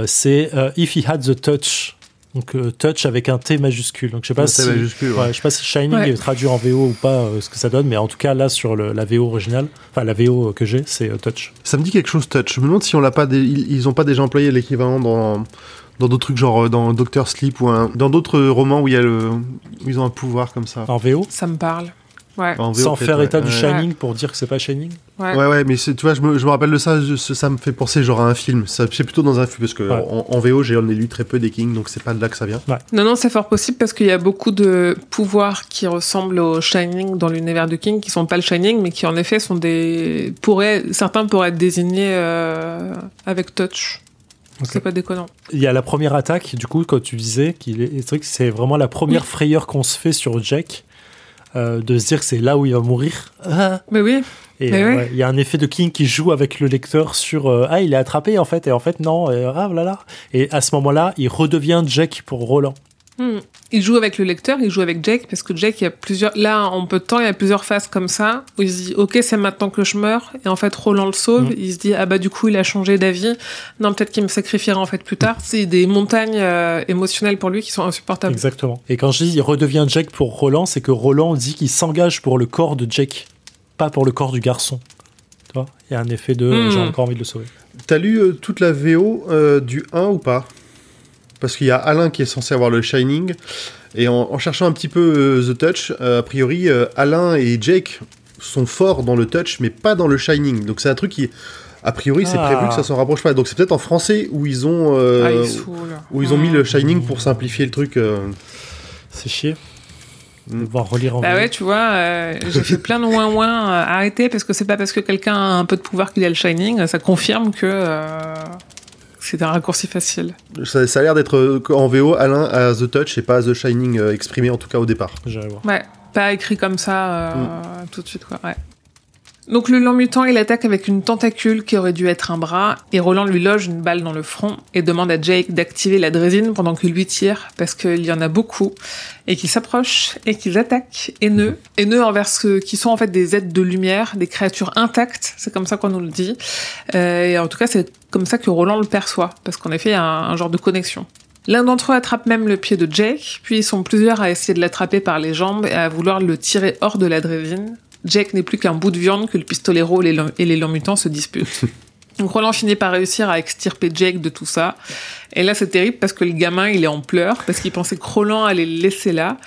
c'est euh, If he had the touch. Donc euh, touch avec un T majuscule. Donc je sais pas Un si T majuscule, ouais. ouais, je sais pas si Shining Ouais. est traduit en VO ou pas euh, ce que ça donne, mais en tout cas là sur le- la VO originale, enfin la VO que j'ai, c'est euh, touch. Ça me dit quelque chose, Touch. Je me demande si on l'a pas, ils, ils ont pas déjà employé l'équivalent dans dans d'autres trucs genre euh, dans Doctor Sleep ou un- dans d'autres romans où il y a le où ils ont un pouvoir comme ça. En VO, Ça me parle. Ouais. En VO, sans faire ouais. état du Ouais. Shining pour dire que c'est pas Shining. Ouais. Ouais, ouais, mais tu vois, je me, je me rappelle de ça, je- ça me fait penser genre à un film. Ça- C'est plutôt dans un film, parce que Ouais. en, en VO, j'ai lu très peu des Kings, donc c'est pas de là que ça vient. Non, non, c'est fort possible parce qu'il y a beaucoup de pouvoirs qui ressemblent au Shining dans l'univers de King, qui sont pas le Shining, mais qui en effet sont des. pourraient certains pourraient être désignés euh, avec touch. Ok. C'est pas déconnant. Il y a la première attaque, du coup, quand tu disais qu'il est, le truc, c'est vraiment la première frayeur qu'on se fait sur Jack, euh, de se dire que c'est là où il va mourir. Ah. Mais oui. Et Mais euh, oui. ouais, il y a un effet de King qui joue avec le lecteur sur euh, ah il est attrapé en fait et en fait non euh, ah voilà et à ce moment-là il redevient Jack pour Roland. Hmm. Il joue avec le lecteur, il joue avec Jake, parce que Jake, il y a plusieurs. Là, en peu de temps, il y a plusieurs phases comme ça, où il se dit, OK, c'est maintenant que je meurs. Et en fait, Roland le sauve. Mm. Il se dit, ah bah, du coup, il a changé d'avis. Non, peut-être qu'il me sacrifiera en fait plus tard. C'est des montagnes euh, émotionnelles pour lui qui sont insupportables. Exactement. Et quand je dis il redevient Jack pour Roland, c'est que Roland dit qu'il s'engage pour le corps de Jack, pas pour le corps du garçon. Tu vois Il y a un effet de euh, Mm. j'ai encore envie de le sauver. T'as lu euh, toute la VO euh, du 1 ou pas? Parce qu'il y a Alain qui est censé avoir le Shining, et en, en cherchant un petit peu euh, The Touch, euh, a priori, euh, Alain et Jake sont forts dans le Touch, mais pas dans le Shining. Donc c'est un truc qui, a priori, c'est Ah. prévu que ça s'en rapproche pas. Donc c'est peut-être en français où ils ont, euh, Ah, où ils ont mis le Hmm. Shining pour simplifier le truc. euh. C'est chier. De devoir relire en Bah ouais, tu vois, euh, j'ai fait plein de ouin ouin euh, arrêtez parce que c'est pas parce que quelqu'un a un peu de pouvoir qu'il a le shining, ça confirme que euh, c'est un raccourci facile. Ça, ça a l'air d'être euh, en VO, Alain a The Touch et pas The Shining euh, exprimé en tout cas au départ. J'irai voir. Ouais, pas écrit comme ça euh, tout de suite quoi. Ouais. Donc le lent mutant, il attaque avec une tentacule qui aurait dû être un bras, et Roland lui loge une balle dans le front et demande à Jake d'activer la drésine pendant que lui tire, parce qu'il y en a beaucoup, et qu'ils s'approchent et qu'ils attaquent, haineux, haineux envers ceux qui sont en fait des êtres de lumière, des créatures intactes, c'est comme ça qu'on nous le dit, Euh, et en tout cas c'est comme ça que Roland le perçoit, parce qu'en effet il y a un, un genre de connexion. L'un d'entre eux attrape même le pied de Jake, puis ils sont plusieurs à essayer de l'attraper par les jambes et à vouloir le tirer hors de la drésine. Jake n'est plus qu'un bout de viande que le pistolero et les mutants se disputent. Donc Roland finit par réussir à extirper Jake de tout ça. Et là, c'est terrible parce que le gamin, il est en pleurs parce qu'il pensait que Roland allait le laisser là.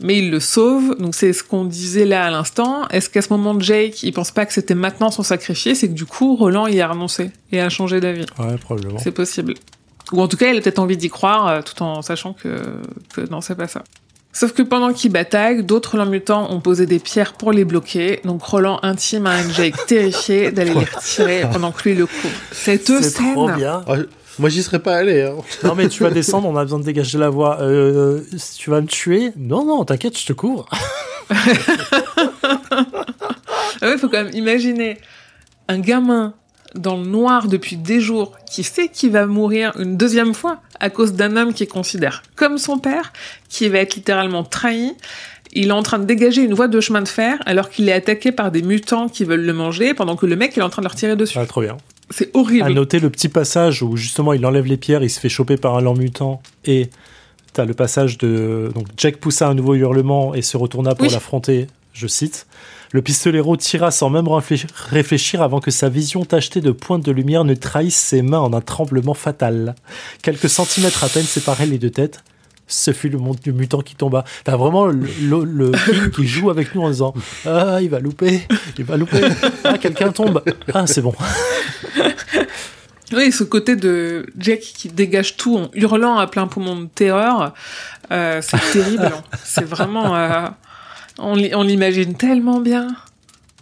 Mais il le sauve. Donc c'est ce qu'on disait là à l'instant. Est-ce qu'à ce moment, Jake, il pense pas que c'était maintenant son sacrifié C'est que du coup, Roland, il a renoncé et a changé d'avis? Ouais, probablement. C'est possible. Ou en tout cas, il a peut-être envie d'y croire euh, tout en sachant que, que non, c'est pas ça. Sauf que pendant qu'ils bataillent, d'autres lents mutants ont posé des pierres pour les bloquer. Donc Roland intime à un Jake terrifié d'aller les retirer pendant que lui le couvre. Cette C'est scène. trop bien. Ah, moi, j'y serais pas allé. Hein. Non, mais tu vas descendre, on a besoin de dégager la voie. Euh, tu vas me tuer Non, non, t'inquiète, je te couvre. Ah ouais, faut quand même imaginer un gamin dans le noir depuis des jours qui sait qu'il va mourir une deuxième fois à cause d'un homme qu'il considère comme son père, qui va être littéralement trahi. Il est en train de dégager une voie de chemin de fer alors qu'il est attaqué par des mutants qui veulent le manger pendant que le mec il est en train de leur tirer dessus. Ah, trop bien. C'est À horrible. noter le petit passage où justement il enlève les pierres, il se fait choper par un lent mutant et t'as le passage de donc Jack poussa un nouveau hurlement et se retourna pour Oui. l'affronter. Je cite. Le pistolero tira sans même réfléch- réfléchir avant que sa vision tachetée de pointes de lumière ne trahisse ses mains en un tremblement fatal. Quelques centimètres à peine séparaient les deux têtes. Ce fut le monde du mutant qui tomba. T'as vraiment le, le, le film qui joue avec nous en disant Ah, il va louper, il va louper. Ah, quelqu'un tombe. Ah, c'est bon. Oui, ce côté de Jack qui dégage tout en hurlant à plein poumon de terreur, euh, c'est terrible. c'est vraiment... euh, on l'i- on l'imagine tellement bien.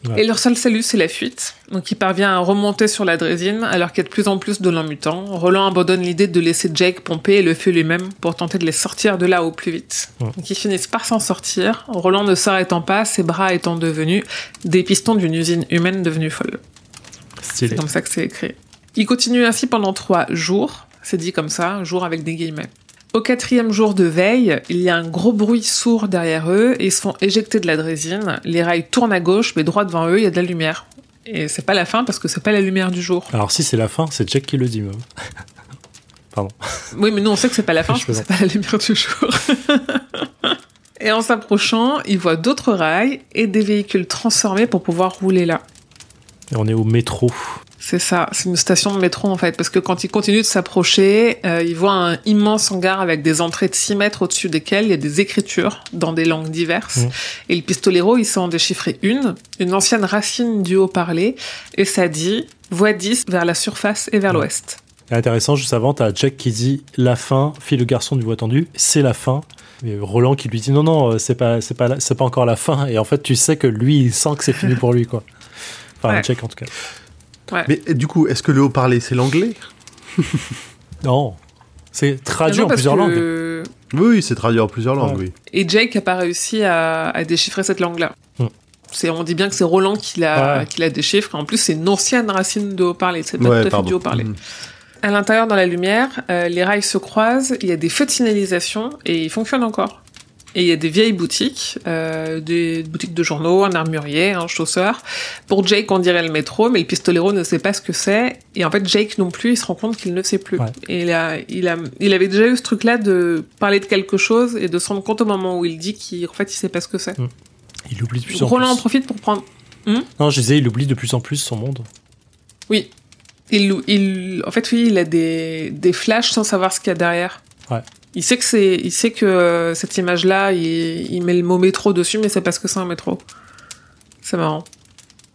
Ouais. Et leur seul salut, c'est la fuite. Donc il parvient à remonter sur la drésine alors qu'il y a de plus en plus de lents mutants. Roland abandonne l'idée de laisser Jake pomper et le fait lui-même pour tenter de les sortir de là au plus vite. Ouais. Donc ils finissent par s'en sortir, Roland ne s'arrêtant pas, ses bras étant devenus des pistons d'une usine humaine devenue folle. C'est comme ça que c'est écrit. Il continue ainsi pendant trois jours. C'est dit comme ça, jour avec des guillemets. Au quatrième jour de veille, il y a un gros bruit sourd derrière eux et ils se font éjecter de la drésine. Les rails tournent à gauche, mais droit devant eux, il y a de la lumière. Et c'est pas la fin parce que c'est pas la lumière du jour. Alors si c'est la fin, c'est Jack qui le dit même. Pardon. Oui, mais nous on sait que c'est pas la fin Je parce que c'est pas la lumière du jour. et en s'approchant, il voit d'autres rails et des véhicules transformés pour pouvoir rouler là. Et on est au métro. C'est ça, c'est une station de métro en fait, parce que quand il continue de s'approcher, euh, il voit un immense hangar avec des entrées de 6 mètres au-dessus desquelles il y a des écritures dans des langues diverses. Mhm. Et le pistolero, il s'en déchiffrer une, une ancienne racine du haut-parler, et ça dit voie 10 vers la surface et vers Mhm. l'ouest. Intéressant, juste avant, t'as Jack qui dit la fin, fille le garçon du voix tendu, c'est la fin. Et Roland qui lui dit non, non, euh, c'est pas, c'est pas, c'est pas encore la fin. Et en fait, tu sais que lui, il sent que c'est fini pour lui, quoi. Enfin, Ouais. Jack en tout cas. Mais du coup, est-ce que le haut-parler, c'est l'anglais? Non. C'est traduit Non, en plusieurs langues. Oui, c'est traduit en plusieurs langues, Ouais. oui. Et Jake n'a pas réussi à, à déchiffrer cette langue-là. Hmm. C'est, on dit bien que c'est Roland qui la, Ouais. qui la déchiffre. En plus, c'est une ancienne racine de haut-parler. C'est pas tout à fait du haut-parler. Mhm. À l'intérieur, dans la lumière, euh, les rails se croisent, il y a des feux de signalisation et ils fonctionnent encore. Et il y a des vieilles boutiques, euh, des boutiques de journaux, un armurier, un chausseur. Pour Jake, on dirait le métro, mais le pistolero ne sait pas ce que c'est. Et en fait, Jake non plus, il se rend compte qu'il ne sait plus. Ouais. Et il, a, il, a, il avait déjà eu ce truc-là de parler de quelque chose et de se rendre compte au moment où il dit qu'en fait, il sait pas ce que c'est. Il oublie de plus en Roland en plus. profite pour prendre Non, je disais, il oublie de plus en plus son monde. Oui. Il, il, en fait, oui, il a des, des flashs sans savoir ce qu'il y a derrière. Ouais. Il sait que c'est, il sait que euh, cette image-là, il, il met le mot métro dessus, mais c'est parce que c'est un métro. C'est marrant.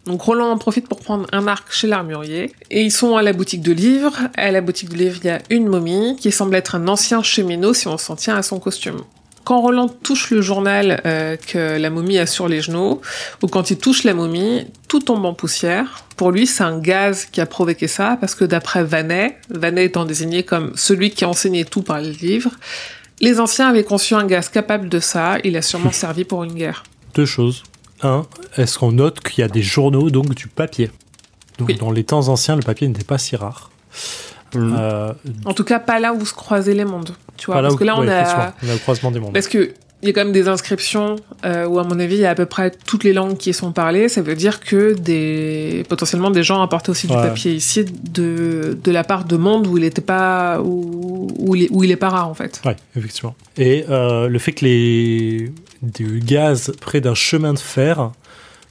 Donc Roland en profite pour prendre un arc chez l'armurier. Et ils sont à la boutique de livres. À la boutique de livres, il y a une momie qui semble être un ancien cheminot si on s'en tient à son costume. Quand Roland touche le journal euh, que la momie a sur les genoux, ou quand il touche la momie, tout tombe en poussière. Pour lui, c'est un gaz qui a provoqué ça, parce que d'après Vanet, Vanet étant désigné comme celui qui a enseigné tout par les livres, les anciens avaient conçu un gaz capable de ça, il a sûrement servi pour une guerre. Deux choses. Un, est-ce qu'on note qu'il y a des journaux, donc du papier? Donc, Oui. dans les temps anciens, le papier n'était pas si rare. Euh, En tout cas, pas là où se croisaient les mondes, tu vois. pas parce où- que là, on ouais, a... effectivement, on a le croisement des mondes. Parce que il y a quand même des inscriptions euh, où, à mon avis, il y a à peu près toutes les langues qui sont parlées. Ça veut dire que des potentiellement des gens apportaient aussi du papier ici de, de la part de monde où il était pas où, où, il, est, où il est pas rare en fait. Ouais, effectivement. Et euh, le fait que les du gaz près d'un chemin de fer,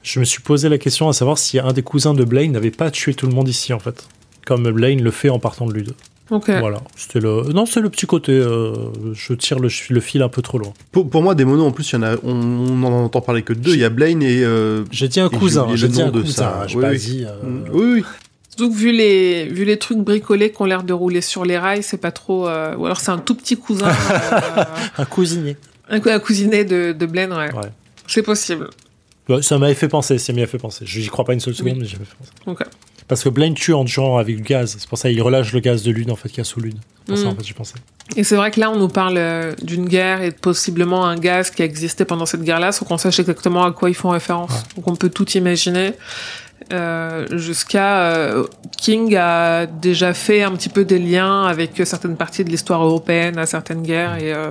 je me suis posé la question à savoir si un des cousins de Blaine n'avait pas tué tout le monde ici, en fait. Comme Blaine le fait en partant de lui. Ok. Voilà. C'était le. Non, c'est le petit côté. euh, je tire le, le fil un peu trop loin. Pour, pour moi, des monos, en plus, y en a, on, on en entend parler que deux. Il y a Blaine et. euh, J'ai dit un cousin. J'ai dit un de cousin. ça. J'ai Oui, pas oui. dit. euh, mm, Oui, oui. Surtout que vu les, vu les trucs bricolés qui ont l'air de rouler sur les rails, c'est pas trop. euh, ou alors c'est un tout petit cousin. euh, Un cousinier. un, cou- un cousinet de, de Blaine, ouais. Ouais. C'est possible. Ouais, ça m'avait fait penser. Ça m'y a fait penser. Je n'y crois pas une seule seconde, Oui. mais j'y fait penser. Ok. Parce que Blaine tue en tuant avec le gaz. C'est pour ça qu'il relâche le gaz de lune, en fait, qu'il y a sous lune. C'est pour ça, Mm. en fait, j'y pensais. Et c'est vrai que là, on nous parle euh, d'une guerre et de possiblement un gaz qui a existé pendant cette guerre-là, sans qu'on sache exactement à quoi ils font référence. Ouais. Donc on peut tout imaginer. Euh, Jusqu'à euh, King a déjà fait un petit peu des liens avec certaines parties de l'histoire européenne à certaines guerres et euh,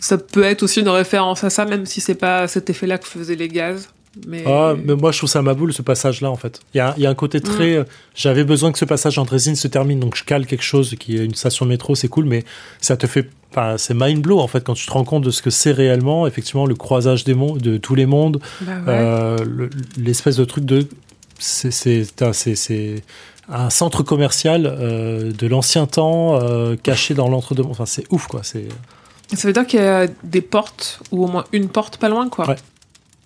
ça peut être aussi une référence à ça, même si c'est pas cet effet-là que faisaient les gaz. Mais, Ah, mais moi, je trouve ça ma boule, ce passage-là, en fait. Il y a, il y a un côté très. euh, J'avais besoin que ce passage en résine se termine, donc je cale quelque chose qui est une station de métro, c'est cool, mais ça te fait. Enfin, c'est mind blow, en fait, quand tu te rends compte de ce que c'est réellement, effectivement, le croisage des mondes, de tous les mondes, Bah ouais. euh, le- l'espèce de truc de. C'est- un- centre commercial euh, de l'ancien temps, euh, caché dans l'entre-deux. Enfin, c'est ouf, quoi. C'est. Ça veut dire qu'il y a des portes, ou au moins une porte pas loin, quoi. Ouais.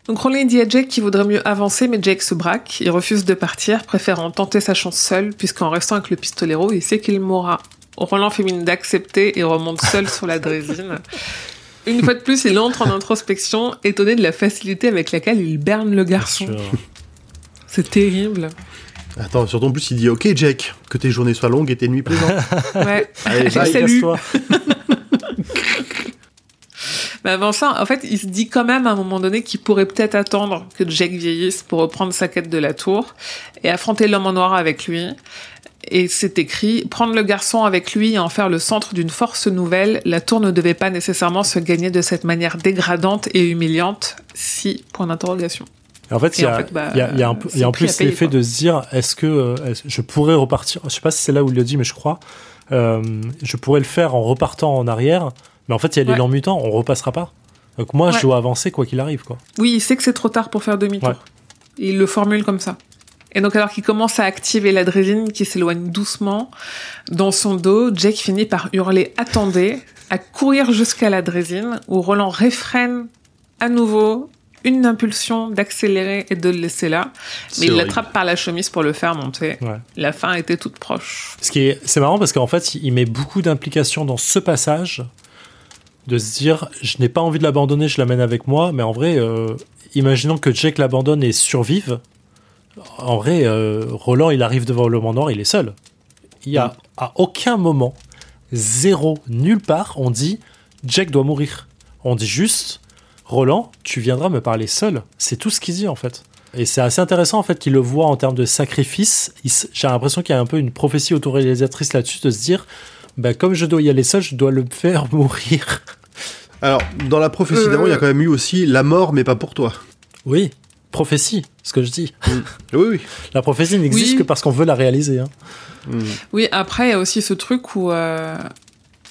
Donc Roland dit à Jake qu'il vaudrait mieux avancer, mais Jake se braque. Il refuse de partir, préférant tenter sa chance seul, puisqu'en restant avec le pistolero, il sait qu'il mourra. Roland fait mine d'accepter et remonte seul sur la drésine. Une fois de plus, il entre en introspection, étonné de la facilité avec laquelle il berne le garçon. C'est terrible. Attends, surtout en plus, il dit Ok, Jack, que tes journées soient longues et tes nuits plaisantes. Ouais. Allez, bye, salut. Mais avant ça, en fait, il se dit quand même à un moment donné qu'il pourrait peut-être attendre que Jack vieillisse pour reprendre sa quête de la tour et affronter l'homme en noir avec lui. Et c'est écrit, prendre le garçon avec lui et en faire le centre d'une force nouvelle, la tour ne devait pas nécessairement se gagner de cette manière dégradante et humiliante, si, point d'interrogation. En fait, il y en a, fait, bah, y a- a un a en plus l'effet de se dire est-ce que euh, je pourrais repartir Je sais pas si c'est là où il le dit, mais je crois. Euh, je pourrais le faire en repartant en arrière, mais en fait, il y a Ouais. l'élan mutant, on repassera pas. Donc moi, je Ouais. dois avancer quoi qu'il arrive, quoi. Oui, il sait que c'est trop tard pour faire demi-tour. Ouais. Il le formule comme ça. Et donc, alors qu'il commence à activer la drésine qui s'éloigne doucement, dans son dos, Jake finit par hurler Attendez, à courir jusqu'à la drésine, où Roland réfrène à nouveau une impulsion d'accélérer et de le laisser là. Mais il l'attrape par la chemise pour le faire monter. Ouais. La fin était toute proche. Ce qui est, c'est marrant parce qu'en fait, il met beaucoup d'implications dans ce passage, de se dire, je n'ai pas envie de l'abandonner, je l'amène avec moi, mais en vrai, euh, imaginons que Jake l'abandonne et survive. En vrai, euh, Roland, il arrive devant le Noir, il est seul. Il y a à aucun moment, zéro, nulle part, on dit Jack doit mourir. On dit juste Roland, tu viendras me parler seul. C'est tout ce qu'il dit en fait. Et c'est assez intéressant en fait qu'il le voit en termes de sacrifice. J'ai l'impression qu'il y a un peu une prophétie autoréalisatrice là-dessus de se dire bah, comme je dois y aller seul, je dois le faire mourir. Alors, dans la prophétie Euh. d'avant, il y a quand même eu aussi la mort, mais pas pour toi. Oui, prophétie, ce que je dis. Oui, oui. La prophétie n'existe Oui. que parce qu'on veut la réaliser. hein. Mm. Oui, après, il y a aussi ce truc où euh,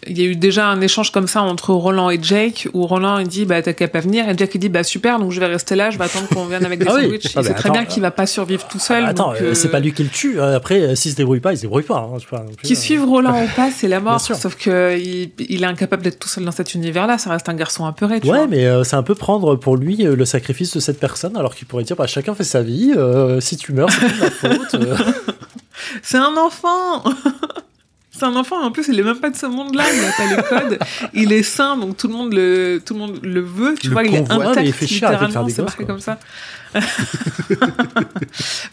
il y a eu déjà un échange comme ça entre Roland et Jake, où Roland il dit bah t'as qu'à pas venir, et Jake il dit bah super, donc je vais rester là, je vais attendre qu'on vienne avec des Ah oui. sandwichs. Ah il sait bah très attends, bien qu'il va pas survivre tout seul. Attends, donc, euh, euh, c'est pas lui qui le tue. hein. Après, euh, s'il se débrouille pas, il se débrouille pas. hein. Pas Qui suivent Roland ou pas, c'est la mort. Sauf que il, il est incapable d'être tout seul dans cet univers-là. Ça reste un garçon apeuré. Tu Ouais, vois. mais euh, c'est un peu prendre pour lui le sacrifice de cette personne, alors qu'il pourrait dire bah, chacun fait sa vie. euh, si tu meurs, c'est pas ma faute. C'est un enfant. C'est un enfant, en plus, il est même pas de ce monde-là, il n'a pas les codes. Il est sain, donc tout le monde le, tout le monde le veut, tu Le vois, il est intact, fait littéralement, c'est marqué comme ça.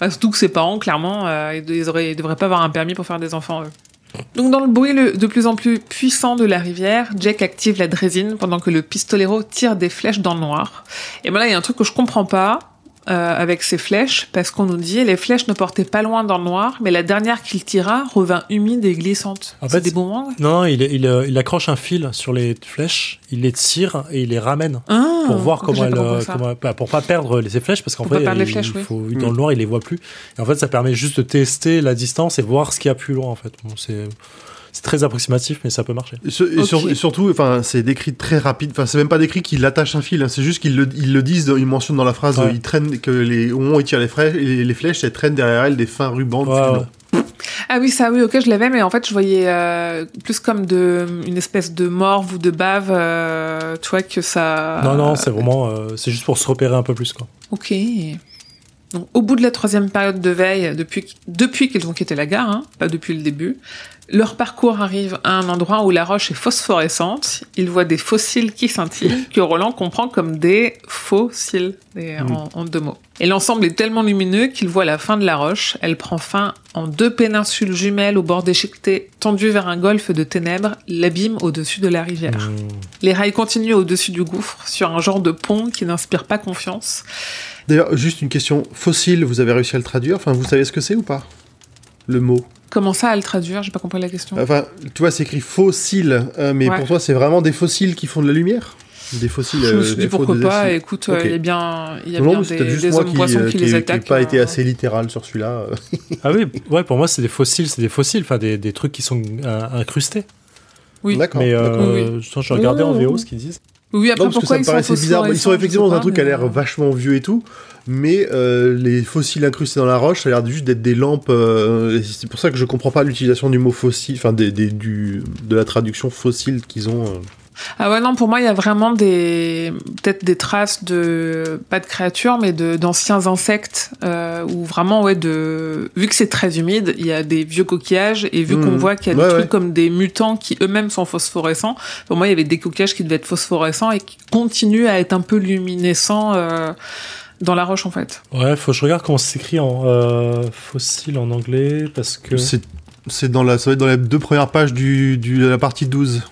Bah, surtout que ses parents, clairement, euh, ils, ils auraient- ils devraient pas avoir un permis pour faire des enfants, eux. Donc, dans le bruit le- de plus en plus puissant de la rivière, Jack active la drésine pendant que le pistolero tire des flèches dans le noir. Et ben là, il y a un truc que je comprends pas. Euh, avec ses flèches, parce qu'on nous dit les flèches ne portaient pas loin dans le noir, mais la dernière qu'il tira revint humide et glissante. En C'est fait, des boomerangs Non, non, il, il, euh, il accroche un fil sur les flèches, il les tire et il les ramène Ah, pour voir ok, comment j'ai elle, pas euh, comment, bah, pour pas perdre les- ses flèches parce qu'en fait perdre les il, flèches, il oui. faut dans le noir il les voit plus. Et en fait ça permet juste de tester la distance et voir ce qu'il y a plus loin en fait. Bon, c'est c'est très approximatif, mais ça peut marcher. Et, sur- et Ok. sur- et surtout, enfin, c'est décrit très rapide. Enfin, c'est même pas décrit qu'il attache un fil. hein, C'est juste qu'ils le, ils le disent. Ils mentionnent dans la phrase. Ouais. euh, Ils traînent que les au moment où ils tirent les, fra- les, les flèches, elles traînent derrière elles des fins rubans. de Ouais, long. Ah oui, ça, oui, ok, je l'avais, mais en fait, je voyais euh, plus comme de une espèce de morve ou de bave, euh, tu vois, que ça. Non, non, c'est vraiment, euh, c'est juste pour se repérer un peu plus, quoi. Ok. Donc, au bout de la troisième période de veille, depuis, depuis qu'ils ont quitté la gare, hein, pas depuis le début, leur parcours arrive à un endroit où la roche est phosphorescente. Ils voient des fossiles qui scintillent, que Roland comprend comme des fossiles, des- en, en deux mots. Et l'ensemble est tellement lumineux qu'il voit la fin de la roche. Elle prend fin en deux péninsules jumelles au bord déchiqueté, tendues vers un golfe de ténèbres, l'abîme au-dessus de la rivière. Hmm. Les rails continuent au-dessus du gouffre, sur un genre de pont qui n'inspire pas confiance. D'ailleurs, juste une question. Fossile, vous avez réussi à le traduire? Enfin, vous savez ce que c'est ou pas? Le mot. Comment ça à le traduire J'ai pas compris la question. Enfin, tu vois, c'est écrit fossile, euh, mais Ouais. pour toi, c'est vraiment des fossiles qui font de la lumière Des fossiles. je me euh, suis dit pourquoi pas. des- Écoute, euh, il y a bien, il y a Non, bien des, des hommes qui, poissons qui, qui, les qui attaquent. pas été euh, assez littéral sur celui-là. Ah oui, ouais, pour moi, c'est des fossiles, c'est des fossiles, enfin des, des trucs qui sont euh, incrustés. Oui. D'accord. Mais euh, attends, je regardais en VO ce qu'ils disent. Oui, après Non, parce que ça me paraissait bizarre. Ils sont effectivement dans un truc qui a l'air mais- vachement vieux et tout, mais euh, les fossiles incrustés dans la roche, ça a l'air juste d'être des lampes. euh, c'est pour ça que je comprends pas l'utilisation du mot fossile, enfin des, des- du, de la traduction fossile qu'ils ont. euh. Ah ouais, non, pour moi, il y a vraiment des, peut-être des traces de, pas de créatures, mais de, d'anciens insectes, euh, ou vraiment, ouais, de, vu que c'est très humide, il y a des vieux coquillages, et vu qu'on voit qu'il y a Ouais, des trucs comme des mutants qui eux-mêmes sont phosphorescents, pour moi, il y avait des coquillages qui devaient être phosphorescents et qui continuent à être un peu luminescents, euh, dans la roche, en fait. Ouais, faut que je regarde comment c'est écrit en euh, fossile en anglais parce que. C'est c'est dans la, ça va être dans les deux premières pages du, du- de la partie 12.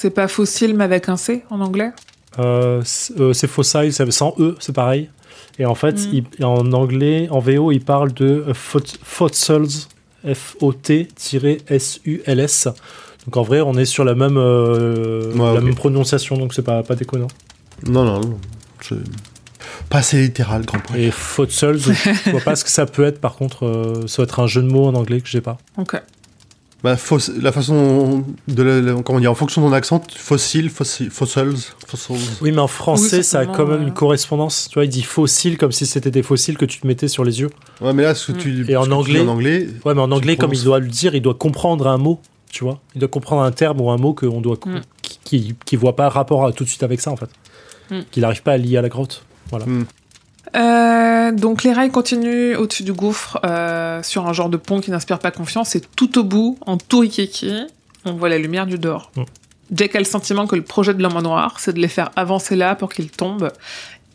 C'est pas fossile, mais avec un C, en anglais? Euh, c'est euh, c'est fossile, c'est sans E, c'est pareil. Et en fait, Mm. il- en anglais, en VO, il parle de euh, fossils, F-O-T-S-U-L-S. Donc en vrai, on est sur la même, euh, Ouais, la ok. même prononciation, donc c'est pas, pas déconnant. Non, non, non. c'est Pas assez littéral, grand prix. Et fossils, je vois pas ce que ça peut être, par contre, euh, ça doit être un jeu de mots en anglais que j'ai pas. Ok. Bah, la façon de la, la- comment dire, en fonction de ton accent, fossile, fossi- fossils, fossils. Oui, mais en français, Oui, ça a quand même ouais. une correspondance. Tu vois, il dit fossile comme si c'était des fossiles que tu te mettais sur les yeux. Ouais, mais là, ce que tu, Et en anglais- en anglais, Ouais, mais en anglais, comme il doit le dire, il doit comprendre un mot, tu vois. Il doit comprendre un terme ou un mot qu'on doit, Mm. qui, qui, qui voit pas rapport à- tout de suite avec ça, en fait. Mm. Qu'il n'arrive pas à lier à la grotte. Euh, donc les rails continuent au-dessus du gouffre euh, sur un genre de pont qui n'inspire pas confiance et tout au bout, en tourikiki, on voit la lumière du dehors. Mm. Jack a le sentiment que le projet de l'homme en noir, c'est de les faire avancer là pour qu'ils tombent.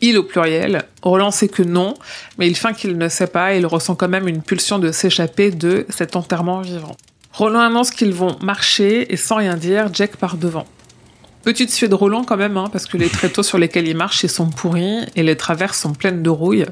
Il au pluriel. Roland sait que non, mais il feint qu'il ne sait pas et il ressent quand même une pulsion de s'échapper de cet enterrement vivant. Roland annonce qu'ils vont marcher et sans rien dire, Jack part devant. Petite suée de Roland quand même, hein, parce que les tréteaux sur lesquels il marche ils sont pourris et les traverses sont pleines de rouille.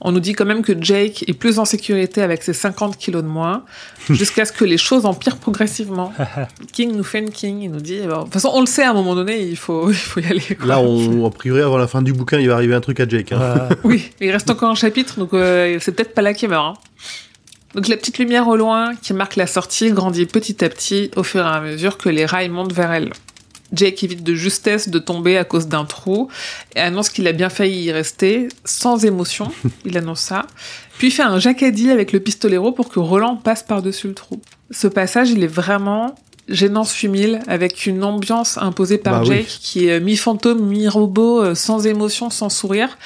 On nous dit quand même que Jake est plus en sécurité avec ses 50 kilos de moins, jusqu'à ce que les choses empirent progressivement. King nous fait une King, il nous dit, eh ben, de toute façon on le sait à un moment donné, il faut, il faut y aller. quoi. là, on, a priori, avant la fin du bouquin, il va arriver un truc à Jake. hein. Euh, Oui, il reste encore un chapitre, donc euh, c'est peut-être pas là qui meurt. hein. Donc la petite lumière au loin qui marque la sortie grandit petit à petit au fur et à mesure que les rails montent vers elle. Jake évite de justesse de tomber à cause d'un trou et annonce qu'il a bien failli y rester, sans émotion, il annonce ça, puis fait un jacadis avec le pistolero pour que Roland passe par-dessus le trou. Ce passage, il est vraiment gênance fumile, avec une ambiance imposée par Bah oui. Jake qui est mi-fantôme, mi-robot, euh, sans émotion, sans sourire.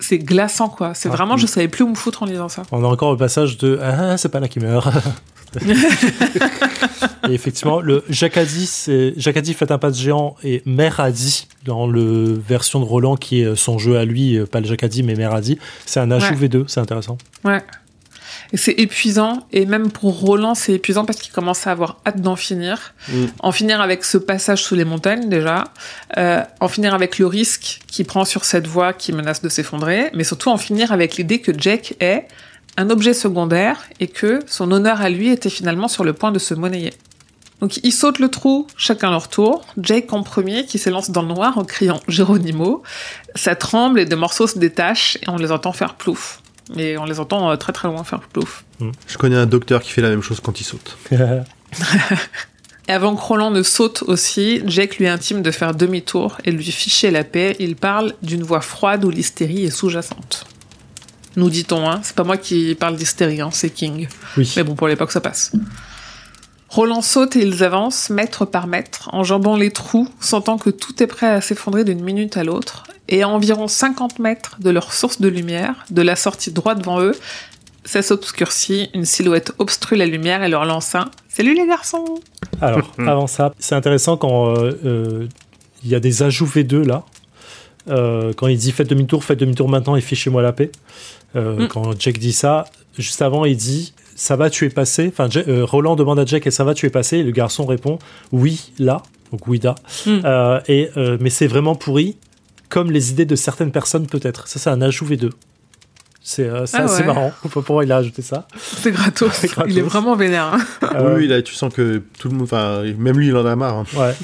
C'est glaçant, quoi. C'est Ah, vraiment, oui. je savais plus où me foutre en lisant ça. on a encore le passage de Ah, c'est pas là qui meurt. et effectivement, le Jacadi, c'est Jacadi fait un pas de géant et Meradi, dans le version de Roland qui est son jeu à lui, euh, pas le Jacadi mais Meradi, c'est un ajout Ouais. V2, c'est intéressant. Ouais. Et c'est épuisant, et même pour Roland, c'est épuisant parce qu'il commence à avoir hâte d'en finir. Mm. En finir avec ce passage sous les montagnes, déjà. Euh, en finir avec le risque qu'il prend sur cette voie qui menace de s'effondrer. Mais surtout en finir avec l'idée que Jack est un objet secondaire et que son honneur à lui était finalement sur le point de se monnayer. Donc ils sautent le trou, chacun leur tour. Jake en premier qui s'élance dans le noir en criant Géronimo. Ça tremble et des morceaux se détachent et on les entend faire plouf. Mais on les entend euh, très très loin faire plouf. Je connais un docteur qui fait la même chose quand il saute. Et avant que Roland ne saute aussi, Jake lui intime de faire demi-tour et lui ficher la paix. Il parle d'une voix froide où l'hystérie est sous-jacente. Nous dit-on, hein. C'est pas moi qui parle d'hystérie, hein, c'est King. Oui. Mais bon, pour l'époque, ça passe. Roland saute et ils avancent, mètre par mètre, enjambant les trous, sentant que tout est prêt à s'effondrer d'une minute à l'autre. Et à environ 50 mètres de leur source de lumière, de la sortie droite devant eux, ça s'obscurcit, une silhouette obstrue la lumière et leur lance un « Salut les garçons !» Alors, avant ça, c'est intéressant quand euh, euh, il y a des ajouts V2 là. Euh, quand il dit faites demi-tour, faites demi-tour maintenant et fichez-moi la paix. Euh, Mm. Quand Jack dit ça, juste avant, il dit ça va, tu es passé? Enfin, euh, Roland demande à Jack et ça va, tu es passé? Et le garçon répond oui, là. Donc oui, là. Mm. Euh, et, euh, mais c'est vraiment pourri, comme les idées de certaines personnes peut-être. Ça, c'est un ajout V2. C'est euh, c'est Ah assez ouais. marrant. Pourquoi il a ajouté ça C'est gratos. C'est gratos. Il est vraiment vénère. hein. Euh, Oui, là, tu sens que tout le monde, enfin, même lui, il en a marre. hein. Ouais.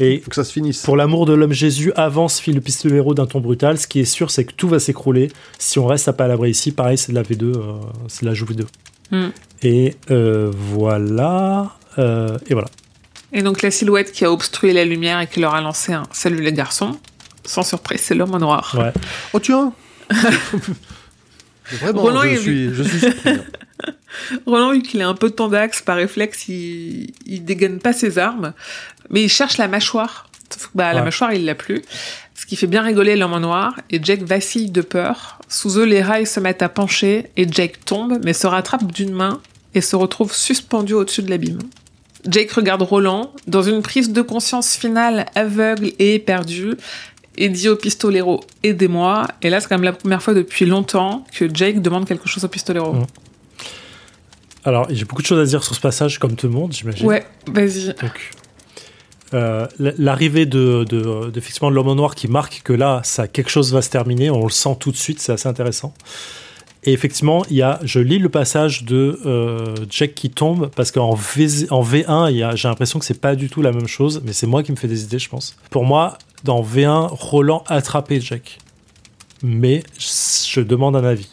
Et Faut que ça se finisse. Pour l'amour de l'homme Jésus, avance, file le pistolero d'un ton brutal. Ce qui est sûr, c'est que tout va s'écrouler si on reste à l'abri ici. Pareil, c'est de la V2, euh, c'est de la joue V2. Hmm. Et euh, voilà. euh, et voilà. Et donc la silhouette qui a obstrué la lumière et qui leur a lancé un Salut les garçons, sans surprise, c'est l'homme en noir. Ouais. Oh tiens Vraiment, Roland, je, suis, je suis surpris. hein. Roland, vu qu'il a un peu de temps d'axe, par réflexe, il, il dégaine pas ses armes, mais il cherche la mâchoire. Sauf que, bah, la mâchoire, il l'a plus. Ce qui fait bien rigoler l'homme en noir, et Jack vacille de peur. Sous eux, les rails se mettent à pencher, et Jack tombe, mais se rattrape d'une main, et se retrouve suspendu au-dessus de l'abîme. Jake regarde Roland, dans une prise de conscience finale aveugle et éperdue, et dit au pistolero Aidez-moi. Et là, c'est quand même la première fois depuis longtemps que Jake demande quelque chose au pistolero. Mm. Alors, j'ai beaucoup de choses à dire sur ce passage, comme tout le monde, j'imagine. Ouais, vas-y. Donc, euh, l'arrivée de, de, de, effectivement, de l'homme en noir qui marque que là, ça, quelque chose va se terminer. On le sent tout de suite, c'est assez intéressant. Et effectivement, il y a, je lis le passage de euh, Jack qui tombe parce qu'en V, en V1, il y a- j'ai l'impression que c'est pas du tout la même chose, mais c'est moi qui me fais des idées, je pense. Pour moi, dans V1, Roland attrapait Jack. Mais je demande un avis.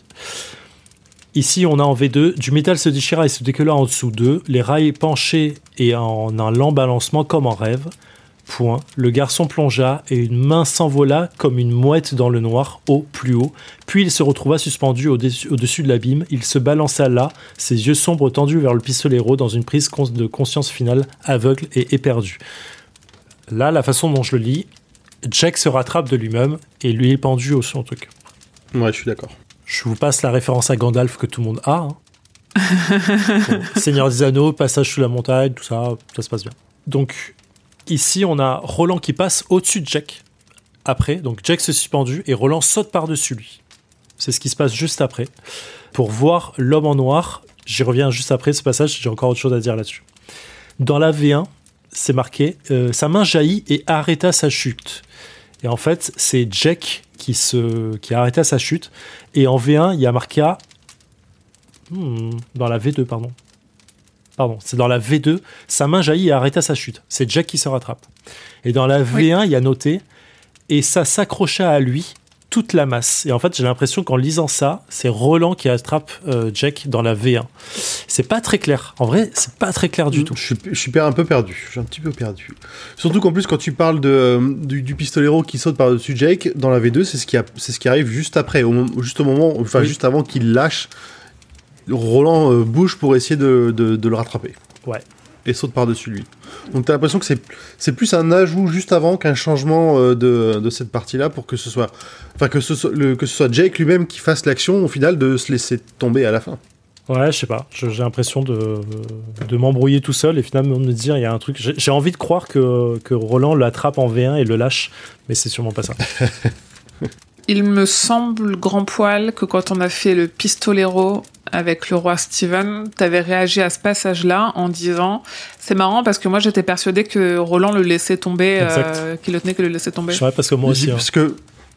Ici, on a en V2, du métal se déchira et se décolla en dessous d'eux, les rails penchés et en un lent balancement comme en rêve. Point. Le garçon plongea et une main s'envola comme une mouette dans le noir, haut, plus haut. Puis il se retrouva suspendu au-dessus de l'abîme. Il se balança là, ses yeux sombres tendus vers le pistolero dans une prise de conscience finale, aveugle et éperdue. Là, la façon dont je le lis, Jack se rattrape de lui-même et lui est pendu au son truc. Ouais, je suis d'accord. Je vous passe la référence à Gandalf que tout le monde a. hein. Bon, Seigneur des Anneaux, passage sous la montagne, tout ça, ça se passe bien. Donc, ici, on a Roland qui passe au-dessus de Jack. Après, donc Jack se suspendu et Roland saute par-dessus lui. C'est ce qui se passe juste après. Pour voir l'homme en noir, j'y reviens juste après ce passage, j'ai encore autre chose à dire là-dessus. Dans la V1, c'est marqué euh, Sa main jaillit et arrêta sa chute. Et en fait, c'est Jack qui, se, qui arrêta sa chute. Et en V1, il y a marqué Hmm, dans la V2, pardon. Pardon, c'est dans la V2, sa main jaillit et arrêta sa chute. C'est Jack qui se rattrape. Et dans la V1, il y a noté et ça s'accrocha à lui toute la masse. Et en fait, j'ai l'impression qu'en lisant ça, c'est Roland qui attrape euh, Jack dans la V1. C'est pas très clair. En vrai, c'est pas très clair du tout. Je suis, je suis un peu perdu. Je suis un petit peu perdu. Surtout qu'en plus, quand tu parles de, euh, du, du pistolero qui saute par-dessus Jake, dans la V2, c'est ce, qui a- c'est ce qui arrive juste après, au, juste au moment, enfin Oui. juste avant qu'il lâche. Roland euh, bouge pour essayer de, de- de le rattraper. Ouais. Et saute par-dessus lui. Donc t'as l'impression que c'est, c'est plus un ajout juste avant qu'un changement euh, de, de cette partie-là pour que ce soit. Enfin, que ce soit, le- que ce soit Jake lui-même qui fasse l'action au final de se laisser tomber à la fin. Ouais, je sais pas. J'ai l'impression de, de m'embrouiller tout seul et finalement de me dire il y a un truc. J'ai j'ai envie de croire que, que Roland l'attrape en V1 et le lâche, mais c'est sûrement pas ça. Il me semble, grand poil, que quand on a fait le pistolero avec le roi Steven, t'avais réagi à ce passage-là en disant c'est marrant parce que moi j'étais persuadé que Roland le laissait tomber, euh, qu'il le tenait que le laissait tomber. Je sais pas, parce que moi aussi. hein. Parce que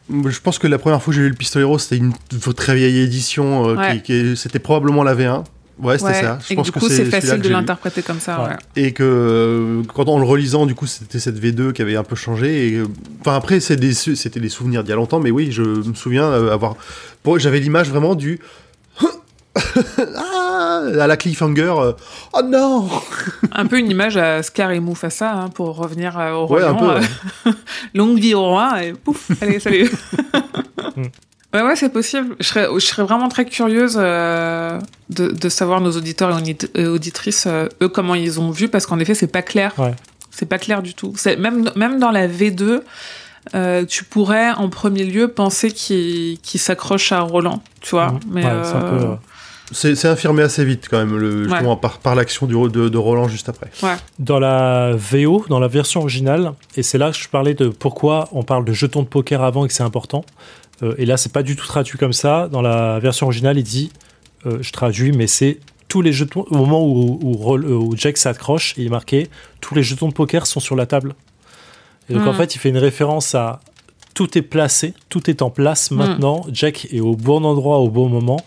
je pense que la première fois que j'ai lu le Pistolero, c'était une très vieille édition. euh, Ouais. qui, qui- c'était probablement la V1. Ouais, c'était Ouais, ça. Je et pense du que coup c'est facile de l'interpréter comme ça. Ouais. ouais. Et que euh, quand en le relisant, du coup, c'était cette V2 qui avait un peu changé. Et, euh, enfin, après, des c'était des souvenirs d'il y a longtemps, mais oui, je me souviens euh, avoir. Bon, j'avais l'image vraiment du. ah, à la cliffhanger. euh, oh non Un peu une image à Scar et Mufasa hein, pour revenir euh, au Ouais, un royaume. peu, euh, Longue vie au roi et pouf, allez, salut. Mm. ouais, ouais, c'est possible. Je serais, je serais vraiment très curieuse euh, de, de savoir nos auditeurs et et auditrices, euh, eux, comment ils ont vu, parce qu'en effet, c'est pas clair. Ouais. C'est pas clair du tout. C'est même, même dans la V2, euh, tu pourrais en premier lieu penser qu'il qu'il s'accroche à Roland, tu vois. Mhm. Mais Ouais, c'est un peu, euh, euh, C'est c'est affirmé assez vite quand même, le, par, par l'action du- de, de Roland juste après. Dans la VO, dans la version originale, et c'est là que je parlais de pourquoi on parle de jetons de poker avant et que c'est important. Euh, et là, c'est pas du tout traduit comme ça. Dans la version originale, il dit, euh, je traduis, mais c'est tous les jetons, au moment où, euh, où Jack s'accroche, il est marqué, tous les jetons de poker sont sur la table. Et donc en fait, il fait une référence à tout est placé, tout est en place maintenant. Jack est au bon endroit au bon moment.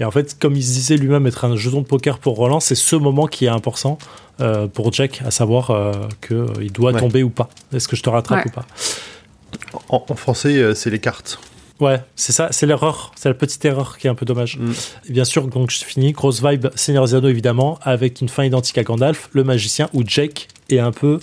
Et en fait, comme il se disait lui-même être un jeton de poker pour Roland, c'est ce moment qui est important euh, pour Jack, à savoir euh, qu'il doit Ouais. tomber ou pas. Est-ce que je te rattrape Ouais. ou pas? En, en français, c'est les cartes. Ouais, c'est ça, c'est l'erreur, c'est la petite erreur qui est un peu dommage. Mm. Et bien sûr, donc je finis, grosse vibe Seigneur Anneaux évidemment, avec une fin identique à Gandalf, le magicien, où Jake est un peu,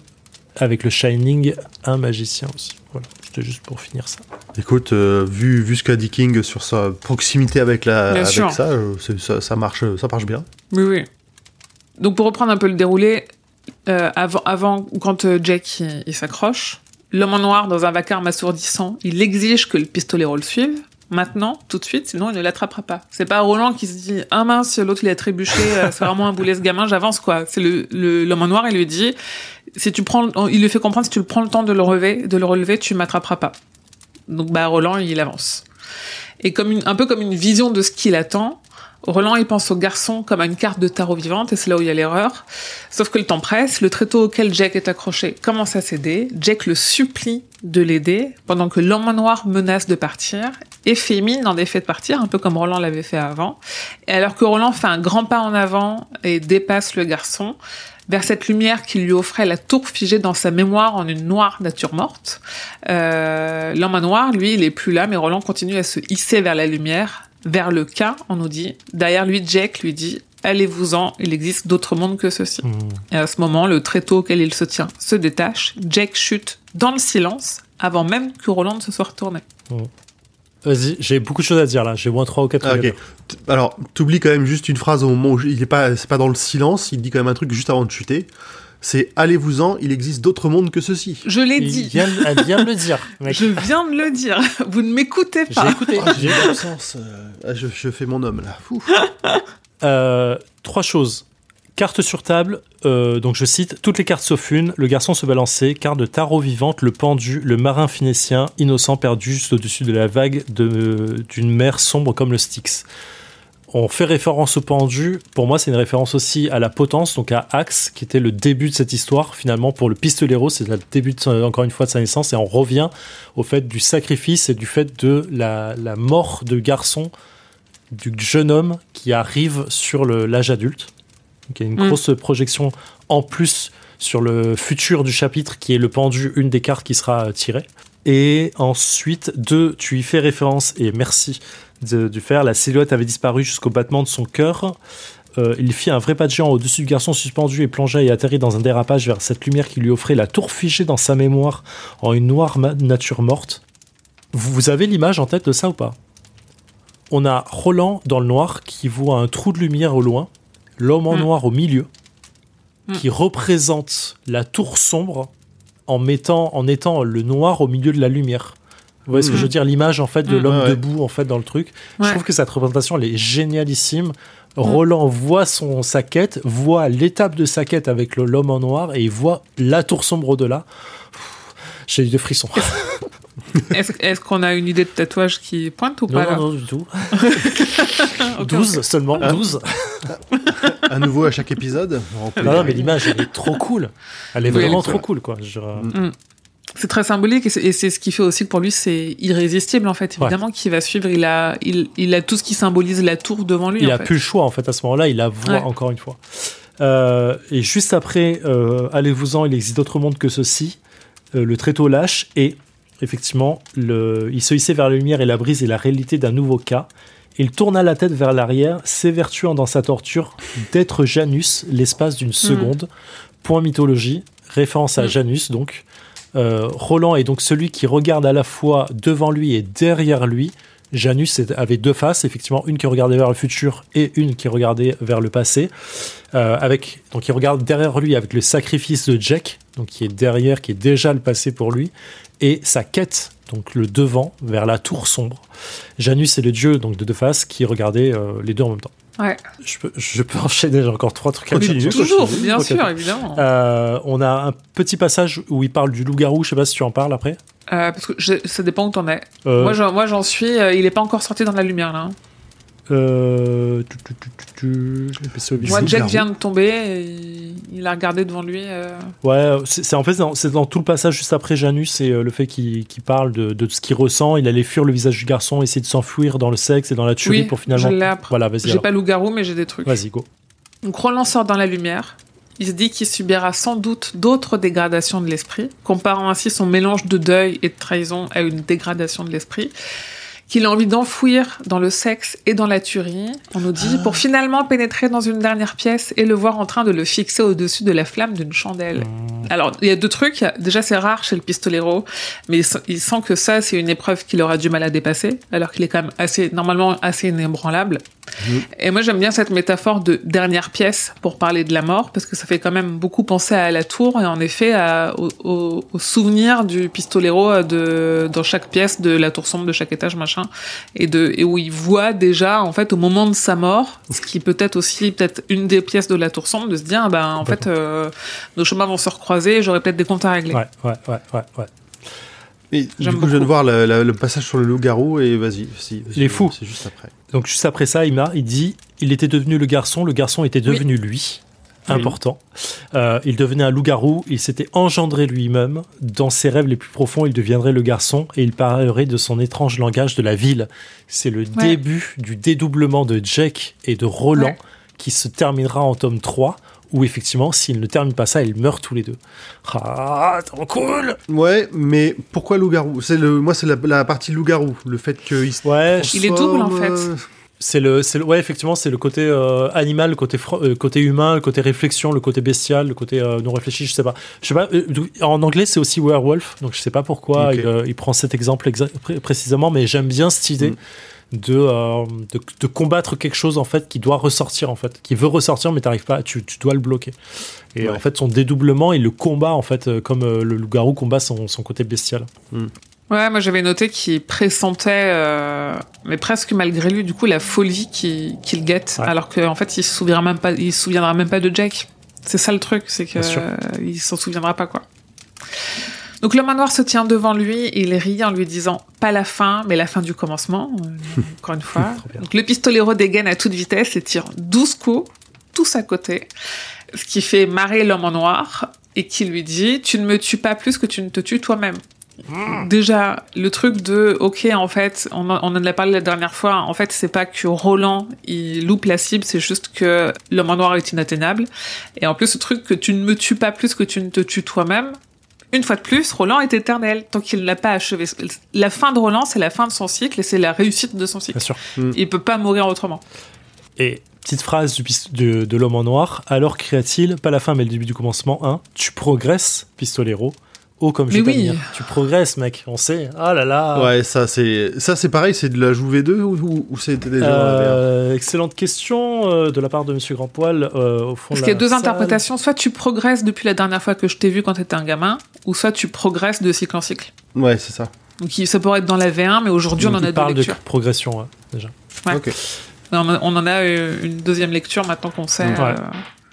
avec le Shining, un magicien aussi. Voilà, c'était juste pour finir ça. Écoute, euh, vu, vu ce qu'a dit King sur sa proximité avec, la, Bien avec sûr. ça, euh, ça, ça marche, ça marche bien. Oui, oui. Donc pour reprendre un peu le déroulé, euh, avant, avant, quand euh, Jack il, il s'accroche, l'homme en noir dans un vacarme assourdissant, il exige que le pistolero le suive. Maintenant, tout de suite, sinon il ne l'attrapera pas. C'est pas Roland qui se dit ah mince l'autre il a trébuché, euh, c'est vraiment un boulet ce gamin, j'avance quoi. C'est le le- l'homme en noir, il lui dit si tu prends, il lui fait comprendre si tu prends le temps de le relever, de le relever, tu m'attraperas pas. Donc bah Roland il avance. Et comme une, un peu comme une vision de ce qu'il attend, Roland, il pense au garçon comme à une carte de tarot vivante, et c'est là où il y a l'erreur. Sauf que le temps presse, le tréteau auquel Jack est accroché commence à céder, Jack le supplie de l'aider, pendant que l'homme en noir menace de partir, et fait mine des faits de partir, un peu comme Roland l'avait fait avant. Et alors que Roland fait un grand pas en avant et dépasse le garçon, vers cette lumière qui lui offrait la tour figée dans sa mémoire en une noire nature morte. Euh, L'homme en noir, lui, il est plus là, mais Roland continue à se hisser vers la lumière, vers le cas, on nous dit. Derrière lui, Jack lui dit Allez-vous-en, il existe d'autres mondes que ceux-ci. Hmm. Et à ce moment, le tréteau auquel il se tient se détache. Jack chute dans le silence avant même que Roland se soit retourné. Vas-y, j'ai beaucoup de choses à dire là, j'ai moins 3 ou 4 Ah, ok. T- Alors, t'oublies quand même juste une phrase au moment où il est pas, c'est pas dans le silence, il dit quand même un truc juste avant de chuter. C'est allez-vous-en, il existe d'autres mondes que ceux-ci. Je l'ai dit. vient, elle vient de le dire. mec. Je viens de le dire. Vous ne m'écoutez J'ai pas. écouté. Ah, j'ai eu l'absence. euh, je, je fais mon homme là. Fou. Euh, trois choses. Carte sur table, euh, donc je cite, toutes les cartes sauf une, le garçon se balançait, carte de tarot vivante, le pendu, le marin phénicien, innocent perdu juste au-dessus de la vague de- d'une mer sombre comme le Styx. On fait référence au pendu, pour moi c'est une référence aussi à la potence, donc à Axe, qui était le début de cette histoire, finalement pour le pistolero, c'est le début de encore une fois de sa naissance, et on revient au fait du sacrifice et du fait de la, la mort de garçon du jeune homme qui arrive sur l'âge adulte. Donc, il y a une Mm. grosse projection en plus sur le futur du chapitre qui est le pendu, une des cartes qui sera tirée. Et ensuite, deux, tu y fais référence, et merci de, du faire, la silhouette avait disparu jusqu'au battement de son cœur. Euh, il fit un vrai pas de géant au-dessus du garçon suspendu et plongea et atterrit dans un dérapage vers cette lumière qui lui offrait la tour figée dans sa mémoire en une noire nature morte. Vous, vous avez l'image en tête de ça ou pas? On a Roland dans le noir qui voit un trou de lumière au loin, l'homme en Mm. noir au milieu, Mm. qui représente la tour sombre en mettant, en étant le noir au milieu de la lumière. Vous voyez ce que Mm. je veux dire? L'image en fait de Mm. l'homme Ouais, ouais. debout en fait dans le truc. Je trouve que cette représentation elle est génialissime. Roland voit son sa quête, voit l'étape de sa quête avec le- l'homme en noir et il voit la tour sombre au-delà. J'ai eu des frissons. Est-ce qu'on a une idée de tatouage qui pointe ou Non, pas là non, non, du tout. Ok, 12 ok. seulement, Ah. 12. À nouveau à chaque épisode. Non, mais l'image, elle est trop cool. Elle est Oui, vraiment elle est trop cool, quoi. Je- Mm. C'est très symbolique et c'est- ce qui fait aussi que pour lui c'est irrésistible en fait. Ouais. Évidemment qu'il va suivre, il a, il, il a tout ce qui symbolise la tour devant lui. il en a fait. plus le choix, en fait, à ce moment-là. Il la voit Ouais. encore une fois. Euh, et juste après, euh, allez-vous-en, il existe d'autres mondes que ceci. Euh, le tréteau lâche et effectivement, le, il se hissait vers la lumière et la brise et la réalité d'un nouveau cas. Il tourna la tête vers l'arrière, s'évertuant dans sa torture d'être Janus l'espace d'une seconde. Point mythologie, référence à Mm. Janus donc. Euh, Roland est donc celui qui regarde à la fois devant lui et derrière lui. Janus avait deux faces, effectivement, une qui regardait vers le futur et une qui regardait vers le passé. Euh, avec, donc il regarde derrière lui avec le sacrifice de Jack, donc qui est derrière, qui est déjà le passé pour lui, et sa quête, donc le devant, vers la tour sombre. Janus est le dieu donc de deux faces qui regardait euh, les deux en même temps. Ouais. Je peux, je peux enchaîner, j'ai encore trois trucs à Continue. dire. Toujours, bien sûr, évidemment. Euh, on a un petit passage où il parle du loup-garou, je sais pas si tu en parles après. Euh, parce que je- ça dépend où t'en es. Euh, Moi, j'en, moi, j'en suis. euh, il est pas encore sorti dans la lumière là. Euh, tu- Moi. Jack vient de tomber. Et il a regardé devant lui. euh, Ouais, c'est c'est- en fait c'est dans, c'est dans tout le passage juste après Janus et euh, le fait qu'il parle de, de ce qu'il ressent. Il allait fuir le visage du garçon, essayer de s'enfuir dans le sexe et dans la tuerie Oui, pour finalement. je. Voilà, vas-y. J'ai pas loup-garou, mais j'ai des trucs. Vas-y, go. Donc Roland sort dans la lumière. Il se dit qu'il subira sans doute d'autres dégradations de l'esprit, comparant ainsi son mélange de deuil et de trahison à une dégradation de l'esprit. Qu'il a envie d'enfouir dans le sexe et dans la tuerie, on nous dit, pour finalement pénétrer dans une dernière pièce et le voir en train de le fixer au-dessus de la flamme d'une chandelle. Alors, il y a deux trucs. Déjà, c'est rare chez le pistolero, mais il sent, que ça, c'est une épreuve qu'il aura du mal à dépasser, alors qu'il est quand même assez, normalement, assez inébranlable. Et moi, j'aime bien cette métaphore de dernière pièce pour parler de la mort, parce que ça fait quand même beaucoup penser à la tour et en effet à- au, au- au souvenir du pistolero de, dans chaque pièce de la tour sombre, de chaque étage, machin, et, de, et où il voit déjà, en fait, au moment de sa mort, ce qui peut être aussi peut-être une des pièces de la tour sombre, de se dire, ah ben, en fait, euh, nos chemins vont se recroiser, j'aurai peut-être des comptes à régler. Ouais, ouais, ouais, ouais, ouais. Et du coup, je viens de voir le, le- le passage sur le loup-garou et vas-y. si, Il est fou. C'est juste après. Donc juste après ça, il, m'a- il dit, il était devenu le garçon, le garçon était devenu lui. Important. Euh, il devenait un loup-garou, il s'était engendré lui-même. Dans ses rêves les plus profonds, il deviendrait le garçon et il parlerait de son étrange langage de la ville. C'est le début du dédoublement de Jack et de Roland Ouais. qui se terminera en tome 3 où effectivement, s'il ne termine pas ça, ils meurent tous les deux. Ah, trop cool Ouais, mais pourquoi loup-garou? C'est le, moi, c'est la, la partie loup-garou, le fait qu'il se Ouais, Il est double, en fait. C'est le, c'est le- ouais, effectivement, c'est le côté euh, animal, le côté, euh, côté humain, le côté réflexion, le côté bestial, le côté euh, non réfléchi, je sais pas. Je sais pas. en anglais, c'est aussi werewolf, donc je sais pas pourquoi il, il prend cet exemple exa- pré- précisément, mais j'aime bien cette idée. Mm. De, de, de combattre quelque chose en fait qui doit ressortir en fait qui veut ressortir mais t'arrives pas tu, tu dois le bloquer et Ouais. en fait son dédoublement il le combat en fait comme le loup-garou combat son, son côté bestial Ouais, moi j'avais noté qu'il pressentait, euh, mais presque malgré lui, du coup, la folie qui, qui le guette, Ouais. alors qu'en fait, il se souviendra même pas, il se souviendra même pas de Jack. C'est ça le truc, c'est que euh, il s'en souviendra pas quoi. Donc le manoir se tient devant lui et il rit en lui disant pas la fin, mais la fin du commencement. euh, encore une fois. Donc le pistolero dégaine à toute vitesse et tire 12 coups, tous à côté, ce qui fait marrer l'homme en noir et qui lui dit tu ne me tues pas plus que tu ne te tues toi-même. Déjà, le truc de, ok, en fait, on, en- on en a parlé la dernière fois, en fait, c'est pas que Roland, il loupe la cible, c'est juste que l'homme en noir est inatteignable. Et en plus, ce truc que tu ne me tues pas plus que tu ne te tues toi-même, une fois de plus, Roland est éternel, tant qu'il ne l'a pas achevé. La fin de Roland, c'est la fin de son cycle et c'est la réussite de son cycle. bien sûr Il peut pas mourir autrement. Et petite phrase du, de, de l'homme en noir, alors cria-t-il, pas la fin mais le début du commencement, hein, tu progresses, pistolero, oh comme je Mais oui. Tu progresses, mec, on sait. Ah là là. Ouais, ça c'est ça c'est pareil, c'est de la joue V2 ou, ou, ou c'était déjà Euh, excellente question euh, de la part de Monsieur Grandpoil euh, au fond Parce de qu'il y a deux salle. interprétations. Soit tu progresses depuis la dernière fois que je t'ai vu quand t'étais un gamin, ou soit tu progresses de cycle en cycle. Ouais, c'est ça. Donc ça pourrait être dans la V1, mais aujourd'hui on en a deux parle de progression, ouais, déjà. Ouais. Ok. On, en- on en a euh, une deuxième lecture maintenant qu'on sait. Ouais.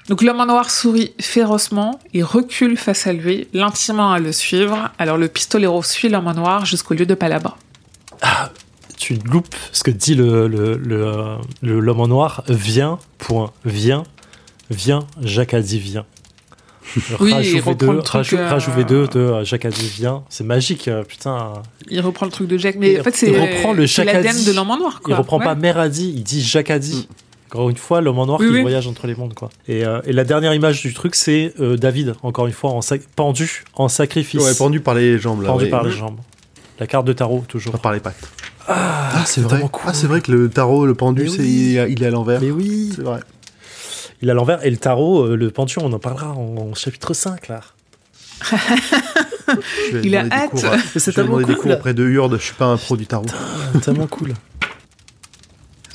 Donc l'homme en noir sourit férocement, il recule face à lui, l'intimant à le suivre. Alors le pistolero suit l'homme en noir jusqu'au lieu de Palabra. Tu loupes ce que dit le le- le, euh, le- l'homme en noir. Viens, point, viens, viens, Jacques a dit viens. Oui, il reprend V2, le truc, rajout, euh, rajout V2 de euh, Jacques a dit viens. C'est magique, putain. Il reprend le truc de Jack, mais Il- en fait il c'est reprend le Jacques l'ADN de l'homme en noir. Il Quoi. reprend pas. Mère a dit, il dit Jacques a dit. Encore une fois, l'homme en noir Oui, qui oui. voyage entre les mondes, quoi. Et, euh, et la dernière image du truc, c'est euh, David, encore une fois, en pendu en sacrifice. Ouais, pendu par les jambes là. pendu ouais. par les jambes. La carte de tarot, toujours. Pas par les pattes. Ah, c'est vrai. cool. Ah, c'est vrai que le tarot, le pendu, oui. il, est- il est à l'envers. Mais oui, C'est vrai. il a l'envers. Et le tarot, euh, le pentu, on en parlera en, en chapitre 5, là. Je vais Il a hâte. à- c'est je vais tellement demander des cool. cours auprès de Hurde. Je suis pas un pro du tarot. Ah, tellement cool.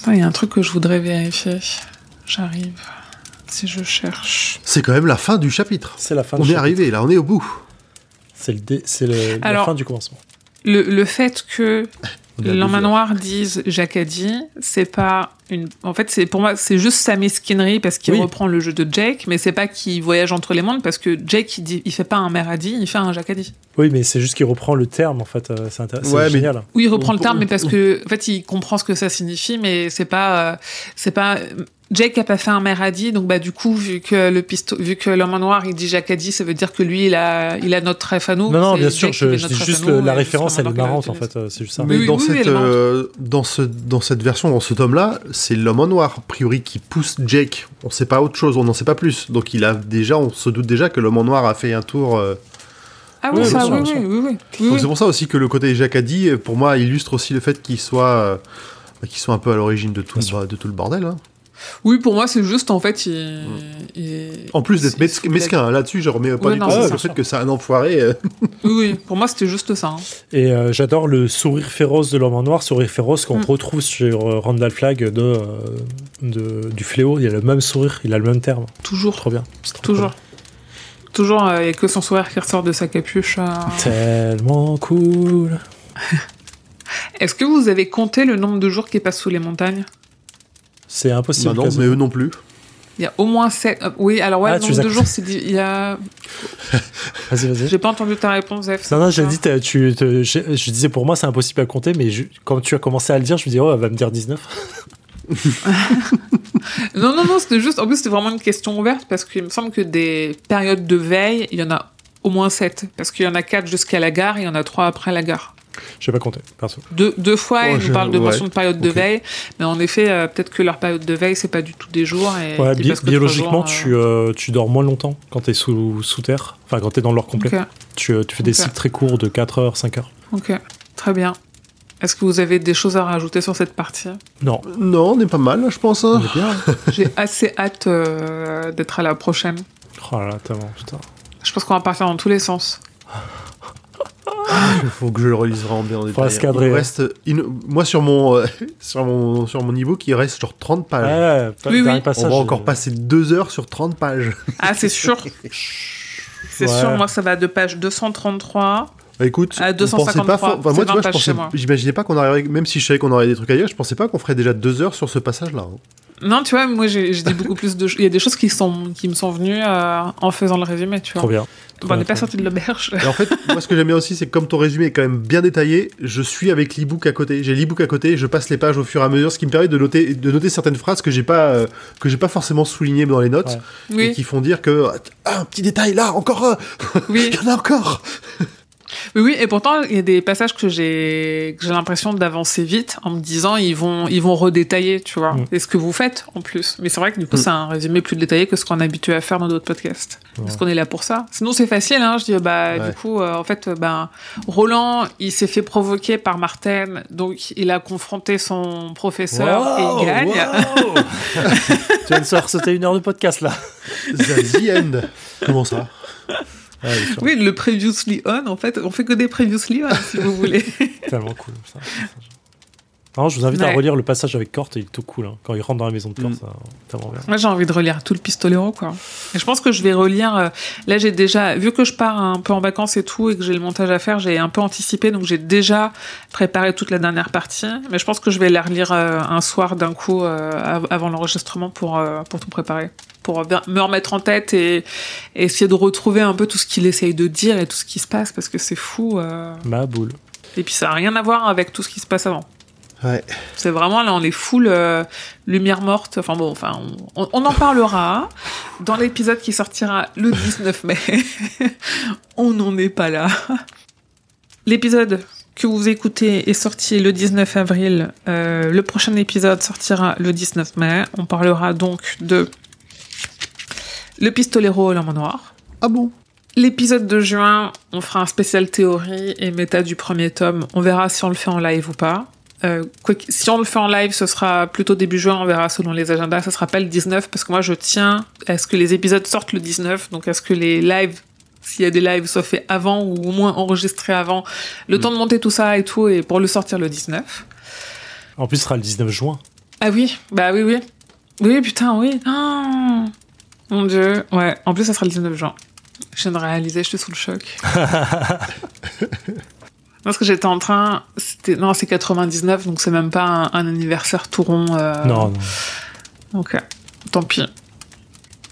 Attends, Il y a un truc que je voudrais vérifier. J'arrive. Si je cherche. C'est quand même la fin du chapitre. C'est la fin On du est chapitre. arrivé, là, on est au bout. C'est le dé- c'est le- la fin du commencement. Le, le fait que L'emmanoir dise Jacadi, c'est pas une. En fait, c'est pour moi, c'est juste sa mesquinerie parce qu'il Oui. reprend le jeu de Jake, mais c'est pas qu'il voyage entre les mondes parce que Jake, il, dit, il fait pas un Meradi, il fait un Jacadi. Oui, mais c'est juste qu'il reprend le terme, en fait. euh, C'est intéressant. Ouais, c'est mais- génial. Oui, il reprend On- le terme, on- mais parce que, en fait, il comprend ce que ça signifie, mais c'est pas, euh, c'est pas. Jake a pas fait un Meradi, donc bah du coup, vu que le pisto, vu que l'homme en noir il dit Jacadi, ça veut dire que lui il a, il a notre trèfle à nous. Non, non, bien sûr, je, dis juste le- la référence, elle est l'homme en noir marrante, en fait. euh, C'est juste ça. Mais Oui, dans, oui, cette, euh, dans, ce, dans cette version, dans ce tome-là, c'est l'homme en noir, a priori, qui pousse Jake. On sait pas autre chose, on n'en sait pas plus. Donc il a déjà, on se doute déjà que l'homme en noir a fait un tour. euh, Ah oui, Oui, ça, oui, oui, oui, oui, oui, Donc oui. c'est pour ça aussi que le côté Jacques a dit, pour moi, illustre aussi le fait qu'il soit, euh, qu'il soit un peu à l'origine tout le de tout le bordel. hein. Oui, pour moi, c'est juste, en fait, il... il- En plus d'être mesquin, là-dessus, je remets pas Ouais, du non, tout le fait que c'est un enfoiré. euh. Oui, oui, pour moi, c'était juste ça. hein. Et euh, j'adore le sourire féroce de l'homme en noir, sourire féroce qu'on Mm. retrouve sur euh, Randall Flag de, euh, de- du fléau. Il a le même sourire, il a le même terme. Toujours, Trop bien. Trop toujours. Toujours, il n'y a que son sourire qui ressort de sa capuche. euh. cool. Tellement cool. Est-ce que vous avez compté le nombre de jours qui passent sous les montagnes? C'est impossible. Bah non, quasiment. mais eux non plus. Il y a au moins 7... oui, alors ouais, Ah, le nombre de jours, c'est... Il y a... Vas-y, vas-y. J'ai pas entendu ta réponse, Zef. Non, non, j'ai c'est dit, tu, te- je, je disais pour moi c'est impossible à compter, mais je- quand tu as commencé à le dire, je me dis, oh, elle va me dire 19. Non, non, non, c'était juste... En plus, c'était vraiment une question ouverte parce qu'il me semble que des périodes de veille, il y en a au moins 7. Parce qu'il y en a 4 jusqu'à la gare et il y en a 3 après la gare. Je vais pas compter, perso. Deux, deux fois, Oh, ils je- nous parlent de ouais, mention de période de veille, mais en effet, euh, peut-être que leur période de veille, c'est pas du tout des jours. Et Ouais, bi- biologiquement, jours, tu, euh, tu dors moins longtemps quand t'es sous, sous terre, enfin quand t'es dans l'or complet. Tu, euh, tu fais des cycles très courts de 4 heures, 5 heures. ok, très bien. Est-ce que vous avez des choses à rajouter sur cette partie? Non, Non, on est pas mal, je pense. hein. on est bien. J'ai assez hâte euh, d'être à la prochaine. oh là là, tellement, putain. Je pense qu'on va partir dans tous les sens. Il faut que je le relise vraiment bien en détail. se cadrer, Il reste, il- moi, sur mon, euh, sur mon, sur mon niveau, qui reste genre 30 pages. Ouais, pas- Oui, oui. On passage, va encore euh, passer deux heures sur 30 pages. Ah, c'est sûr. C'est Ouais. sûr, moi, ça va de page 233. Bah, écoute, À on pensait 253, pas. for- enfin, c'est moi, tu 20 vois, je pages chez pensais, moi. j'imaginais pas qu'on arriverait, même si je savais qu'on aurait des trucs à dire, je pensais pas qu'on ferait déjà deux heures sur ce passage-là. hein. Non, tu vois, moi, j'ai dit beaucoup plus de choses. Il y a des choses qui, sont, qui me sont venues euh, en faisant le résumé, tu vois. Trop bien. on n'est pas Trop sorti de l'auberge. En fait, moi, ce que j'aime bien aussi, c'est que comme ton résumé est quand même bien détaillé, je suis avec l'ebook à côté. J'ai l'ebook à côté, je passe les pages au fur et à mesure, ce qui me permet de noter, de noter certaines phrases que j'ai pas, euh, que j'ai pas forcément soulignées dans les notes. Ouais. Et Oui, qui font dire que ah, un petit détail là, encore un, oui. il y en a encore. Oui, oui, et pourtant, il y a des passages que j'ai que j'ai l'impression d'avancer vite en me disant ils vont ils vont redétailler, tu vois. Mm. Et ce que vous faites en plus. Mais c'est vrai que du coup, Mm. c'est un résumé plus détaillé que ce qu'on est habitué à faire dans d'autres podcasts. Parce qu'on est là pour ça. Sinon, c'est facile, hein. Je dis, bah, Ouais. du coup, euh, en fait, euh, ben, Roland, il s'est fait provoquer par Martin, donc il a confronté son professeur et il gagne. wow. tu viens de sauter une heure de podcast là. The end. Comment ça? Sûr. Oui, le previously on, en fait, on fait que des previously on, si vous voulez. Tellement cool. Ça. Non, je vous invite à relire le passage avec Kort, il est tout cool. hein. Quand il rentre dans la maison de Mm. ça, tellement bien. Moi, j'ai envie de relire tout le Pistolero, quoi. Et je pense que je vais relire. euh, là, j'ai déjà, vu que je pars un peu en vacances et tout, et que j'ai le montage à faire, j'ai un peu anticipé, donc j'ai déjà préparé toute la dernière partie. Mais je pense que je vais la relire euh, un soir d'un coup euh, av- avant l'enregistrement pour pour tout préparer, pour me remettre en tête et, et essayer de retrouver un peu tout ce qu'il essaye de dire et tout ce qui se passe, parce que c'est fou. euh. Ma boule. Et puis ça n'a rien à voir avec tout ce qui se passe avant. Ouais. C'est vraiment là, on est full euh, lumière morte. Enfin bon, enfin, on, on en parlera dans l'épisode qui sortira le 19 mai. on n'en est pas là. L'épisode que vous écoutez est sorti le 19 avril. Euh, le prochain épisode sortira le 19 mai. On parlera donc de le pistolero l'homme en noir. Ah bon? L'épisode de juin, on fera un spécial théorie et méta du premier tome. On verra si on le fait en live ou pas. Euh, si on le fait en live, ce sera plutôt début juin, on verra selon les agendas, ce sera pas le 19, parce que moi je tiens à ce que les épisodes sortent le 19, donc à ce que les lives, s'il y a des lives, soient faits avant ou au moins enregistrés avant, le mm. temps de monter tout ça et tout, et pour le sortir le 19. En plus, ce sera le 19 juin. Ah oui, bah oui, oui. Oui, putain, oui. Oh, mon dieu. Ouais, en plus, ça sera le 19 juin. Je viens de réaliser, je suis sous le choc. Parce que j'étais en train. Non, c'est 99, donc c'est même pas un, anniversaire tout rond. Euh... Non, non. Ok, tant pis.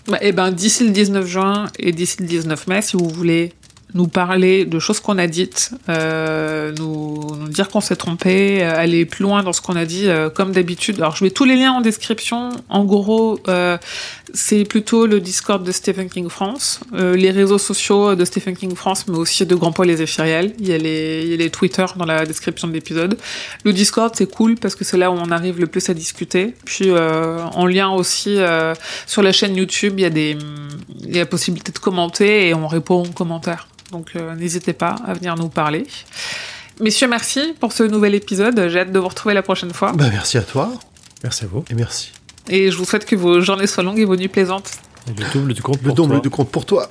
Bah, et eh ben, d'ici le 19 juin et d'ici le 19 mai, si vous voulez nous parler de choses qu'on a dites, euh, nous, nous, dire qu'on s'est trompé, euh, aller plus loin dans ce qu'on a dit, euh, comme d'habitude. Alors, je mets tous les liens en description. En gros, euh, c'est plutôt le Discord de Stephen King France, euh, les réseaux sociaux de Stephen King France, mais aussi de Grand Paul et Zéphiriel. Il y a les, il y a les Twitter dans la description de l'épisode. Le Discord, c'est cool parce que c'est là où on arrive le plus à discuter. Puis, en lien aussi sur la chaîne YouTube, il y a des, il y a la possibilité de commenter et on répond aux commentaires. Donc euh, n'hésitez pas à venir nous parler. Messieurs, merci pour ce nouvel épisode. J'ai hâte de vous retrouver la prochaine fois. Bah, merci à toi. Merci à vous. Et merci. Et je vous souhaite que vos journées soient longues et vos nuits plaisantes. le double du compte pour Le double du compte pour toi.